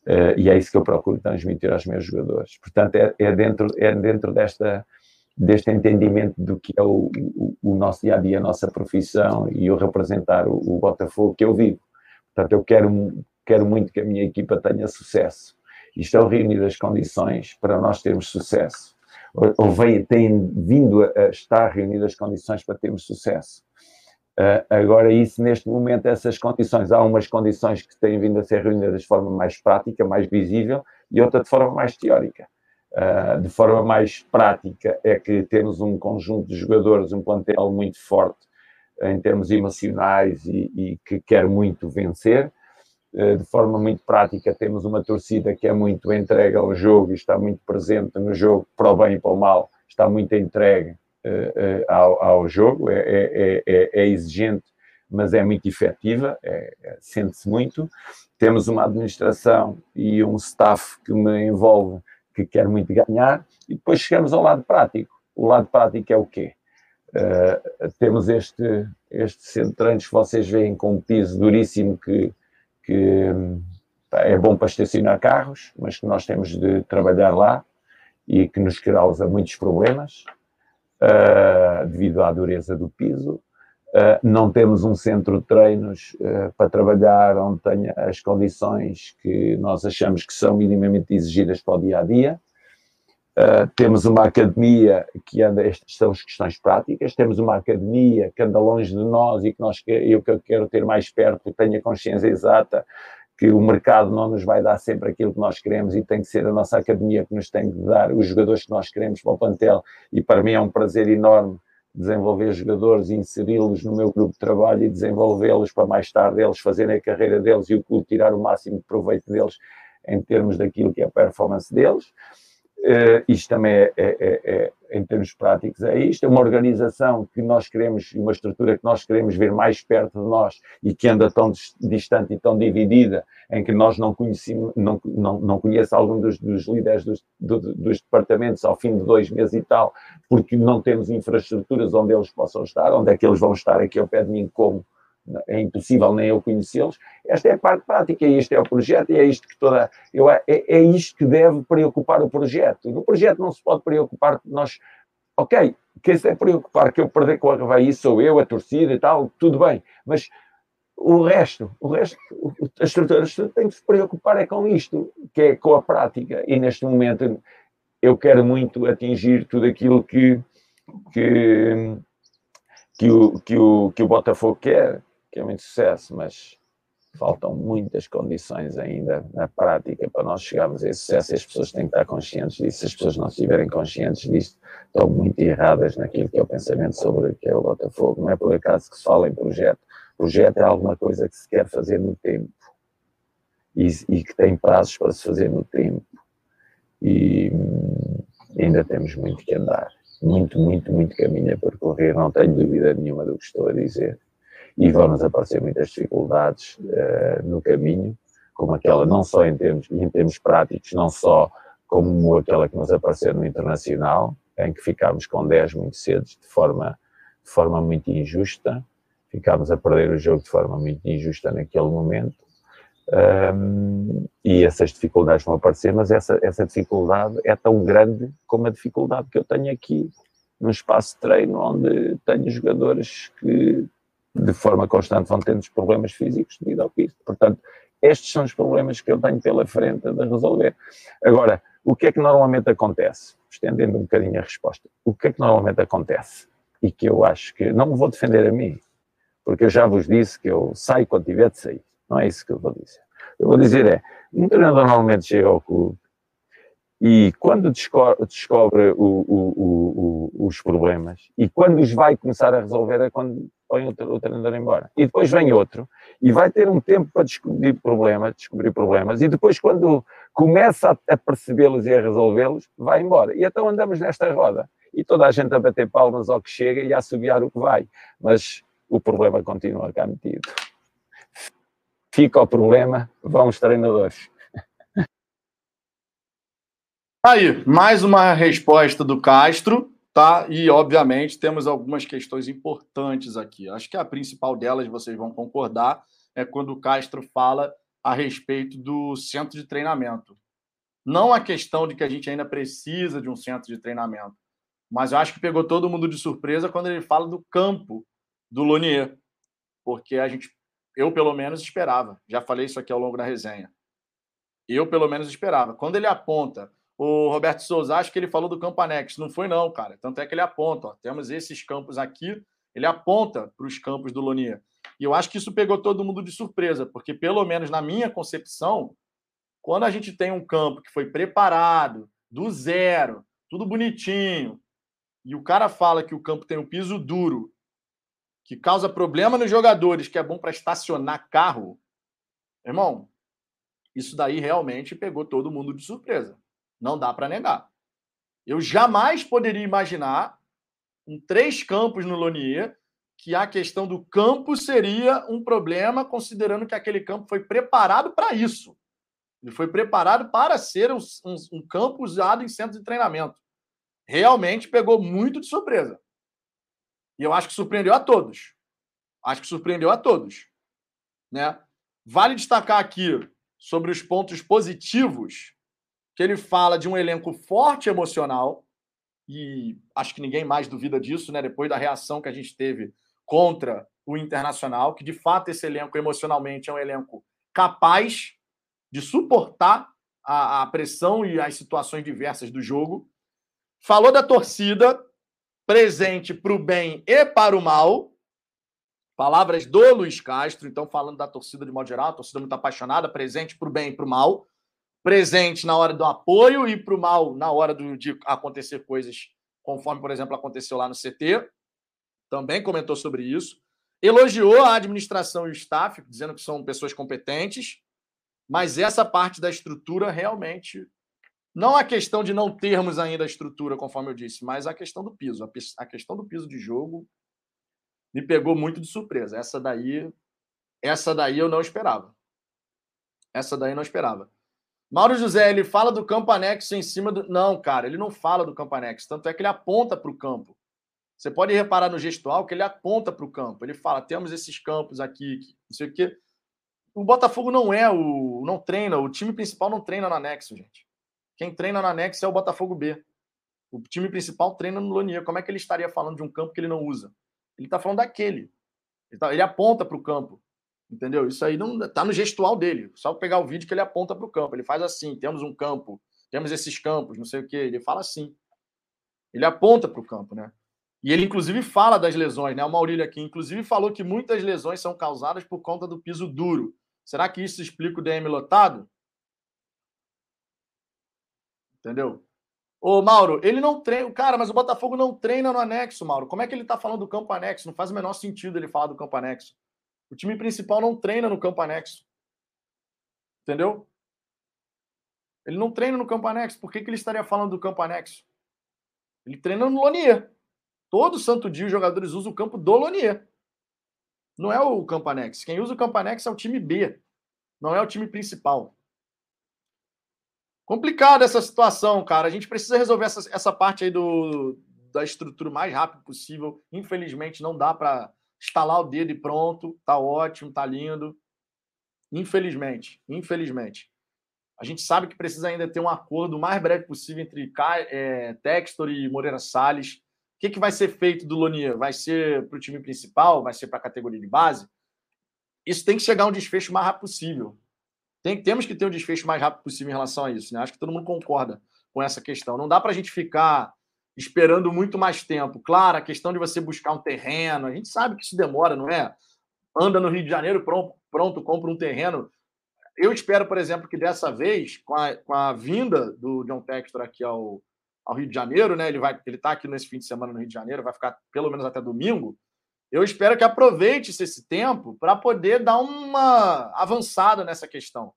Uh, e é isso que eu procuro transmitir aos meus jogadores. Portanto, é, é dentro, é dentro desta, deste entendimento do que é o, o, o, nosso dia a dia, a nossa profissão e eu representar o, o Botafogo que eu vivo. Portanto, eu quero, quero muito que a minha equipa tenha sucesso. E estão reunidas as condições para nós termos sucesso. Ou, ou vem, têm vindo a estar reunidas as condições para termos sucesso. Uh, agora, isso neste momento, essas condições, há umas condições que têm vindo a ser reunidas de forma mais prática, mais visível, e outra de forma mais teórica. Uh, de forma mais prática, é que temos um conjunto de jogadores, um plantel muito forte em termos emocionais e, e que quer muito vencer. De forma muito prática, temos uma torcida que é muito entregue ao jogo e está muito presente no jogo, para o bem e para o mal, está muito entregue ao, ao, jogo, é, é, é, é, exigente, mas é muito efetiva, é, é, sente-se muito. Temos uma administração e um staff que me envolve, que quer muito ganhar, e depois chegamos ao lado prático. O lado prático é o quê? Uh, temos este, este treinos que vocês veem com um piso duríssimo que, que é bom para estacionar carros, mas que nós temos de trabalhar lá e que nos causa muitos problemas devido à dureza do piso. Uh, não temos um centro de treinos uh, para trabalhar onde tenha as condições que nós achamos que são minimamente exigidas para o dia a dia. Uh, temos uma academia que anda, estas são as questões práticas, temos uma academia que anda longe de nós e que nós, eu que eu quero ter mais perto, tenha consciência exata que o mercado não nos vai dar sempre aquilo que nós queremos e tem que ser a nossa academia que nos tem de dar os jogadores que nós queremos para o plantel. E para mim é um prazer enorme desenvolver jogadores, inseri-los no meu grupo de trabalho e desenvolvê-los para mais tarde eles fazerem a carreira deles e o clube tirar o máximo de proveito deles em termos daquilo que é a performance deles. Uh, isto também é, é, é, é, em termos práticos, é isto, é uma organização que nós queremos, uma estrutura que nós queremos ver mais perto de nós e que anda tão distante e tão dividida, em que nós não conhecemos, não, não, não conhece algum dos, dos líderes dos, do, dos departamentos ao fim de dois meses e tal, porque não temos infraestruturas onde eles possam estar, onde é que eles vão estar aqui ao pé de mim, como é impossível nem eu conhecê-los. Esta é a parte prática, este é o projeto, e é isto que toda. Eu, é, é isto que deve preocupar o projeto. No projeto não se pode preocupar nós. Ok, quem se deve preocupar que eu perder com a Havaí sou eu, a torcida e tal, tudo bem, mas o resto, o resto, a estrutura, a estrutura tem que se preocupar é com isto, que é com a prática, e neste momento eu quero muito atingir tudo aquilo que, que, que, o, que, o, que o Botafogo quer, que é muito sucesso, mas faltam muitas condições ainda na prática para nós chegarmos a esse sucesso e as pessoas têm que estar conscientes disso. Se as pessoas não estiverem conscientes disto, estão muito erradas naquilo que é o pensamento sobre o que é o Botafogo. Não é por acaso que se fala em projeto. Projeto é alguma coisa que se quer fazer no tempo e, e que tem prazos para se fazer no tempo. E hum, ainda temos muito que andar. Muito, muito, muito caminho a percorrer, não tenho dúvida nenhuma do que estou a dizer e vão-nos aparecer muitas dificuldades uh, no caminho, como aquela, não só em termos, em termos práticos, não só como aquela que nos apareceu no Internacional, em que ficámos com 10 muito cedo, de forma, de forma muito injusta, ficámos a perder o jogo de forma muito injusta naquele momento, um, e essas dificuldades vão aparecer, mas essa, essa dificuldade é tão grande como a dificuldade que eu tenho aqui no espaço de treino, onde tenho jogadores que de forma constante vão tendo problemas físicos devido ao piso. Portanto, estes são os problemas que eu tenho pela frente a resolver. Agora, o que é que normalmente acontece? Estendendo um bocadinho a resposta. O que é que normalmente acontece? E que eu acho que não me vou defender a mim, porque eu já vos disse que eu saio quando tiver de sair. Não é isso que eu vou dizer. Eu vou dizer é, um treinador normalmente chega ao clube e quando descobre, o, o, o, os problemas e quando os vai começar a resolver é quando põe o, o treinador embora. E depois vem outro e vai ter um tempo para descobrir problemas, descobrir problemas e depois quando começa a, a percebê-los e a resolvê-los, vai embora. E então andamos nesta roda. E toda a gente a bater palmas ao que chega e a assobiar o que vai. Mas o problema continua cá metido. Fica o problema, vão os treinadores. Aí, mais uma resposta do Castro, tá? E, obviamente, temos algumas questões importantes aqui. Acho que a principal delas, vocês vão concordar, é quando o Castro fala a respeito do centro de treinamento. Não a questão de que a gente ainda precisa de um centro de treinamento, mas eu acho que pegou todo mundo de surpresa quando ele fala do campo do Lonier, porque a gente, eu pelo menos esperava, já falei isso aqui ao longo da resenha. Eu pelo menos esperava. Quando ele aponta o Roberto Souza, acho que ele falou do campo anexo. Não foi, não, cara. Tanto é que ele aponta. Ó, temos esses campos aqui, ele aponta para os campos do Lonier. E eu acho que isso pegou todo mundo de surpresa, porque, pelo menos na minha concepção, quando a gente tem um campo que foi preparado, do zero, tudo bonitinho, e o cara fala que o campo tem um piso duro, que causa problema nos jogadores, que é bom para estacionar carro, irmão, isso daí realmente pegou todo mundo de surpresa. Não dá para negar. Eu jamais poderia imaginar, em três campos no Lonier, que a questão do campo seria um problema, considerando que aquele campo foi preparado para isso. Ele foi preparado para ser um, um, um, campo usado em centro de treinamento. Realmente pegou muito de surpresa. E eu acho que surpreendeu a todos. Acho que surpreendeu a todos. Né? Vale destacar aqui sobre os pontos positivos que ele fala de um elenco forte emocional, e acho que ninguém mais duvida disso, né? Depois da reação que a gente teve contra o Internacional, que de fato esse elenco emocionalmente é um elenco capaz de suportar a, a pressão e as situações diversas do jogo. Falou da torcida presente para o bem e para o mal. Palavras do Luiz Castro, então falando da torcida de modo geral, torcida muito apaixonada, presente para o bem e para o mal presente na hora do apoio e para o mal na hora do, de acontecer coisas, conforme, por exemplo, aconteceu lá no CT. Também comentou sobre isso. Elogiou a administração e o staff, dizendo que são pessoas competentes, mas essa parte da estrutura realmente Não a questão de não termos ainda a estrutura, conforme eu disse, mas a questão do piso. A, questão do piso de jogo me pegou muito de surpresa. Essa daí, essa daí eu não esperava. Essa daí eu não esperava. Mauro José, ele fala do campo anexo em cima do. Não, cara, ele não fala do campo anexo. Tanto é que ele aponta para o campo. Você pode reparar no gestual que ele aponta para o campo. Ele fala: temos esses campos aqui, não sei o quê. O Botafogo não é o. não treina, o time principal não treina no anexo, gente. Quem treina no anexo é o Botafogo B. O time principal treina no Lonier. Como é que ele estaria falando de um campo que ele não usa? Ele está falando daquele. Ele, tá, ele aponta para o campo. Entendeu? Isso aí não está no gestual dele. Só pegar o vídeo que ele aponta para o campo. Ele faz assim: temos um campo, temos esses campos, não sei o quê. Ele fala assim. Ele aponta para o campo, né? E ele, inclusive, fala das lesões, né? O Maurílio aqui, inclusive, falou que muitas lesões são causadas por conta do piso duro. Será que isso explica o DM lotado? Entendeu? Ô, Mauro, ele não treina. Cara, mas o Botafogo não treina no anexo, Mauro. Como é que ele tá falando do campo anexo? Não faz o menor sentido ele falar do campo anexo. O time principal não treina no campo anexo. Entendeu? Ele não treina no campo anexo. Por que, que ele estaria falando do campo anexo? Ele treina no Lonier. Todo santo dia os jogadores usam o campo do Lonier. Não é o campo anexo. Quem usa o campo anexo é o time B. Não é o time principal. Complicada essa situação, cara. A gente precisa resolver essa, essa parte aí do, da estrutura o mais rápido possível. Infelizmente, não dá para estalar o dedo e pronto. Tá ótimo, tá lindo. Infelizmente, infelizmente. A gente sabe que precisa ainda ter um acordo o mais breve possível entre é, Textor e Moreira Salles. O que, que vai ser feito do Lonier? Vai ser para o time principal? Vai ser para a categoria de base? Isso tem que chegar a um desfecho mais rápido possível. Tem, temos que ter um desfecho mais rápido possível em relação a isso. Né? Acho que todo mundo concorda com essa questão. Não dá para a gente ficar esperando muito mais tempo. Claro, a questão de você buscar um terreno, a gente sabe que isso demora, não é? Anda no Rio de Janeiro, pronto, pronto compra um terreno. Eu espero, por exemplo, que dessa vez, com a, com a vinda do John Textor aqui ao, ao Rio de Janeiro, né? Ele vai, ele está aqui nesse fim de semana no Rio de Janeiro, vai ficar pelo menos até domingo. Eu espero que aproveite esse tempo para poder dar uma avançada nessa questão.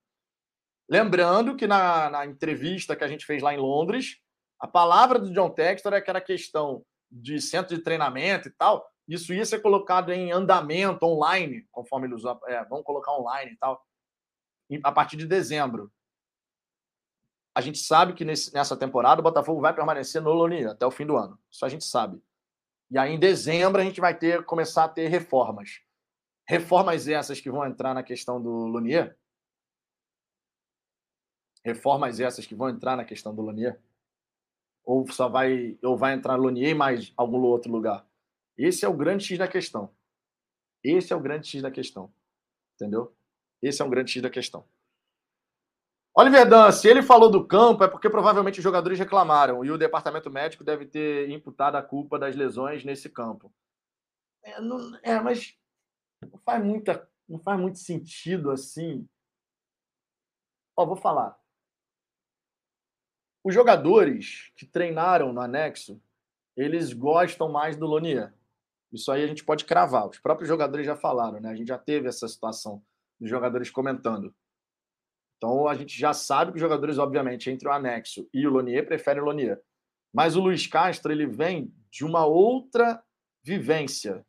Lembrando que na, na, entrevista que a gente fez lá em Londres, a palavra do John Textor é que era questão de centro de treinamento e tal. Isso ia ser colocado em andamento online, conforme eles é, vão colocar online e tal, a partir de dezembro. A gente sabe que nesse, nessa temporada o Botafogo vai permanecer no Loni até o fim do ano. Isso a gente sabe. E aí, em dezembro, a gente vai ter começar a ter reformas. Reformas essas que vão entrar na questão do Lunier. Reformas essas que vão entrar na questão do Lunier. Ou só vai, ou vai entrar Lunier e mais algum outro lugar. Esse é o grande X da questão. Esse é o grande X da questão. Entendeu? Esse é um grande X da questão. Oliver Dan, se ele falou do campo, é porque provavelmente os jogadores reclamaram e o departamento médico deve ter imputado a culpa das lesões nesse campo. É, não, é mas não faz, muita, não faz muito sentido assim. Ó, vou falar. Os jogadores que treinaram no anexo, eles gostam mais do Lonier. Isso aí a gente pode cravar. Os próprios jogadores já falaram, né? A gente já teve essa situação dos jogadores comentando. Então a gente já sabe que os jogadores, obviamente, entre o anexo e o Lonier, preferem o Lonier. Mas o Luiz Castro ele vem de uma outra vivência,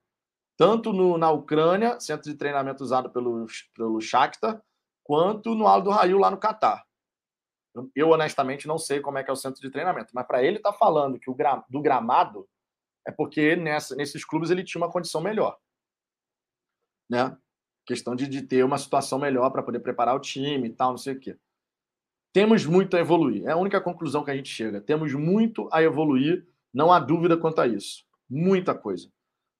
tanto no, na Ucrânia, centro de treinamento usado pelo, pelo Shakhtar, quanto no Aldo Rail lá no Catar. Eu, honestamente, não sei como é que é o centro de treinamento, mas para ele estar tá falando que o gra, do gramado é porque nessa, nesses clubes ele tinha uma condição melhor. Né? Questão de, de ter uma situação melhor para poder preparar o time e tal, não sei o quê. Temos muito a evoluir. É a única conclusão que a gente chega. Temos muito a evoluir, não há dúvida quanto a isso. Muita coisa.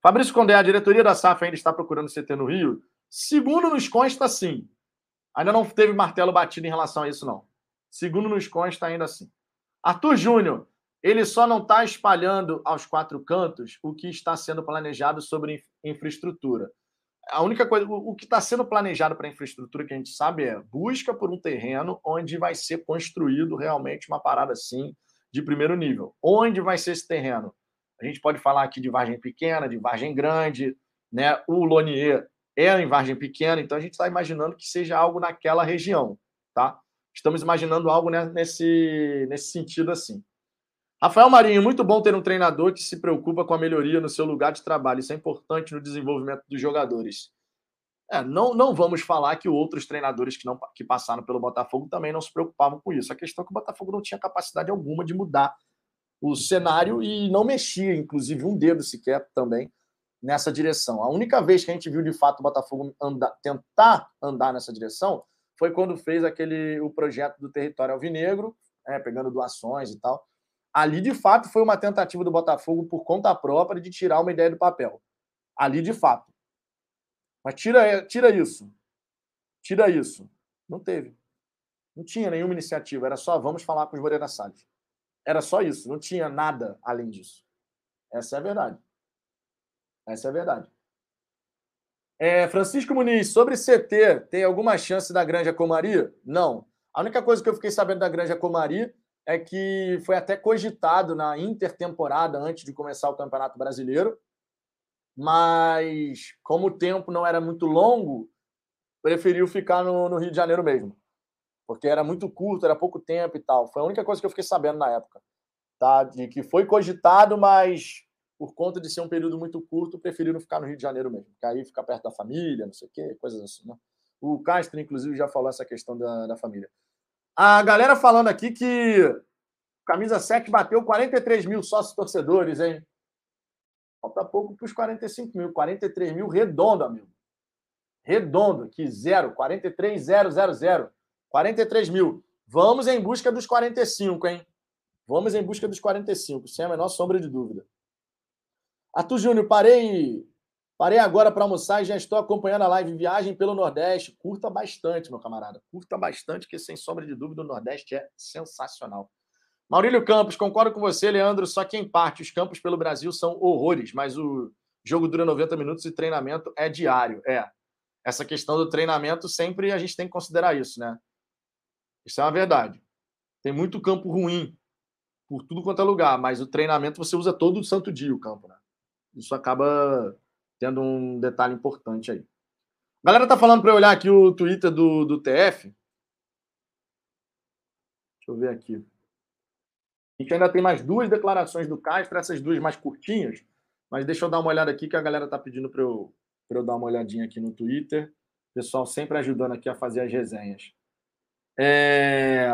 Fabrício Condé, a diretoria da SAF ainda está procurando CT no Rio? Segundo nos consta, sim. Ainda não teve martelo batido em relação a isso, não. Segundo nos consta, ainda assim. Arthur Júnior, ele só não está espalhando aos quatro cantos o que está sendo planejado sobre infraestrutura a única coisa, o, que está sendo planejado para infraestrutura que a gente sabe é busca por um terreno onde vai ser construído realmente uma parada assim de primeiro nível. Onde vai ser esse terreno? A gente pode falar aqui de Vargem Pequena, de Vargem Grande, né? O Lonier é em Vargem Pequena, então a gente está imaginando que seja algo naquela região, tá? Estamos imaginando algo né, nesse, nesse sentido assim. Rafael Marinho, muito bom ter um treinador que se preocupa com a melhoria no seu lugar de trabalho. Isso é importante no desenvolvimento dos jogadores. É, não, não vamos falar que outros treinadores que, não, que passaram pelo Botafogo também não se preocupavam com isso. A questão é que o Botafogo não tinha capacidade alguma de mudar o cenário e não mexia, inclusive, um dedo sequer também nessa direção. A única vez que a gente viu de fato o Botafogo andar, tentar andar nessa direção foi quando fez aquele o projeto do território alvinegro, é, pegando doações e tal. Ali, de fato, foi uma tentativa do Botafogo por conta própria de tirar uma ideia do papel. Ali, de fato. Mas tira, tira isso. Tira isso. Não teve. Não tinha nenhuma iniciativa. Era só vamos falar com os Moreira Salles. Era só isso. Não tinha nada além disso. Essa é a verdade. Essa é a verdade. É, Francisco Muniz, sobre CT, tem alguma chance da Granja Comari? Não. A única coisa que eu fiquei sabendo da Granja Comari é que foi até cogitado na intertemporada antes de começar o Campeonato Brasileiro, mas como o tempo não era muito longo, preferiu ficar no, no Rio de Janeiro mesmo, porque era muito curto, era pouco tempo e tal. Foi a única coisa que eu fiquei sabendo na época, tá? De que foi cogitado, mas por conta de ser um período muito curto, preferiram ficar no Rio de Janeiro mesmo, porque aí fica perto da família, não sei o quê, coisas assim, né? O Castro, inclusive, já falou essa questão da, da família. A galera falando aqui que camisa 7 bateu 43 mil sócios torcedores, hein? Falta pouco para os 45 mil. 43 mil redondo, amigo. Redondo, que zero. 43,000. 43 mil. Vamos em busca dos 45, hein? Vamos em busca dos 45, sem a menor sombra de dúvida. Arthur Júnior, parei, parei agora para almoçar e já estou acompanhando a live Viagem pelo Nordeste. Curta bastante, meu camarada. Curta bastante, que sem sombra de dúvida o Nordeste é sensacional. Maurílio Campos, concordo com você, Leandro, só que em parte os campos pelo Brasil são horrores, mas o jogo dura 90 minutos e treinamento é diário. É. Essa questão do treinamento sempre a gente tem que considerar isso, né? Isso é uma verdade. Tem muito campo ruim por tudo quanto é lugar, mas o treinamento você usa todo santo dia o campo, né? Isso acaba tendo um detalhe importante aí. A galera tá falando para eu olhar aqui o Twitter do, do TF. Deixa eu ver aqui. A gente ainda tem mais duas declarações do Castro, essas duas mais curtinhas, mas deixa eu dar uma olhada aqui que a galera tá pedindo para eu, eu dar uma olhadinha aqui no Twitter. Pessoal sempre ajudando aqui a fazer as resenhas. É...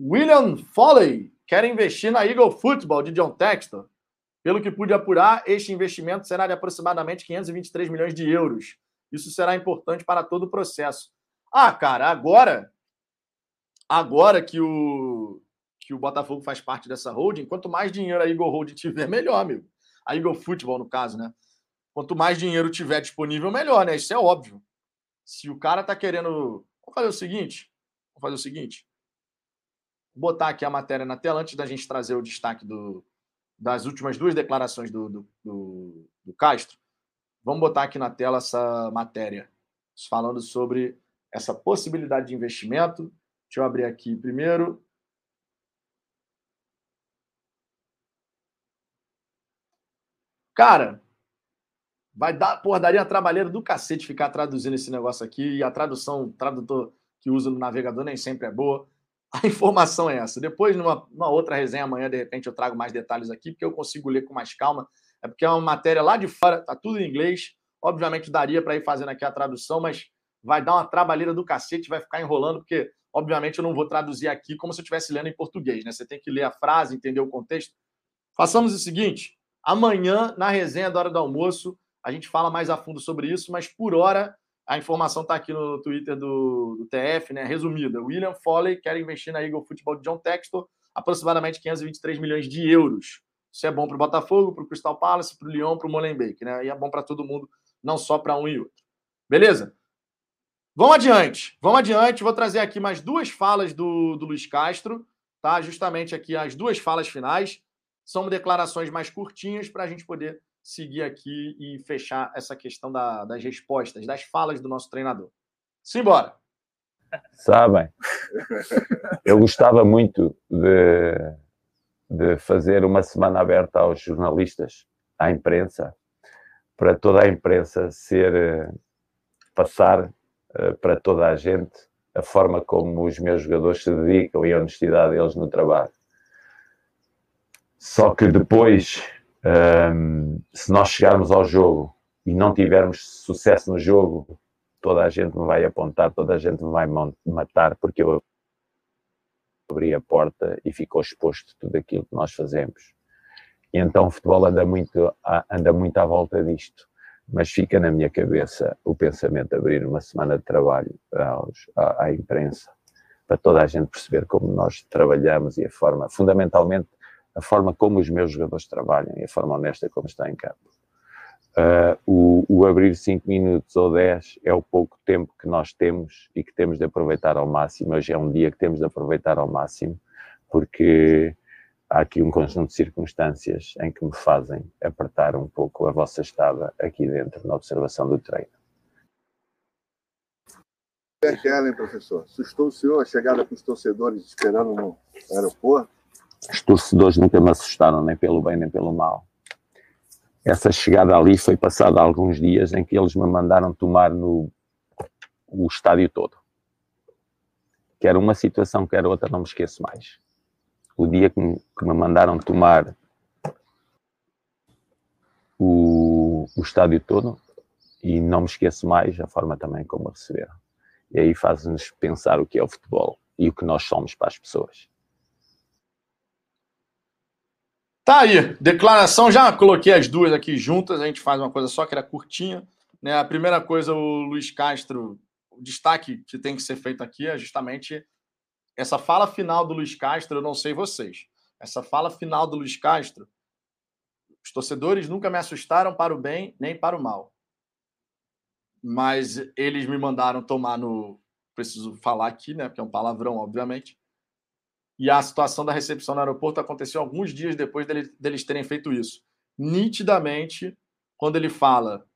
William Foley quer investir na Eagle Football de John Textor. Pelo que pude apurar, este investimento será de aproximadamente 523 milhões de euros. Isso será importante para todo o processo. Ah, cara, agora agora que o que o Botafogo faz parte dessa holding, quanto mais dinheiro a Eagle Holding tiver, melhor, amigo. A Eagle Football, no caso, né? Quanto mais dinheiro tiver disponível, melhor, né? Isso é óbvio. Se o cara tá querendo. Vamos fazer o seguinte. Vamos fazer o seguinte. Vou botar aqui a matéria na tela antes da gente trazer o destaque do, das últimas duas declarações do, do, do, do Castro, vamos botar aqui na tela essa matéria, falando sobre essa possibilidade de investimento. Deixa eu abrir aqui primeiro. Cara, vai dar, porra, daria uma trabalheira do cacete ficar traduzindo esse negócio aqui, e a tradução, tradutor que usa no navegador nem sempre é boa. A informação é essa. Depois, numa, numa, outra resenha amanhã, de repente, eu trago mais detalhes aqui, porque eu consigo ler com mais calma. É porque é uma matéria lá de fora, tá tudo em inglês. Obviamente, daria para ir fazendo aqui a tradução, mas vai dar uma trabalheira do cacete, vai ficar enrolando, porque, obviamente, eu não vou traduzir aqui como se eu estivesse lendo em português, né? Você tem que ler a frase, entender o contexto. Façamos o seguinte: amanhã, na resenha da hora do almoço, a gente fala mais a fundo sobre isso, mas por hora a informação está aqui no Twitter do, do, TF, né? Resumida. William Foley quer investir na Eagle Futebol de John Textor aproximadamente 523 milhões de euros. Isso é bom para o Botafogo, para o Crystal Palace, para o Lyon, para o Molenbeek, né? E é bom para todo mundo, não só para um e outro. Beleza? Vamos adiante. Vamos adiante. Vou trazer aqui mais duas falas do, do Luiz Castro, tá? Justamente aqui as duas falas finais. São declarações mais curtinhas para a gente poder seguir aqui e fechar essa questão da, das respostas, das falas do nosso treinador. Simbora! Sabem, eu gostava muito de, de fazer uma semana aberta aos jornalistas, à imprensa, para toda a imprensa ser, passar eh, para toda a gente a forma como os meus jogadores se dedicam e a honestidade deles no trabalho. Só que depois, um, se nós chegarmos ao jogo e não tivermos sucesso no jogo, toda a gente me vai apontar, toda a gente me vai matar, porque eu abri a porta e ficou exposto tudo aquilo que nós fazemos. E então o futebol anda muito, anda muito à volta disto mas fica na minha cabeça o pensamento de abrir uma semana de trabalho aos, à, à, imprensa, para toda a gente perceber como nós trabalhamos e a forma, fundamentalmente, a forma como os meus jogadores trabalham e a forma honesta como está em campo. Uh, o, o, abrir 5 minutos ou 10 é o pouco tempo que nós temos e que temos de aproveitar ao máximo. Hoje é um dia que temos de aproveitar ao máximo, porque há aqui um conjunto de circunstâncias em que me fazem apertar um pouco a vossa estada aqui dentro na observação do treino. Ellen, professor, assustou o senhor a chegada com os torcedores esperando no aeroporto? Os torcedores nunca me assustaram, nem pelo bem nem pelo mal. Essa chegada ali foi passada alguns dias em que eles me mandaram tomar no o estádio todo. Quer uma situação, quer outra, não me esqueço mais o dia que me, que me mandaram tomar o, o estádio todo e não me esqueço mais a forma também como receberam. E aí faz-nos pensar o que é o futebol e o que nós somos para as pessoas. Tá aí, declaração, já coloquei as duas aqui juntas, a gente faz uma coisa só que era curtinha. Né? A primeira coisa, o Luiz Castro, o destaque que tem que ser feito aqui é justamente essa fala final do Luiz Castro, eu não sei vocês. Essa fala final do Luiz Castro, os torcedores nunca me assustaram para o bem nem para o mal. Mas eles me mandaram tomar no. Preciso falar aqui, né? Porque é um palavrão, obviamente. E a situação da recepção no aeroporto aconteceu alguns dias depois deles terem feito isso. Nitidamente, quando ele fala,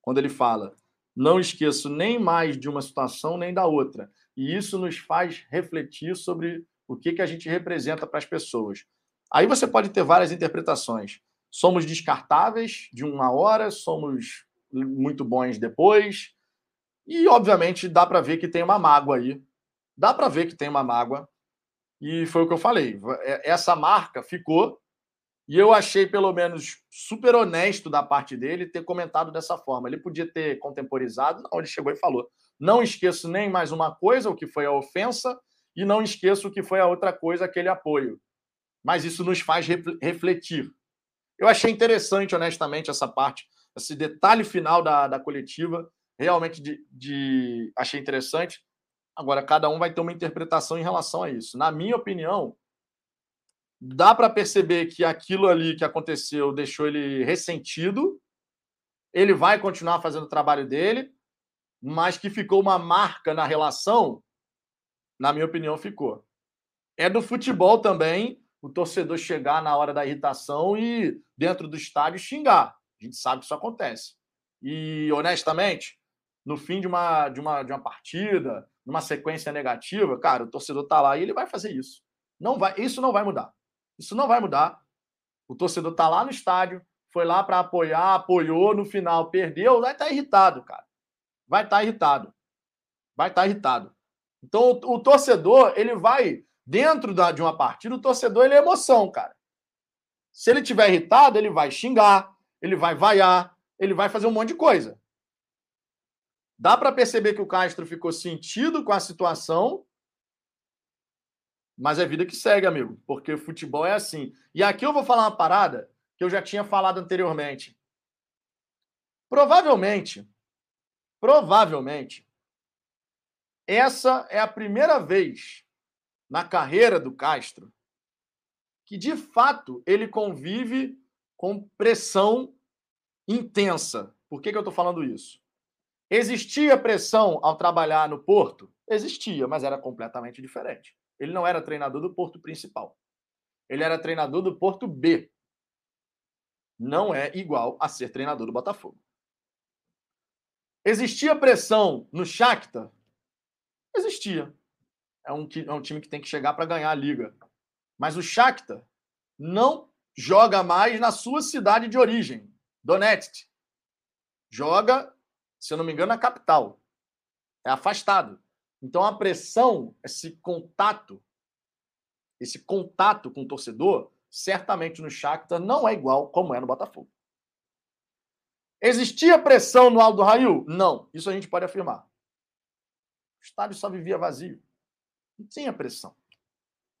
quando ele fala, não esqueço nem mais de uma situação nem da outra. E isso nos faz refletir sobre o que, que a gente representa para as pessoas. Aí você pode ter várias interpretações. Somos descartáveis de uma hora, somos muito bons depois. E, obviamente, dá para ver que tem uma mágoa aí. Dá para ver que tem uma mágoa. E foi o que eu falei. É, essa marca ficou. E eu achei, pelo menos, super honesto da parte dele ter comentado dessa forma. Ele podia ter contemporizado, não, ele chegou e falou: não esqueço nem mais uma coisa, o que foi a ofensa, e não esqueço o que foi a outra coisa, aquele apoio. Mas isso nos faz refletir. Eu achei interessante, honestamente, essa parte, esse detalhe final da, da coletiva. Realmente de, de, achei interessante. Agora, cada um vai ter uma interpretação em relação a isso. Na minha opinião, dá para perceber que aquilo ali que aconteceu deixou ele ressentido. Ele vai continuar fazendo o trabalho dele, mas que ficou uma marca na relação, na minha opinião, ficou. É do futebol também o torcedor chegar na hora da irritação e, dentro do estádio, xingar. A gente sabe que isso acontece. E, honestamente, no fim de uma, de uma, de uma partida, numa sequência negativa, cara, o torcedor tá lá e ele vai fazer isso. Não vai, isso não vai mudar. Isso não vai mudar. O torcedor tá lá no estádio, foi lá para apoiar, apoiou, no final perdeu, vai estar tá irritado, cara vai estar tá irritado. Vai estar tá irritado. Então, o, o, torcedor, ele vai, dentro da, de uma partida, o torcedor ele é emoção, cara. Se ele tiver irritado, ele vai xingar, ele vai vaiar, ele vai fazer um monte de coisa. Dá para perceber que o Castro ficou sentido com a situação, mas é vida que segue, amigo, porque futebol é assim. E aqui eu vou falar uma parada que eu já tinha falado anteriormente. Provavelmente, Provavelmente, essa é a primeira vez na carreira do Castro que, de fato, ele convive com pressão intensa. Por que, que eu estou falando isso? Existia pressão ao trabalhar no Porto? Existia, mas era completamente diferente. Ele não era treinador do Porto principal. Ele era treinador do Porto B. Não é igual a ser treinador do Botafogo. Existia pressão no Shakhtar? Existia. É um, é um time que tem que chegar para ganhar a liga. Mas o Shakhtar não joga mais na sua cidade de origem, Donetsk. Joga, se eu não me engano, na capital. É afastado. Então a pressão, esse contato, esse contato com o torcedor, certamente no Shakhtar não é igual como é no Botafogo. Existia pressão no Aldo Rail? Não, isso a gente pode afirmar. O estádio só vivia vazio. Não tinha pressão.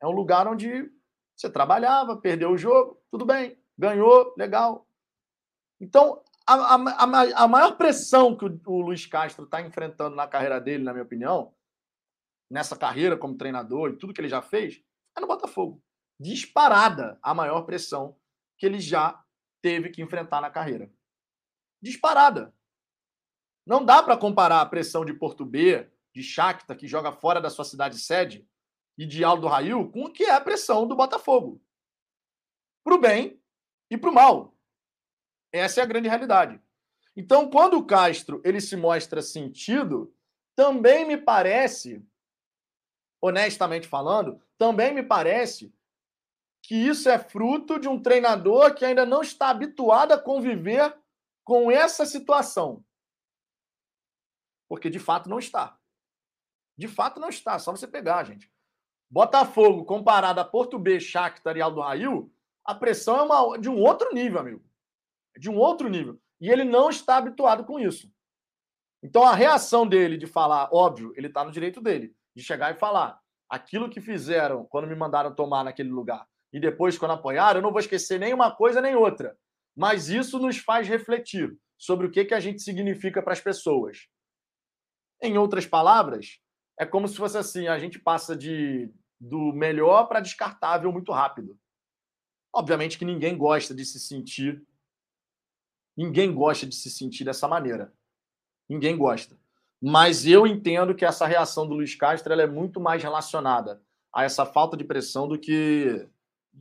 É um lugar onde você trabalhava, perdeu o jogo, tudo bem, ganhou, legal. Então, a, a, a maior pressão que o, o Luiz Castro está enfrentando na carreira dele, na minha opinião, nessa carreira como treinador e tudo que ele já fez, é no Botafogo. Disparada a maior pressão que ele já teve que enfrentar na carreira. Disparada. Não dá para comparar a pressão de Porto B, de Shakhtar, que joga fora da sua cidade sede, e de Aldo Rail, com o que é a pressão do Botafogo. Para o bem e para o mal. Essa é a grande realidade. Então, quando o Castro ele se mostra sentido, também me parece, honestamente falando, também me parece que isso é fruto de um treinador que ainda não está habituado a conviver com essa situação. Porque de fato não está. De fato não está, só você pegar, gente. Botafogo comparado a Porto B, Shakhtar e Aldo Rail, a pressão é uma, de um outro nível, amigo de um outro nível. E ele não está habituado com isso. Então a reação dele de falar, óbvio, ele está no direito dele, de chegar e falar aquilo que fizeram quando me mandaram tomar naquele lugar e depois quando apoiaram, eu não vou esquecer nem uma coisa nem outra. Mas isso nos faz refletir sobre o que, que a gente significa para as pessoas. Em outras palavras, é como se fosse assim: a gente passa de do melhor para descartável muito rápido. Obviamente que ninguém gosta de se sentir Ninguém gosta de se sentir dessa maneira. Ninguém gosta. Mas eu entendo que essa reação do Luiz Castro é muito mais relacionada a essa falta de pressão do que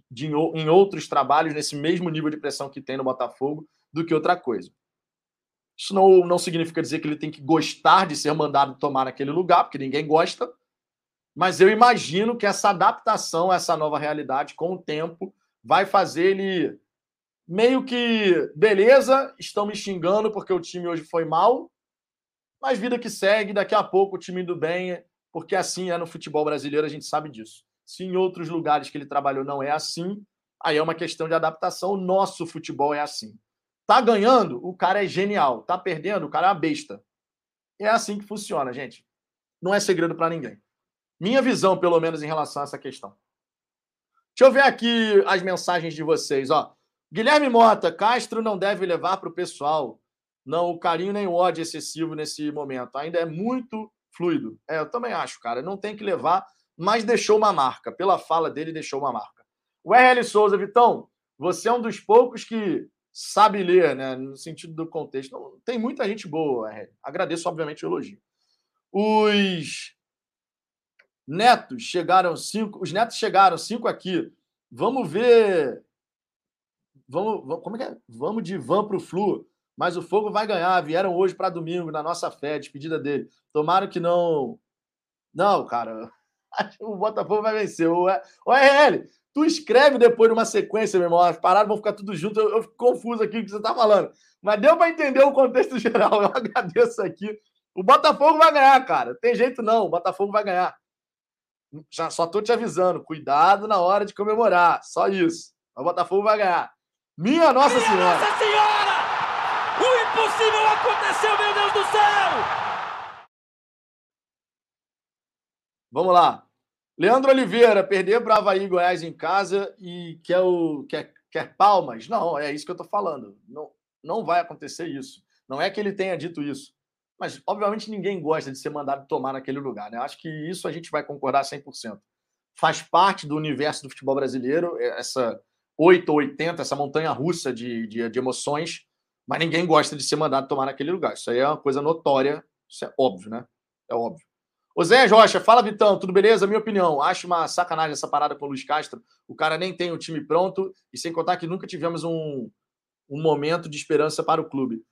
de, em outros trabalhos, nesse mesmo nível de pressão que tem no Botafogo, do que outra coisa. Isso não, não significa dizer que ele tem que gostar de ser mandado tomar naquele lugar, porque ninguém gosta. Mas eu imagino que essa adaptação a essa nova realidade, com o tempo, vai fazer ele meio que, beleza, estão me xingando porque o time hoje foi mal, mas vida que segue, daqui a pouco o time do bem, porque assim é no futebol brasileiro, a gente sabe disso. Se em outros lugares que ele trabalhou não é assim, aí é uma questão de adaptação. O nosso futebol é assim. Tá ganhando, o cara é genial. Tá perdendo, o cara é uma besta. É assim que funciona, gente. Não é segredo para ninguém. Minha visão, pelo menos, em relação a essa questão. Deixa eu ver aqui as mensagens de vocês, ó. Guilherme Mota, Castro não deve levar para o pessoal. Não, o carinho nem o ódio excessivo nesse momento. Ainda é muito fluido. É, eu também acho, cara. Não tem que levar, mas deixou uma marca. Pela fala dele, deixou uma marca. O RL Souza, Vitão, você é um dos poucos que sabe ler, né? No sentido do contexto. Tem muita gente boa, RL. Agradeço, obviamente, o elogio. Os netos chegaram cinco. Os netos chegaram cinco aqui. Vamos ver Vamos, vamos, como é que é? Vamos de van para o Flu. Mas o Fogo vai ganhar. Vieram hoje para domingo, na nossa fé, despedida dele. Tomara que não. Não, cara. O Botafogo vai vencer. O, o RL, tu escreve depois numa sequência, meu irmão. As paradas vão ficar tudo junto. Eu, eu fico confuso aqui o que você está falando. Mas deu para entender o contexto geral. Eu agradeço aqui. O Botafogo vai ganhar, cara. Tem jeito não. O Botafogo vai ganhar. Já, só tô te avisando. Cuidado na hora de comemorar. Só isso. O Botafogo vai ganhar. Minha Nossa Minha Senhora! Nossa Senhora! O impossível aconteceu, meu Deus do céu! Vamos lá. Leandro Oliveira, perder para Havaí Goiás em casa e quer, o, quer, quer palmas? Não, é isso que eu estou falando. Não, não vai acontecer isso. Não é que ele tenha dito isso. Mas, obviamente, ninguém gosta de ser mandado tomar naquele lugar. Né? Acho que isso a gente vai concordar 100%. Faz parte do universo do futebol brasileiro, essa 8 ou 80, essa montanha russa de, de, de, emoções, mas ninguém gosta de ser mandado tomar naquele lugar. Isso aí é uma coisa notória, isso é óbvio, né? É óbvio. Zé Rocha, fala Vitão, tudo beleza? Minha opinião, acho uma sacanagem essa parada com o Luiz Castro. O cara nem tem o time pronto, e sem contar que nunca tivemos um, um momento de esperança para o clube.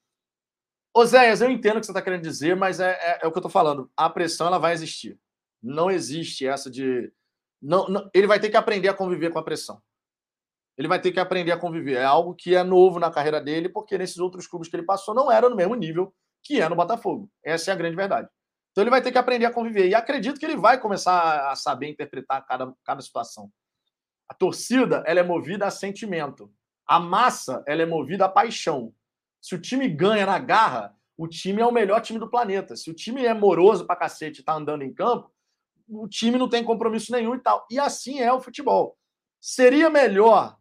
Ô Zéias, eu entendo o que você está querendo dizer, mas é, é, é o que eu estou falando. A pressão ela vai existir. Não existe essa de. Não, não, ele vai ter que aprender a conviver com a pressão ele vai ter que aprender a conviver. É algo que é novo na carreira dele, porque nesses outros clubes que ele passou não era no mesmo nível que é no Botafogo. Essa é a grande verdade. Então ele vai ter que aprender a conviver. E acredito que ele vai começar a saber interpretar cada, cada situação. A torcida, ela é movida a sentimento. A massa, ela é movida a paixão. Se o time ganha na garra, o time é o melhor time do planeta. Se o time é moroso pra cacete e tá andando em campo, o time não tem compromisso nenhum e tal. E assim é o futebol. Seria melhor,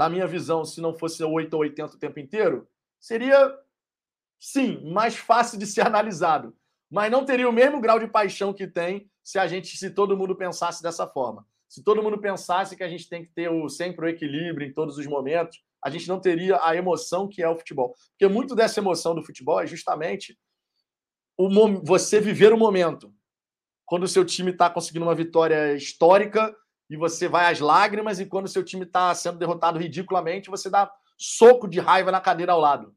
na minha visão, se não fosse 8 ou 80 o tempo inteiro? Seria, sim, mais fácil de ser analisado. Mas não teria o mesmo grau de paixão que tem se a gente, se todo mundo pensasse dessa forma. Se todo mundo pensasse que a gente tem que ter o, sempre o equilíbrio em todos os momentos, a gente não teria a emoção que é o futebol. Porque muito dessa emoção do futebol é justamente o, você viver o momento quando o seu time está conseguindo uma vitória histórica e você vai às lágrimas, e quando seu time está sendo derrotado ridiculamente, você dá soco de raiva na cadeira ao lado.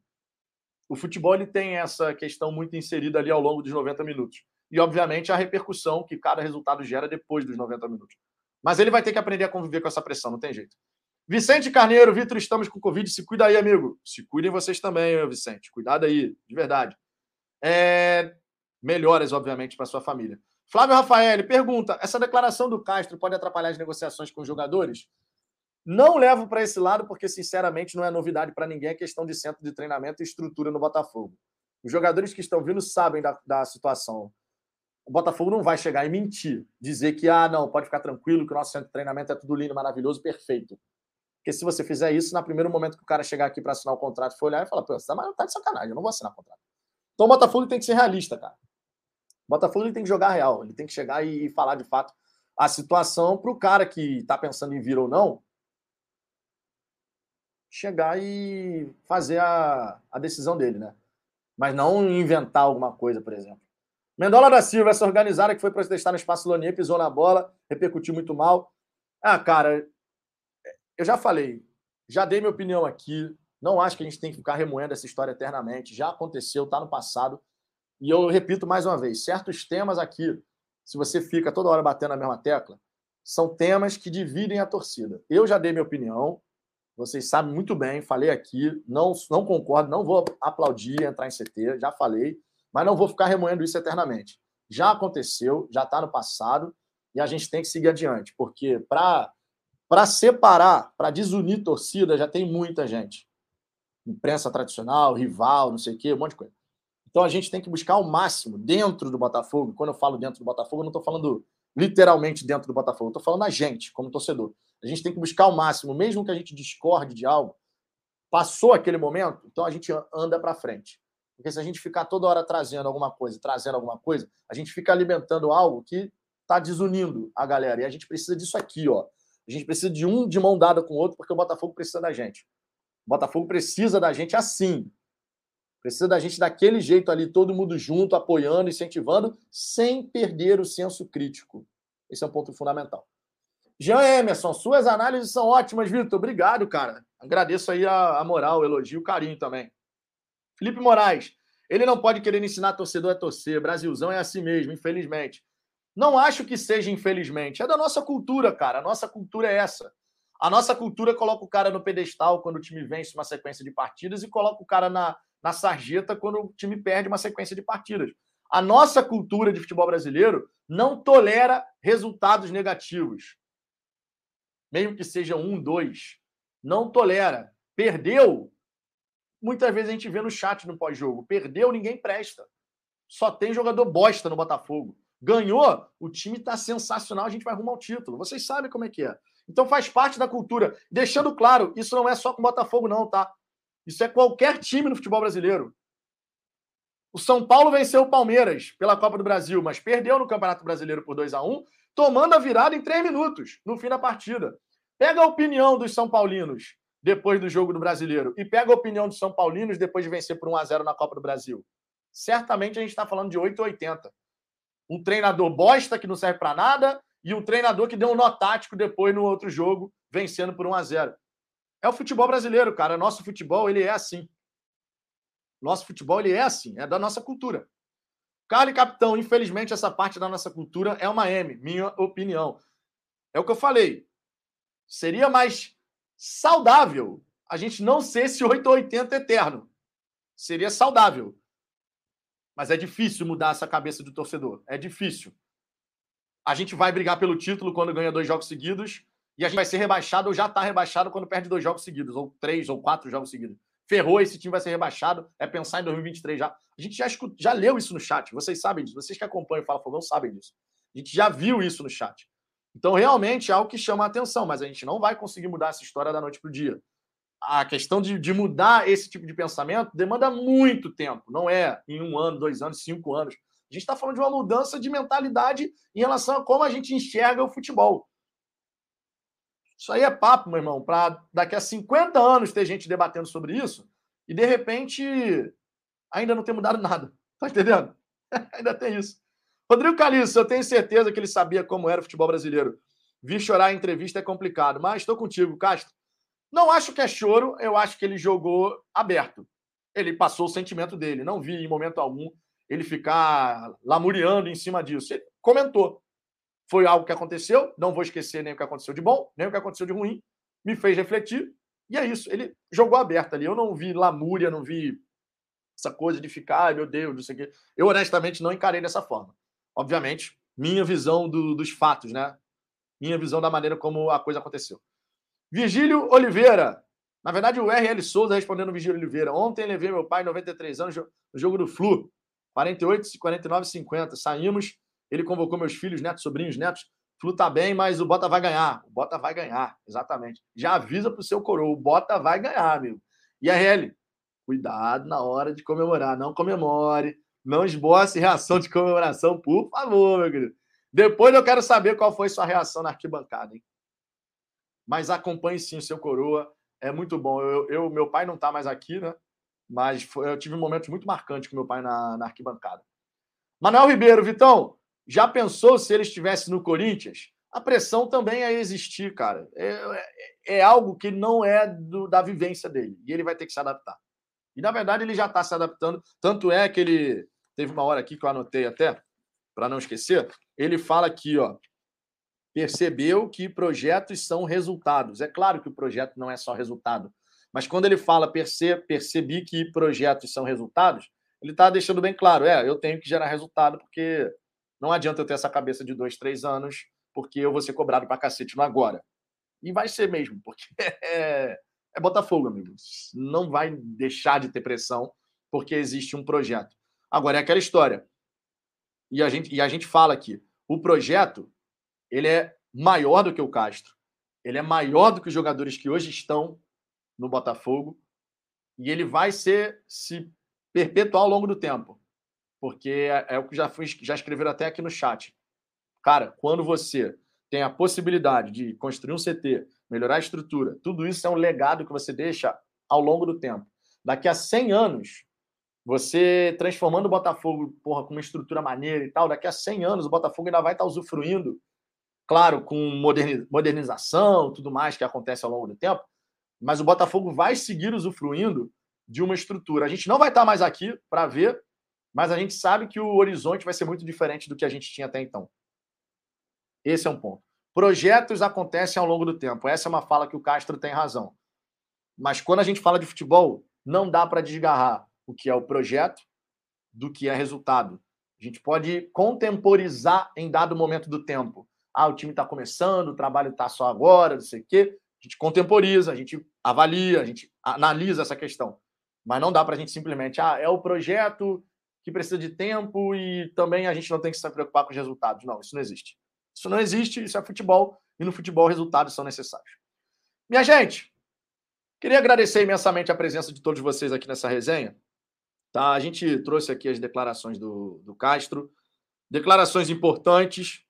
O futebol ele tem essa questão muito inserida ali ao longo dos 90 minutos. E, obviamente, a repercussão que cada resultado gera depois dos 90 minutos. Mas ele vai ter que aprender a conviver com essa pressão, não tem jeito. Vicente Carneiro, Vitor, estamos com Covid. Se cuida aí, amigo. Se cuidem vocês também, Vicente. Cuidado aí, de verdade. É... Melhoras, obviamente, para sua família. Flávio Rafael pergunta: essa declaração do Castro pode atrapalhar as negociações com os jogadores? Não levo para esse lado, porque, sinceramente, não é novidade para ninguém a questão de centro de treinamento e estrutura no Botafogo. Os jogadores que estão vindo sabem da, da situação. O Botafogo não vai chegar e mentir, dizer que, ah, não, pode ficar tranquilo, que o nosso centro de treinamento é tudo lindo, maravilhoso, perfeito. Porque se você fizer isso, no primeiro momento que o cara chegar aqui para assinar o contrato, for olhar e falar, pô, você tá, tá de sacanagem, eu não vou assinar o contrato. Então o Botafogo tem que ser realista, cara. Botafogo ele tem que jogar real, ele tem que chegar e falar de fato a situação para o cara que está pensando em vir ou não chegar e fazer a, a decisão dele, né? Mas não inventar alguma coisa, por exemplo. Mendola da Silva, essa organizada que foi protestar no Espaço Lonier, pisou na bola, repercutiu muito mal. Ah, cara, eu já falei, já dei minha opinião aqui. Não acho que a gente tem que ficar remoendo essa história eternamente. Já aconteceu, está no passado. E eu repito mais uma vez: certos temas aqui, se você fica toda hora batendo na mesma tecla, são temas que dividem a torcida. Eu já dei minha opinião, vocês sabem muito bem, falei aqui, não, não concordo, não vou aplaudir entrar em CT, já falei, mas não vou ficar remoendo isso eternamente. Já aconteceu, já está no passado, e a gente tem que seguir adiante, porque para separar, para desunir torcida, já tem muita gente. Imprensa tradicional, rival, não sei o quê, um monte de coisa. Então a gente tem que buscar o máximo dentro do Botafogo. Quando eu falo dentro do Botafogo, eu não estou falando literalmente dentro do Botafogo, estou falando a gente, como torcedor. A gente tem que buscar o máximo, mesmo que a gente discorde de algo. Passou aquele momento, então a gente anda para frente. Porque se a gente ficar toda hora trazendo alguma coisa, trazendo alguma coisa, a gente fica alimentando algo que está desunindo a galera. E a gente precisa disso aqui, ó. A gente precisa de um de mão dada com o outro, porque o Botafogo precisa da gente. O Botafogo precisa da gente assim. Precisa da gente daquele jeito ali, todo mundo junto, apoiando, incentivando, sem perder o senso crítico. Esse é um ponto fundamental. Jean Emerson, suas análises são ótimas, Vitor. Obrigado, cara. Agradeço aí a, a moral, o elogio, o carinho também. Felipe Moraes, ele não pode querer ensinar torcedor a torcer. Brasilzão é assim mesmo, infelizmente. Não acho que seja infelizmente. É da nossa cultura, cara. A nossa cultura é essa. A nossa cultura coloca o cara no pedestal quando o time vence uma sequência de partidas e coloca o cara na, na sarjeta quando o time perde uma sequência de partidas. A nossa cultura de futebol brasileiro não tolera resultados negativos. Mesmo que seja um, dois. Não tolera. Perdeu. Muitas vezes a gente vê no chat no pós-jogo. Perdeu, ninguém presta. Só tem jogador bosta no Botafogo. Ganhou, o time está sensacional, a gente vai arrumar o título. Vocês sabem como é que é. Então faz parte da cultura. Deixando claro, isso não é só com o Botafogo, não, tá? Isso é qualquer time no futebol brasileiro. O São Paulo venceu o Palmeiras pela Copa do Brasil, mas perdeu no Campeonato Brasileiro por 2 a 1 tomando a virada em três minutos no fim da partida. Pega a opinião dos São Paulinos depois do jogo do Brasileiro e pega a opinião dos São Paulinos depois de vencer por 1 a 0 na Copa do Brasil. Certamente a gente está falando de 880. Um treinador bosta que não serve para nada e um treinador que deu um nó tático depois no outro jogo, vencendo por 1 a 0 é o futebol brasileiro, cara. Nosso futebol, ele é assim. Nosso futebol, ele é assim. É da nossa cultura. Carlos Capitão, infelizmente, essa parte da nossa cultura é uma M, minha opinião. É o que eu falei. Seria mais saudável a gente não ser esse 880 eterno. Seria saudável. Mas é difícil mudar essa cabeça do torcedor. É difícil. A gente vai brigar pelo título quando ganha dois jogos seguidos e a gente vai ser rebaixado ou já está rebaixado quando perde dois jogos seguidos, ou três ou quatro jogos seguidos. Ferrou, esse time vai ser rebaixado, é pensar em 2023 já. A gente já, escut... já leu isso no chat, vocês sabem disso. Vocês que acompanham o Fala Fogão sabem disso. A gente já viu isso no chat. Então, realmente é algo que chama a atenção, mas a gente não vai conseguir mudar essa história da noite para o dia. A questão de, de mudar esse tipo de pensamento demanda muito tempo, não é em um ano, dois anos, cinco anos. A gente está falando de uma mudança de mentalidade em relação a como a gente enxerga o futebol. Isso aí é papo, meu irmão, para daqui a 50 anos ter gente debatendo sobre isso e, de repente, ainda não ter mudado nada. Tá entendendo? ainda tem isso. Rodrigo Calixto, eu tenho certeza que ele sabia como era o futebol brasileiro. Vi chorar em entrevista é complicado, mas estou contigo, Castro. Não acho que é choro, eu acho que ele jogou aberto. Ele passou o sentimento dele. Não vi em momento algum ele ficar lamuriando em cima disso. Ele comentou. Foi algo que aconteceu, não vou esquecer nem o que aconteceu de bom, nem o que aconteceu de ruim. Me fez refletir. E é isso. Ele jogou aberto ali. Eu não vi lamúria, não vi essa coisa de ficar, ai meu Deus, não sei o quê. Eu honestamente não encarei dessa forma obviamente, minha visão do, dos fatos, né? Minha visão da maneira como a coisa aconteceu. Virgílio Oliveira. Na verdade, o RL Souza respondendo o Virgílio Oliveira. Ontem levei meu pai, 93 anos, no jogo do Flu. 48, 49, 50. Saímos, ele convocou meus filhos, netos, sobrinhos, netos. Flu tá bem, mas o Bota vai ganhar. O Bota vai ganhar, exatamente. Já avisa pro seu coroa, o Bota vai ganhar, amigo. E a RL, cuidado na hora de comemorar. Não comemore, não esboce reação de comemoração, por favor, meu querido. Depois eu quero saber qual foi sua reação na arquibancada, hein? Mas acompanhe sim o seu coroa. É muito bom. Eu, eu meu pai não está mais aqui, né? Mas foi, eu tive um momento muito marcante com meu pai na, na arquibancada. Manuel Ribeiro, Vitão, já pensou se ele estivesse no Corinthians? A pressão também ia existir, cara. É, é, é algo que não é do, da vivência dele. E ele vai ter que se adaptar. E, na verdade, ele já está se adaptando. Tanto é que ele Teve uma hora aqui que eu anotei até, para não esquecer. Ele fala aqui, ó. Percebeu que projetos são resultados. É claro que o projeto não é só resultado. Mas quando ele fala perce, percebi que projetos são resultados, ele está deixando bem claro: é, eu tenho que gerar resultado, porque não adianta eu ter essa cabeça de dois, três anos, porque eu vou ser cobrado para cacete no agora. E vai ser mesmo, porque é, é Botafogo, amigos. Não vai deixar de ter pressão, porque existe um projeto. Agora é aquela história. E a gente, e a gente fala aqui, o projeto ele é maior do que o Castro. Ele é maior do que os jogadores que hoje estão no Botafogo e ele vai ser se perpetuar ao longo do tempo. Porque é, é o que já, fui, já escreveram até aqui no chat. Cara, quando você tem a possibilidade de construir um CT, melhorar a estrutura, tudo isso é um legado que você deixa ao longo do tempo. Daqui a 100 anos, você transformando o Botafogo porra, com uma estrutura maneira e tal, daqui a 100 anos o Botafogo ainda vai estar usufruindo, claro, com modernização, tudo mais que acontece ao longo do tempo, mas o Botafogo vai seguir usufruindo de uma estrutura. A gente não vai estar mais aqui para ver, mas a gente sabe que o horizonte vai ser muito diferente do que a gente tinha até então. Esse é um ponto. Projetos acontecem ao longo do tempo. Essa é uma fala que o Castro tem razão. Mas quando a gente fala de futebol, não dá para desgarrar o que é o projeto do que é resultado. A gente pode contemporizar em dado momento do tempo. Ah, o time está começando, o trabalho está só agora, não sei o quê. A gente contemporiza, a gente avalia, a gente analisa essa questão. Mas não dá para a gente simplesmente, ah, é o projeto que precisa de tempo e também a gente não tem que se preocupar com os resultados. Não, isso não existe. Isso não existe, isso é futebol, e no futebol resultados são necessários. Minha gente, queria agradecer imensamente a presença de todos vocês aqui nessa resenha. Tá? A gente trouxe aqui as declarações do, do Castro, declarações importantes.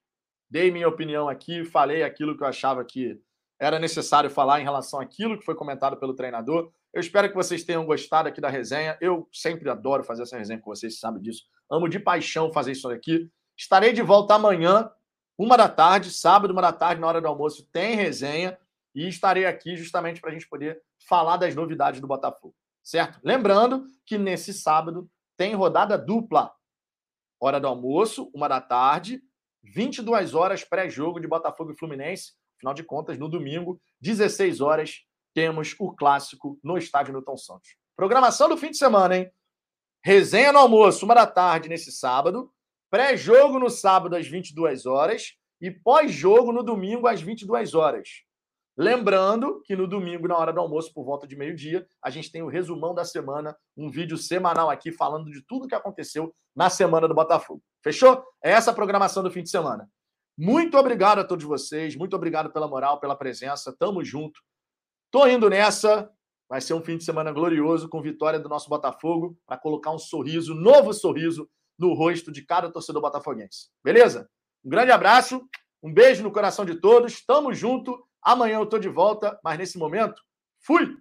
Dei minha opinião aqui, falei aquilo que eu achava que era necessário falar em relação àquilo que foi comentado pelo treinador. Eu espero que vocês tenham gostado aqui da resenha. Eu sempre adoro fazer essa resenha com vocês, sabem disso. Amo de paixão fazer isso aqui. Estarei de volta amanhã, uma da tarde, sábado, uma da tarde, na hora do almoço, tem resenha. E estarei aqui justamente para a gente poder falar das novidades do Botafogo certo? Lembrando que nesse sábado tem rodada dupla. Hora do almoço, uma da tarde, 22 horas pré-jogo de Botafogo e Fluminense. Afinal de contas, no domingo, 16 horas, temos o clássico no estádio Newton Santos. Programação do fim de semana, hein? resenha no almoço, uma da tarde nesse sábado, pré-jogo no sábado às 22 horas e pós-jogo no domingo às 22 horas. Lembrando que no domingo, na hora do almoço, por volta de meio-dia, a gente tem o resumão da semana, um vídeo semanal aqui falando de tudo que aconteceu na semana do Botafogo. Fechou? É essa a programação do fim de semana. Muito obrigado a todos vocês, muito obrigado pela moral, pela presença. Tamo junto. Tô indo nessa. Vai ser um fim de semana glorioso com vitória do nosso Botafogo para colocar um sorriso, novo sorriso no rosto de cada torcedor botafoguense. Beleza? Um grande abraço, um beijo no coração de todos. Tamo junto. Amanhã eu tô de volta, mas nesse momento, fui!